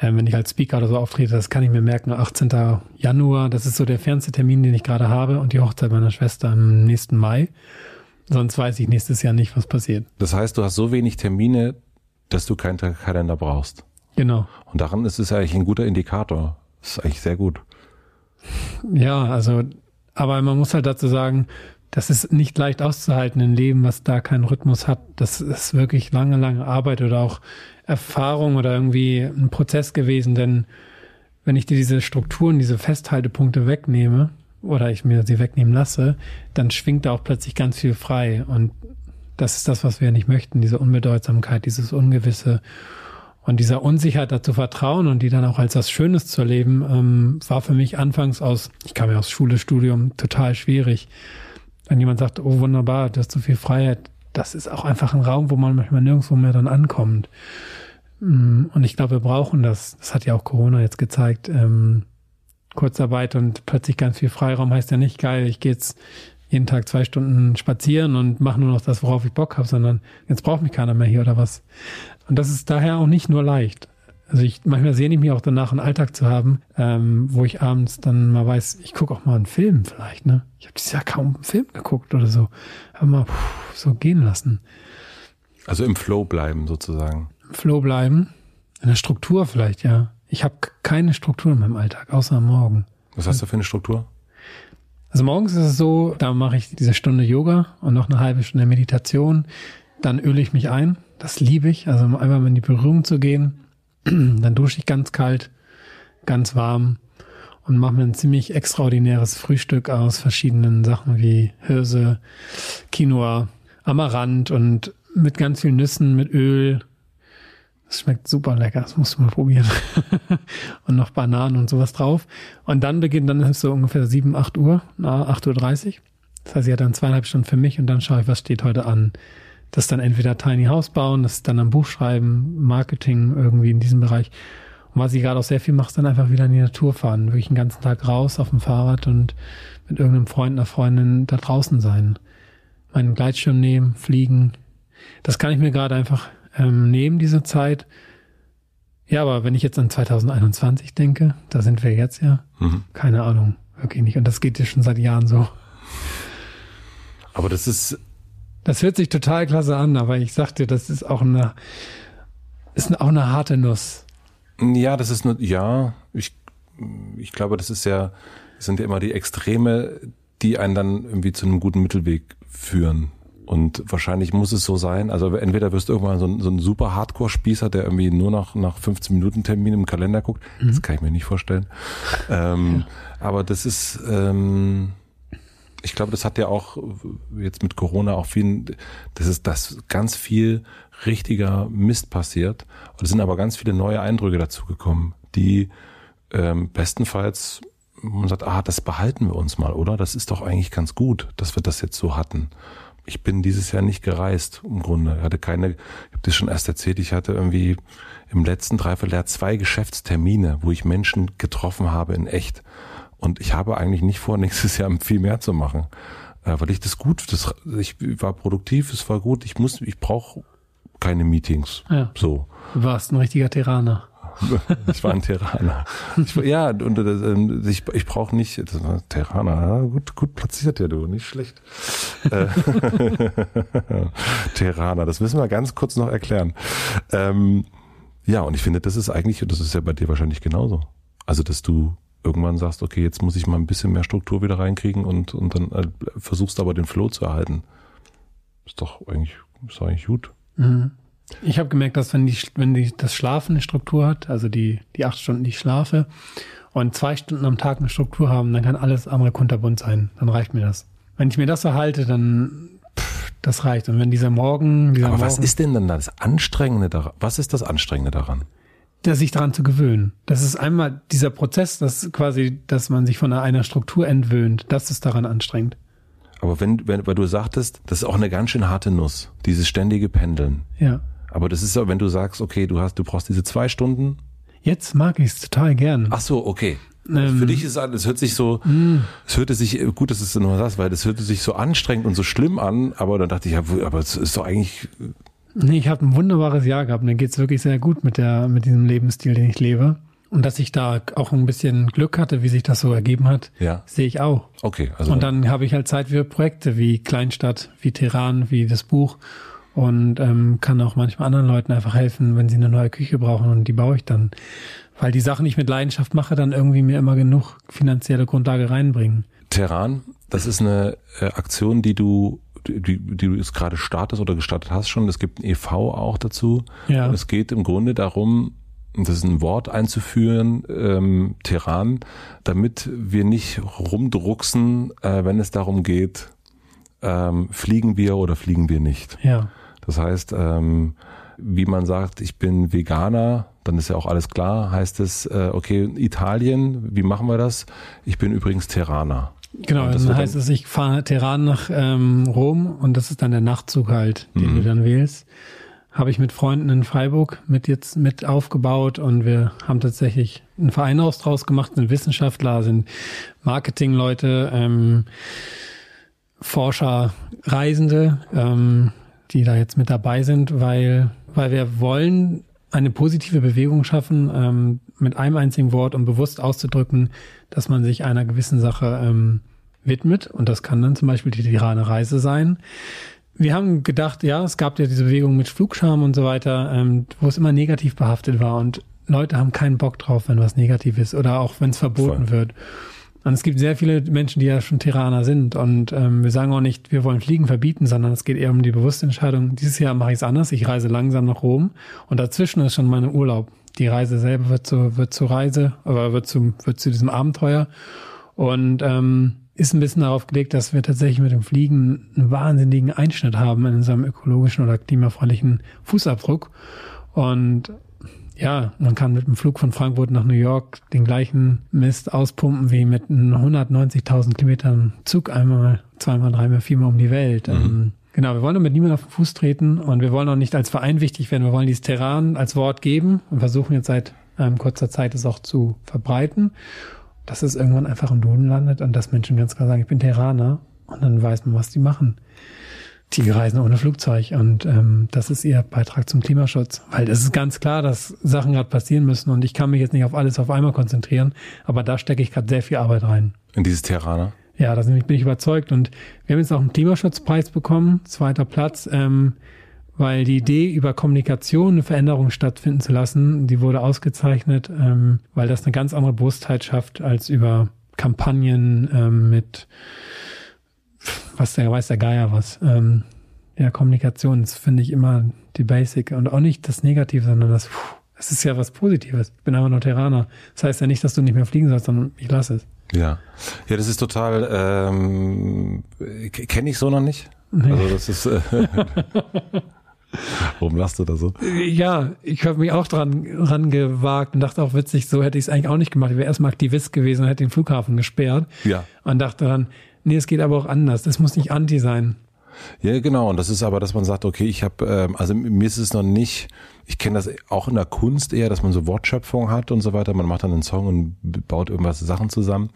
ähm, wenn ich als Speaker oder so auftrete, das kann ich mir merken, 18. Januar, das ist so der fernste Termin, den ich gerade habe und die Hochzeit meiner Schwester im nächsten Mai. Sonst weiß ich nächstes Jahr nicht, was passiert. Das heißt, du hast so wenig Termine, dass du keinen Kalender brauchst. Genau. Und daran ist es eigentlich ein guter Indikator. Das ist eigentlich sehr gut. Ja, also, aber man muss halt dazu sagen, das ist nicht leicht auszuhalten, ein Leben, was da keinen Rhythmus hat. Das ist wirklich lange, lange Arbeit oder auch Erfahrung oder irgendwie ein Prozess gewesen, denn wenn ich dir diese Strukturen, diese Festhaltepunkte wegnehme oder ich mir sie wegnehmen lasse, dann schwingt da auch plötzlich ganz viel frei und das ist das, was wir nicht möchten, diese Unbedeutsamkeit, dieses Ungewisse und dieser Unsicherheit dazu vertrauen und die dann auch als was Schönes zu erleben, ähm, war für mich anfangs aus, ich kam ja aus Schule, Studium, total schwierig. Wenn jemand sagt, oh wunderbar, du hast so viel Freiheit, das ist auch einfach ein Raum, wo man manchmal nirgendwo mehr dann ankommt. Mm, und ich glaube, wir brauchen das. Das hat ja auch Corona jetzt gezeigt. Ähm, Kurzarbeit und plötzlich ganz viel Freiraum heißt ja nicht geil, ich gehe jetzt jeden Tag zwei Stunden spazieren und mache nur noch das, worauf ich Bock habe, sondern jetzt braucht mich keiner mehr hier oder was. Und das ist daher auch nicht nur leicht. Also ich manchmal sehne ich mich auch danach, einen Alltag zu haben, ähm, wo ich abends dann mal weiß, ich gucke auch mal einen Film vielleicht. Ne? Ich habe dieses Jahr kaum einen Film geguckt oder so. Aber mal puh, so gehen lassen. Also im Flow bleiben sozusagen. Flow bleiben. In der Struktur vielleicht, ja. Ich habe keine Struktur in meinem Alltag, außer am Morgen. Was hast du für eine Struktur? Also morgens ist es so, da mache ich diese Stunde Yoga und noch eine halbe Stunde Meditation. Dann öle ich mich ein. Das liebe ich. Also einmal in die Berührung zu gehen. Dann dusche ich ganz kalt, ganz warm und mache mir ein ziemlich extraordinäres Frühstück aus verschiedenen Sachen wie Hirse, Quinoa, Amaranth und mit ganz vielen Nüssen, mit Öl, das schmeckt super lecker, das musst du mal probieren. und noch Bananen und sowas drauf. Und dann beginnt, dann ist es so ungefähr 7, 8 Uhr, na, 8.30 Uhr. Das heißt, ich hatte dann zweieinhalb Stunden für mich und dann schaue ich, was steht heute an. Das ist dann entweder Tiny House bauen, das ist dann am Buch schreiben, Marketing irgendwie in diesem Bereich. Und was ich gerade auch sehr viel mache, ist dann einfach wieder in die Natur fahren. Wirklich den ganzen Tag raus auf dem Fahrrad und mit irgendeinem Freund, einer Freundin da draußen sein. Meinen Gleitschirm nehmen, fliegen. Das kann ich mir gerade einfach ähm, nehmen, diese Zeit. Ja, aber wenn ich jetzt an 2021 denke, da sind wir jetzt ja, mhm. keine Ahnung, wirklich nicht. Und das geht ja schon seit Jahren so. Aber das ist. Das hört sich total klasse an, aber ich sag dir, das ist auch eine, ist auch eine harte Nuss. Ja, das ist nur, ja, ich, ich glaube, das ist ja, das sind ja immer die Extreme, die einen dann irgendwie zu einem guten Mittelweg führen. Und wahrscheinlich muss es so sein. Also entweder wirst du irgendwann so ein, so ein super Hardcore-Spießer, der irgendwie nur noch nach 15 Minuten Termin im Kalender guckt. Mhm. Das kann ich mir nicht vorstellen. Ähm, ja. Aber das ist, ähm, ich glaube, das hat ja auch jetzt mit Corona auch viel, das ist, dass ganz viel richtiger Mist passiert. Und es sind aber ganz viele neue Eindrücke dazu gekommen, die ähm, bestenfalls man sagt, ah, das behalten wir uns mal, oder? Das ist doch eigentlich ganz gut, dass wir das jetzt so hatten ich bin dieses Jahr nicht gereist im Grunde. Ich hatte keine, ich habe das schon erst erzählt, ich hatte irgendwie im letzten Dreivierteljahr zwei Geschäftstermine, wo ich Menschen getroffen habe in echt. Und ich habe eigentlich nicht vor, nächstes Jahr viel mehr zu machen. Äh, weil ich das gut, das, ich war produktiv, es war gut, ich muss, ich brauche keine Meetings. Ja. So. Du warst ein richtiger Terraner. ich war ein Terraner. Ich, ja, und äh, ich, ich brauche nicht das war Terraner. Gut, gut platziert ja du, nicht schlecht. Äh, Terraner, das müssen wir ganz kurz noch erklären. Ähm, ja, und ich finde, das ist eigentlich, und das ist ja bei dir wahrscheinlich genauso. Also, dass du irgendwann sagst, okay, jetzt muss ich mal ein bisschen mehr Struktur wieder reinkriegen und, und dann äh, versuchst aber den Flow zu erhalten. Ist doch eigentlich, ist eigentlich gut. Mhm. Ich habe gemerkt, dass wenn die, wenn die das Schlafen eine Struktur hat, also die, die acht Stunden, die ich schlafe, und zwei Stunden am Tag eine Struktur haben, dann kann alles andere kunterbunt sein. Dann reicht mir das. Wenn ich mir das erhalte, dann pff, das reicht. Und wenn dieser Morgen, dieser Aber Morgen, was ist denn dann das Anstrengende daran? Was ist das Anstrengende daran? sich daran zu gewöhnen. Das ist einmal dieser Prozess, dass quasi, dass man sich von einer Struktur entwöhnt. Das ist daran anstrengend. Aber wenn, wenn, weil du sagtest, das ist auch eine ganz schön harte Nuss, dieses ständige Pendeln. Ja. Aber das ist ja, wenn du sagst, okay, du hast, du brauchst diese zwei Stunden. Jetzt mag ich es total gern. Ach so, okay. Ähm, Für dich ist es hört sich so, mm. es hörte sich, gut, dass du nur sagst, weil das hörte sich so anstrengend und so schlimm an, aber dann dachte ich, ja, aber es ist doch eigentlich. Nee, ich habe ein wunderbares Jahr gehabt. Mir geht's wirklich sehr gut mit der, mit diesem Lebensstil, den ich lebe. Und dass ich da auch ein bisschen Glück hatte, wie sich das so ergeben hat, ja. sehe ich auch. Okay. Also und dann habe ich halt Zeit für Projekte wie Kleinstadt, wie Teheran, wie das Buch und ähm, kann auch manchmal anderen Leuten einfach helfen, wenn sie eine neue Küche brauchen und die baue ich dann. Weil die Sachen, die ich mit Leidenschaft mache, dann irgendwie mir immer genug finanzielle Grundlage reinbringen. Terran, das ist eine äh, Aktion, die du die, die du jetzt gerade startest oder gestartet hast schon. Es gibt ein e.V. auch dazu. Ja. Und es geht im Grunde darum, das ist ein Wort einzuführen, ähm, Terran, damit wir nicht rumdrucksen, äh, wenn es darum geht, ähm, fliegen wir oder fliegen wir nicht. Ja. Das heißt, ähm, wie man sagt, ich bin Veganer, dann ist ja auch alles klar, heißt es, äh, okay, Italien, wie machen wir das? Ich bin übrigens Terraner. Genau, das dann heißt es, ich fahre Terran nach ähm, Rom und das ist dann der Nachtzug halt, den mhm. du dann wählst. Habe ich mit Freunden in Freiburg mit jetzt mit aufgebaut und wir haben tatsächlich einen Verein aus draus gemacht, sind Wissenschaftler, sind Marketingleute, ähm, Forscher, Reisende, ähm, die da jetzt mit dabei sind, weil, weil wir wollen eine positive Bewegung schaffen, ähm, mit einem einzigen Wort, um bewusst auszudrücken, dass man sich einer gewissen Sache ähm, widmet. Und das kann dann zum Beispiel die Tirane Reise sein. Wir haben gedacht, ja, es gab ja diese Bewegung mit Flugscham und so weiter, ähm, wo es immer negativ behaftet war. Und Leute haben keinen Bock drauf, wenn was negativ ist oder auch wenn es verboten Voll. wird. Und es gibt sehr viele Menschen, die ja schon Tiraner sind. Und ähm, wir sagen auch nicht, wir wollen Fliegen verbieten, sondern es geht eher um die bewusste Entscheidung. Dieses Jahr mache ich es anders. Ich reise langsam nach Rom. Und dazwischen ist schon mein Urlaub. Die Reise selber wird zu, wird zur Reise, aber wird zu, wird zu diesem Abenteuer. Und ähm, ist ein bisschen darauf gelegt, dass wir tatsächlich mit dem Fliegen einen wahnsinnigen Einschnitt haben in unserem ökologischen oder klimafreundlichen Fußabdruck. Und ja, man kann mit dem Flug von Frankfurt nach New York den gleichen Mist auspumpen wie mit 190.000 Kilometern Zug einmal, zweimal, dreimal, viermal um die Welt. Mhm. Ähm, genau, wir wollen damit niemand auf den Fuß treten und wir wollen auch nicht als Verein wichtig werden. Wir wollen dieses Terran als Wort geben und versuchen jetzt seit ähm, kurzer Zeit es auch zu verbreiten, dass es irgendwann einfach im Duden landet und dass Menschen ganz klar sagen, ich bin Terraner und dann weiß man, was die machen die reisen ohne Flugzeug und ähm, das ist ihr Beitrag zum Klimaschutz. Weil es ist ganz klar, dass Sachen gerade passieren müssen und ich kann mich jetzt nicht auf alles auf einmal konzentrieren, aber da stecke ich gerade sehr viel Arbeit rein. In dieses Terraner? Ja, da bin ich überzeugt und wir haben jetzt auch einen Klimaschutzpreis bekommen, zweiter Platz, ähm, weil die Idee über Kommunikation eine Veränderung stattfinden zu lassen, die wurde ausgezeichnet, ähm, weil das eine ganz andere Bewusstheit schafft als über Kampagnen ähm, mit was der weiß der Geier was. Ähm, ja, Kommunikation ist, finde ich, immer die Basic und auch nicht das Negative, sondern das, es ist ja was Positives. Ich bin aber nur Terraner. Das heißt ja nicht, dass du nicht mehr fliegen sollst, sondern ich lasse es. Ja, ja, das ist total, ähm, kenne ich so noch nicht. Nee. Also das ist, äh, Warum lachst du da so? Ja, ich habe mich auch dran, dran gewagt und dachte auch witzig, so hätte ich es eigentlich auch nicht gemacht. Ich wäre erstmal Aktivist gewesen und hätte den Flughafen gesperrt. Ja. Und dachte dann, Nee, es geht aber auch anders. Das muss nicht anti sein. Ja, genau. Und das ist aber, dass man sagt, okay, ich habe, ähm, also mir ist es noch nicht, ich kenne das auch in der Kunst eher, dass man so Wortschöpfung hat und so weiter. Man macht dann einen Song und baut irgendwas Sachen zusammen.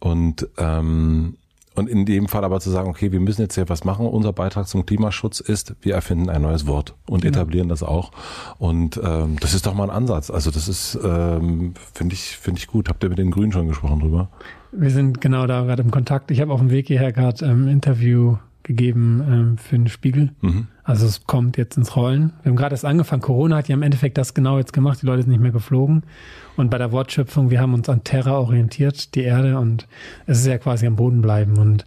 Und ähm, und in dem Fall aber zu sagen, okay, wir müssen jetzt hier was machen. Unser Beitrag zum Klimaschutz ist, wir erfinden ein neues Wort und genau. etablieren das auch. Und ähm, das ist doch mal ein Ansatz. Also das ist, ähm, finde ich, finde ich gut. Habt ihr mit den Grünen schon gesprochen drüber? Wir sind genau da gerade im Kontakt. Ich habe auf dem Weg hierher gerade ein ähm, Interview gegeben ähm, für den Spiegel. Mhm. Also es kommt jetzt ins Rollen. Wir haben gerade erst angefangen. Corona hat ja im Endeffekt das genau jetzt gemacht. Die Leute sind nicht mehr geflogen. Und bei der Wortschöpfung, wir haben uns an Terra orientiert, die Erde, und es ist ja quasi am Boden bleiben. Und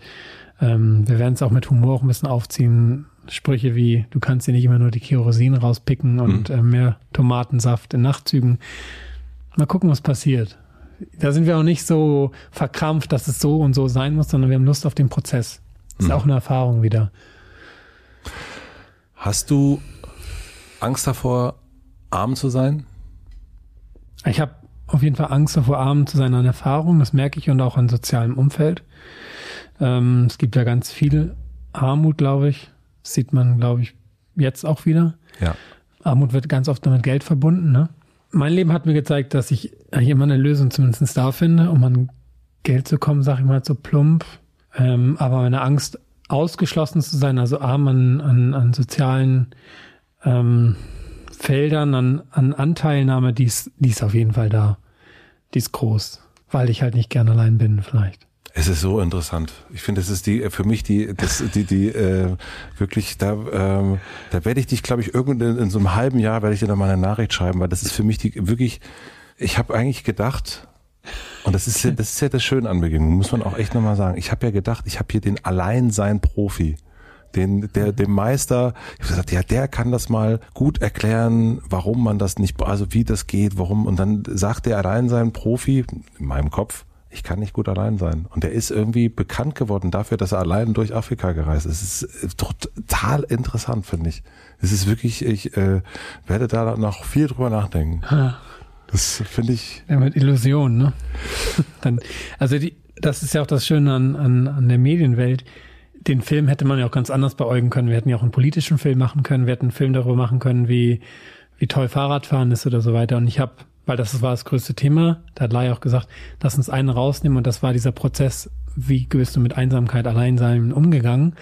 ähm, wir werden es auch mit Humor auch ein bisschen aufziehen. Sprüche wie, du kannst dir nicht immer nur die Kerosin rauspicken und mhm. äh, mehr Tomatensaft in Nachtzügen. Mal gucken, was passiert. Da sind wir auch nicht so verkrampft, dass es so und so sein muss, sondern wir haben Lust auf den Prozess. Ist mhm. auch eine Erfahrung wieder. Hast du Angst davor, arm zu sein? Ich habe auf jeden Fall Angst davor, arm zu sein an Erfahrung. Das merke ich und auch an sozialem Umfeld. Ähm, es gibt ja ganz viel Armut, glaube ich. Das sieht man, glaube ich, jetzt auch wieder. Ja. Armut wird ganz oft damit Geld verbunden. Ne? Mein Leben hat mir gezeigt, dass ich eigentlich immer eine Lösung zumindest da finde, um an Geld zu kommen, sage ich mal so plump. Ähm, aber meine Angst, ausgeschlossen zu sein, also arm an, an, an sozialen ähm, Feldern, an, an Anteilnahme, die ist, die ist auf jeden Fall da. Die ist groß, weil ich halt nicht gern allein bin, vielleicht. Es ist so interessant. Ich finde, es ist die für mich die das die die äh, wirklich da ähm, da werde ich dich glaube ich irgendwann in, in so einem halben Jahr werde ich dir noch mal eine Nachricht schreiben, weil das ist für mich die wirklich ich habe eigentlich gedacht und das ist ja, das ist ja das Schöne an Begegnung, muss man auch echt nochmal sagen. Ich habe ja gedacht, ich habe hier den Alleinsein-Profi den, der, dem Meister, ich habe gesagt, ja, der kann das mal gut erklären, warum man das nicht, also wie das geht, warum. Und dann sagt der allein sein Profi, in meinem Kopf, ich kann nicht gut allein sein. Und der ist irgendwie bekannt geworden dafür, dass er allein durch Afrika gereist ist. Es ist äh, total interessant, finde ich. Es ist wirklich, ich äh, werde da noch viel drüber nachdenken. Das finde ich. Ja, mit Illusionen, ne? Dann, also die, das ist ja auch das Schöne an, an, an der Medienwelt den Film hätte man ja auch ganz anders beäugen können. Wir hätten ja auch einen politischen Film machen können. Wir hätten einen Film darüber machen können, wie, wie toll Fahrradfahren ist oder so weiter. Und ich habe, weil das war das größte Thema, da hat Lai auch gesagt, lass uns einen rausnehmen. Und das war dieser Prozess, wie bist du mit Einsamkeit, Alleinsein umgegangen.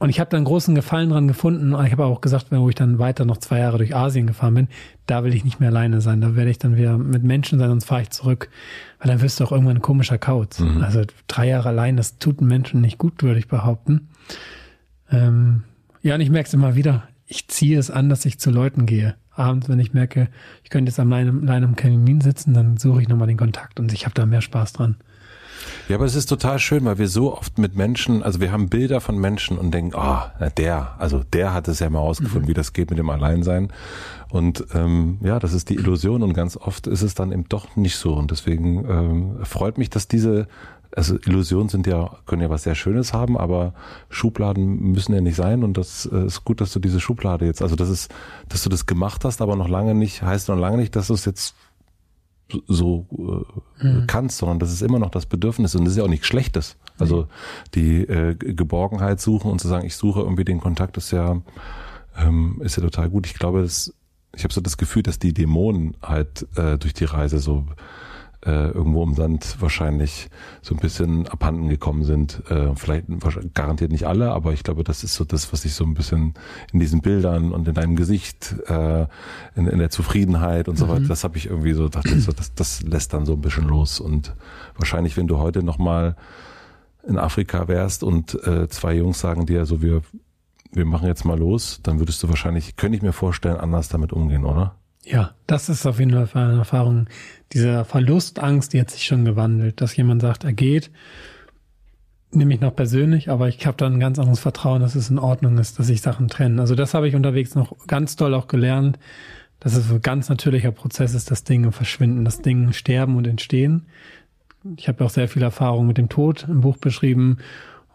Und ich habe da einen großen Gefallen dran gefunden. Ich habe auch gesagt, wo ich dann weiter noch zwei Jahre durch Asien gefahren bin, da will ich nicht mehr alleine sein. Da werde ich dann wieder mit Menschen sein, sonst fahre ich zurück. Weil dann wirst du auch irgendwann ein komischer Kauz. Mhm. Also drei Jahre allein, das tut einem Menschen nicht gut, würde ich behaupten. Ähm, ja, und ich merke es immer wieder. Ich ziehe es an, dass ich zu Leuten gehe. Abends, wenn ich merke, ich könnte jetzt allein, allein am Kamin sitzen, dann suche ich nochmal den Kontakt und ich habe da mehr Spaß dran. Ja, aber es ist total schön, weil wir so oft mit Menschen, also wir haben Bilder von Menschen und denken, ah, oh, der, also der hat es ja mal rausgefunden, mhm. wie das geht mit dem Alleinsein. Und ähm, ja, das ist die Illusion und ganz oft ist es dann eben doch nicht so. Und deswegen ähm, freut mich, dass diese also Illusionen sind ja, können ja was sehr Schönes haben, aber Schubladen müssen ja nicht sein und das äh, ist gut, dass du diese Schublade jetzt, also das ist, dass du das gemacht hast, aber noch lange nicht, heißt noch lange nicht, dass du es jetzt so äh, mhm. kannst, sondern das ist immer noch das Bedürfnis und das ist ja auch nichts Schlechtes. Also die äh, Geborgenheit suchen und zu sagen, ich suche irgendwie den Kontakt, ist ja ähm, ist ja total gut. Ich glaube, das, ich habe so das Gefühl, dass die Dämonen halt äh, durch die Reise so äh, irgendwo im Sand wahrscheinlich so ein bisschen abhanden gekommen sind. Äh, vielleicht garantiert nicht alle, aber ich glaube, das ist so das, was ich so ein bisschen in diesen Bildern und in deinem Gesicht, äh, in, in der Zufriedenheit und so mhm. weiter, das habe ich irgendwie so, dachte so, das, das lässt dann so ein bisschen los. Und wahrscheinlich, wenn du heute nochmal in Afrika wärst und äh, zwei Jungs sagen dir, so wir, wir machen jetzt mal los, dann würdest du wahrscheinlich, könnte ich mir vorstellen, anders damit umgehen, oder? Ja, das ist auf jeden Fall eine Erfahrung. Diese Verlustangst, die hat sich schon gewandelt, dass jemand sagt, er geht, nehme ich noch persönlich, aber ich habe da ein ganz anderes Vertrauen, dass es in Ordnung ist, dass sich Sachen trennen. Also das habe ich unterwegs noch ganz doll auch gelernt, dass es ein ganz natürlicher Prozess ist, dass Dinge verschwinden, dass Dinge sterben und entstehen. Ich habe auch sehr viel Erfahrung mit dem Tod im Buch beschrieben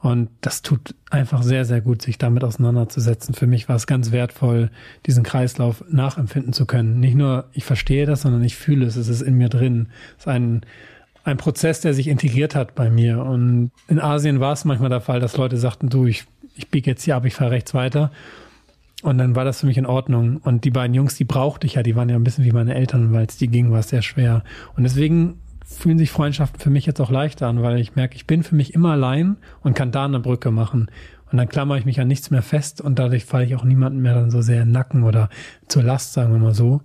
und das tut einfach sehr, sehr gut, sich damit auseinanderzusetzen. Für mich war es ganz wertvoll, diesen Kreislauf nachempfinden zu können. Nicht nur, ich verstehe das, sondern ich fühle es, es ist in mir drin. Es ist ein, ein Prozess, der sich integriert hat bei mir. Und in Asien war es manchmal der Fall, dass Leute sagten, du, ich, ich biege jetzt hier ab, ich fahre rechts weiter. Und dann war das für mich in Ordnung. Und die beiden Jungs, die brauchte ich ja, die waren ja ein bisschen wie meine Eltern, weil es die ging, war es sehr schwer. Und deswegen fühlen sich Freundschaften für mich jetzt auch leichter an, weil ich merke, ich bin für mich immer allein und kann da eine Brücke machen. Und dann klammer ich mich an nichts mehr fest und dadurch falle ich auch niemanden mehr dann so sehr in den Nacken oder zur Last, sagen wir mal so.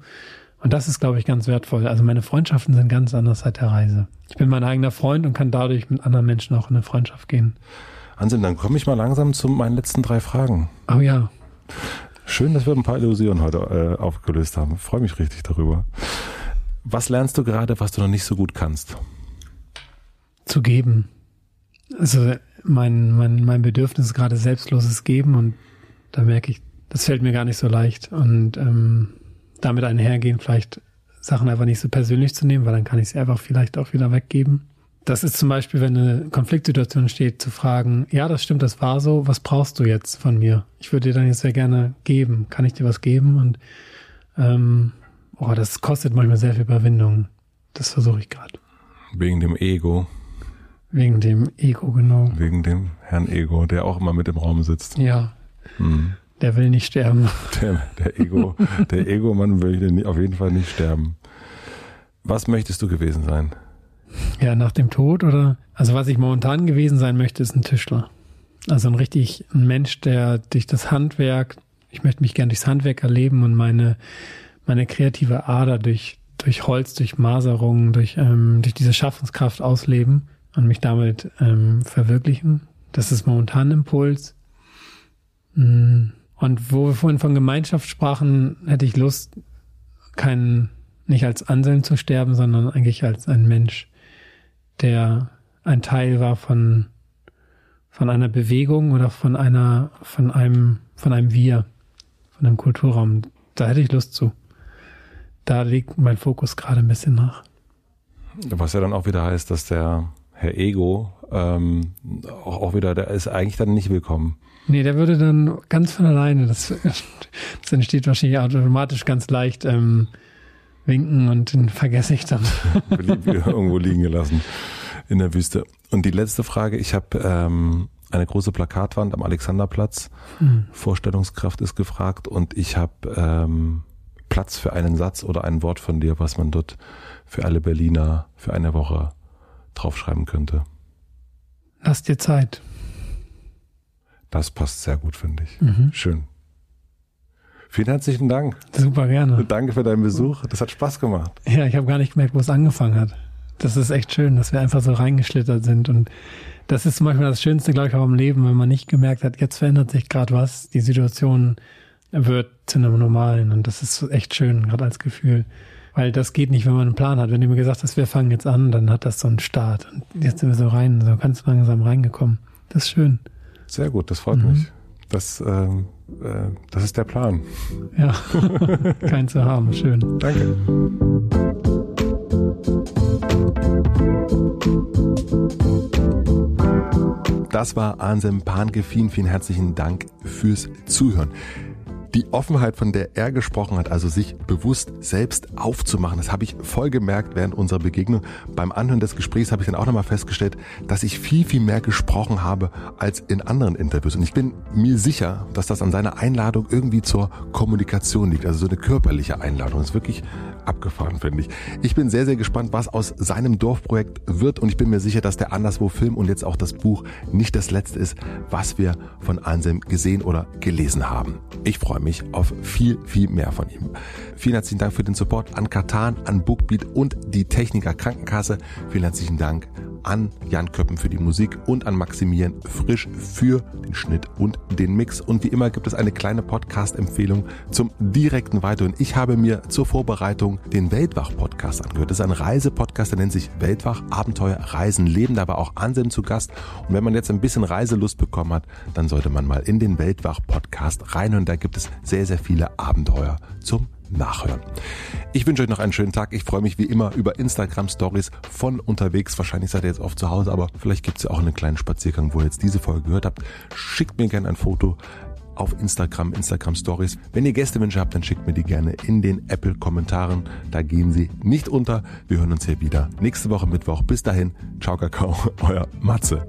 Und das ist, glaube ich, ganz wertvoll. Also meine Freundschaften sind ganz anders seit der Reise. Ich bin mein eigener Freund und kann dadurch mit anderen Menschen auch in eine Freundschaft gehen. Ansinn, dann komme ich mal langsam zu meinen letzten drei Fragen. Oh ja. Schön, dass wir ein paar Illusionen heute äh, aufgelöst haben. Freue mich richtig darüber. Was lernst du gerade, was du noch nicht so gut kannst? Zu geben. Also mein, mein, mein Bedürfnis ist gerade selbstloses Geben und da merke ich, das fällt mir gar nicht so leicht. Und ähm, damit einhergehen, vielleicht Sachen einfach nicht so persönlich zu nehmen, weil dann kann ich sie einfach vielleicht auch wieder weggeben. Das ist zum Beispiel, wenn eine Konfliktsituation steht, zu fragen, ja, das stimmt, das war so, was brauchst du jetzt von mir? Ich würde dir dann jetzt sehr gerne geben. Kann ich dir was geben? Und ähm, Oh, das kostet manchmal sehr viel Überwindung. Das versuche ich gerade. Wegen dem Ego. Wegen dem Ego, genau. Wegen dem Herrn Ego, der auch immer mit im Raum sitzt. Ja. Hm. Der will nicht sterben. Der, der Ego, der Ego-Mann will auf jeden Fall nicht sterben. Was möchtest du gewesen sein? Ja, nach dem Tod oder? Also was ich momentan gewesen sein möchte, ist ein Tischler. Also ein richtig ein Mensch, der durch das Handwerk, ich möchte mich gern durchs Handwerk erleben und meine meine kreative Ader durch, durch Holz, durch Maserung, durch, ähm, durch diese Schaffenskraft ausleben und mich damit ähm, verwirklichen. Das ist momentan Impuls. Mm. Und wo wir vorhin von Gemeinschaft sprachen, hätte ich Lust, kein, nicht als Anselm zu sterben, sondern eigentlich als ein Mensch, der ein Teil war von, von einer Bewegung oder von einer, von einem, von einem Wir, von einem Kulturraum. Da hätte ich Lust zu da liegt mein Fokus gerade ein bisschen nach. Was ja dann auch wieder heißt, dass der Herr Ego ähm, auch, auch wieder, der ist eigentlich dann nicht willkommen. Nee, der würde dann ganz von alleine, das, das entsteht wahrscheinlich automatisch ganz leicht, ähm, winken und den vergesse ich dann. Irgendwo liegen gelassen in der Wüste. Und die letzte Frage, ich habe ähm, eine große Plakatwand am Alexanderplatz. Hm. Vorstellungskraft ist gefragt und ich habe ähm, Platz für einen Satz oder ein Wort von dir, was man dort für alle Berliner für eine Woche draufschreiben könnte? Lass dir Zeit. Das passt sehr gut, finde ich. Mhm. Schön. Vielen herzlichen Dank. Super gerne. Danke für deinen Besuch. Das hat Spaß gemacht. Ja, ich habe gar nicht gemerkt, wo es angefangen hat. Das ist echt schön, dass wir einfach so reingeschlittert sind. Und das ist manchmal das Schönste, glaube ich, auch im Leben, wenn man nicht gemerkt hat, jetzt verändert sich gerade was. Die Situation wird zu einem normalen. Und das ist echt schön, gerade als Gefühl. Weil das geht nicht, wenn man einen Plan hat. Wenn du mir gesagt hast, wir fangen jetzt an, dann hat das so einen Start. Und jetzt sind wir so rein, so ganz langsam reingekommen. Das ist schön. Sehr gut, das freut mhm. mich. Das, ähm, äh, das ist der Plan. Ja, kein zu haben. Schön. Danke. Das war Ansem Panke. Vielen, vielen herzlichen Dank fürs Zuhören. Die Offenheit, von der er gesprochen hat, also sich bewusst selbst aufzumachen, das habe ich voll gemerkt während unserer Begegnung. Beim Anhören des Gesprächs habe ich dann auch nochmal festgestellt, dass ich viel, viel mehr gesprochen habe als in anderen Interviews. Und ich bin mir sicher, dass das an seiner Einladung irgendwie zur Kommunikation liegt, also so eine körperliche Einladung. Das ist wirklich abgefahren, finde ich. Ich bin sehr, sehr gespannt, was aus seinem Dorfprojekt wird und ich bin mir sicher, dass der Anderswo Film und jetzt auch das Buch nicht das letzte ist, was wir von Ansem gesehen oder gelesen haben. Ich freue mich auf viel, viel mehr von ihm. Vielen herzlichen Dank für den Support an Katan, an Bookbeat und die Techniker Krankenkasse. Vielen herzlichen Dank an Jan Köppen für die Musik und an Maximilian Frisch für den Schnitt und den Mix. Und wie immer gibt es eine kleine Podcast-Empfehlung zum direkten Weiterhören. Ich habe mir zur Vorbereitung den Weltwach-Podcast angehört. Das ist ein Reisepodcast, der nennt sich Weltwach, Abenteuer, Reisen, Leben. Da war auch Anselm zu Gast. Und wenn man jetzt ein bisschen Reiselust bekommen hat, dann sollte man mal in den Weltwach-Podcast reinhören. Da gibt es sehr, sehr viele Abenteuer zum nachhören. Ich wünsche euch noch einen schönen Tag. Ich freue mich wie immer über Instagram Stories von unterwegs. Wahrscheinlich seid ihr jetzt oft zu Hause, aber vielleicht gibt es ja auch einen kleinen Spaziergang, wo ihr jetzt diese Folge gehört habt. Schickt mir gerne ein Foto auf Instagram, Instagram Stories. Wenn ihr Gästewünsche habt, dann schickt mir die gerne in den Apple Kommentaren. Da gehen sie nicht unter. Wir hören uns hier wieder nächste Woche Mittwoch. Bis dahin, ciao Kakao, euer Matze.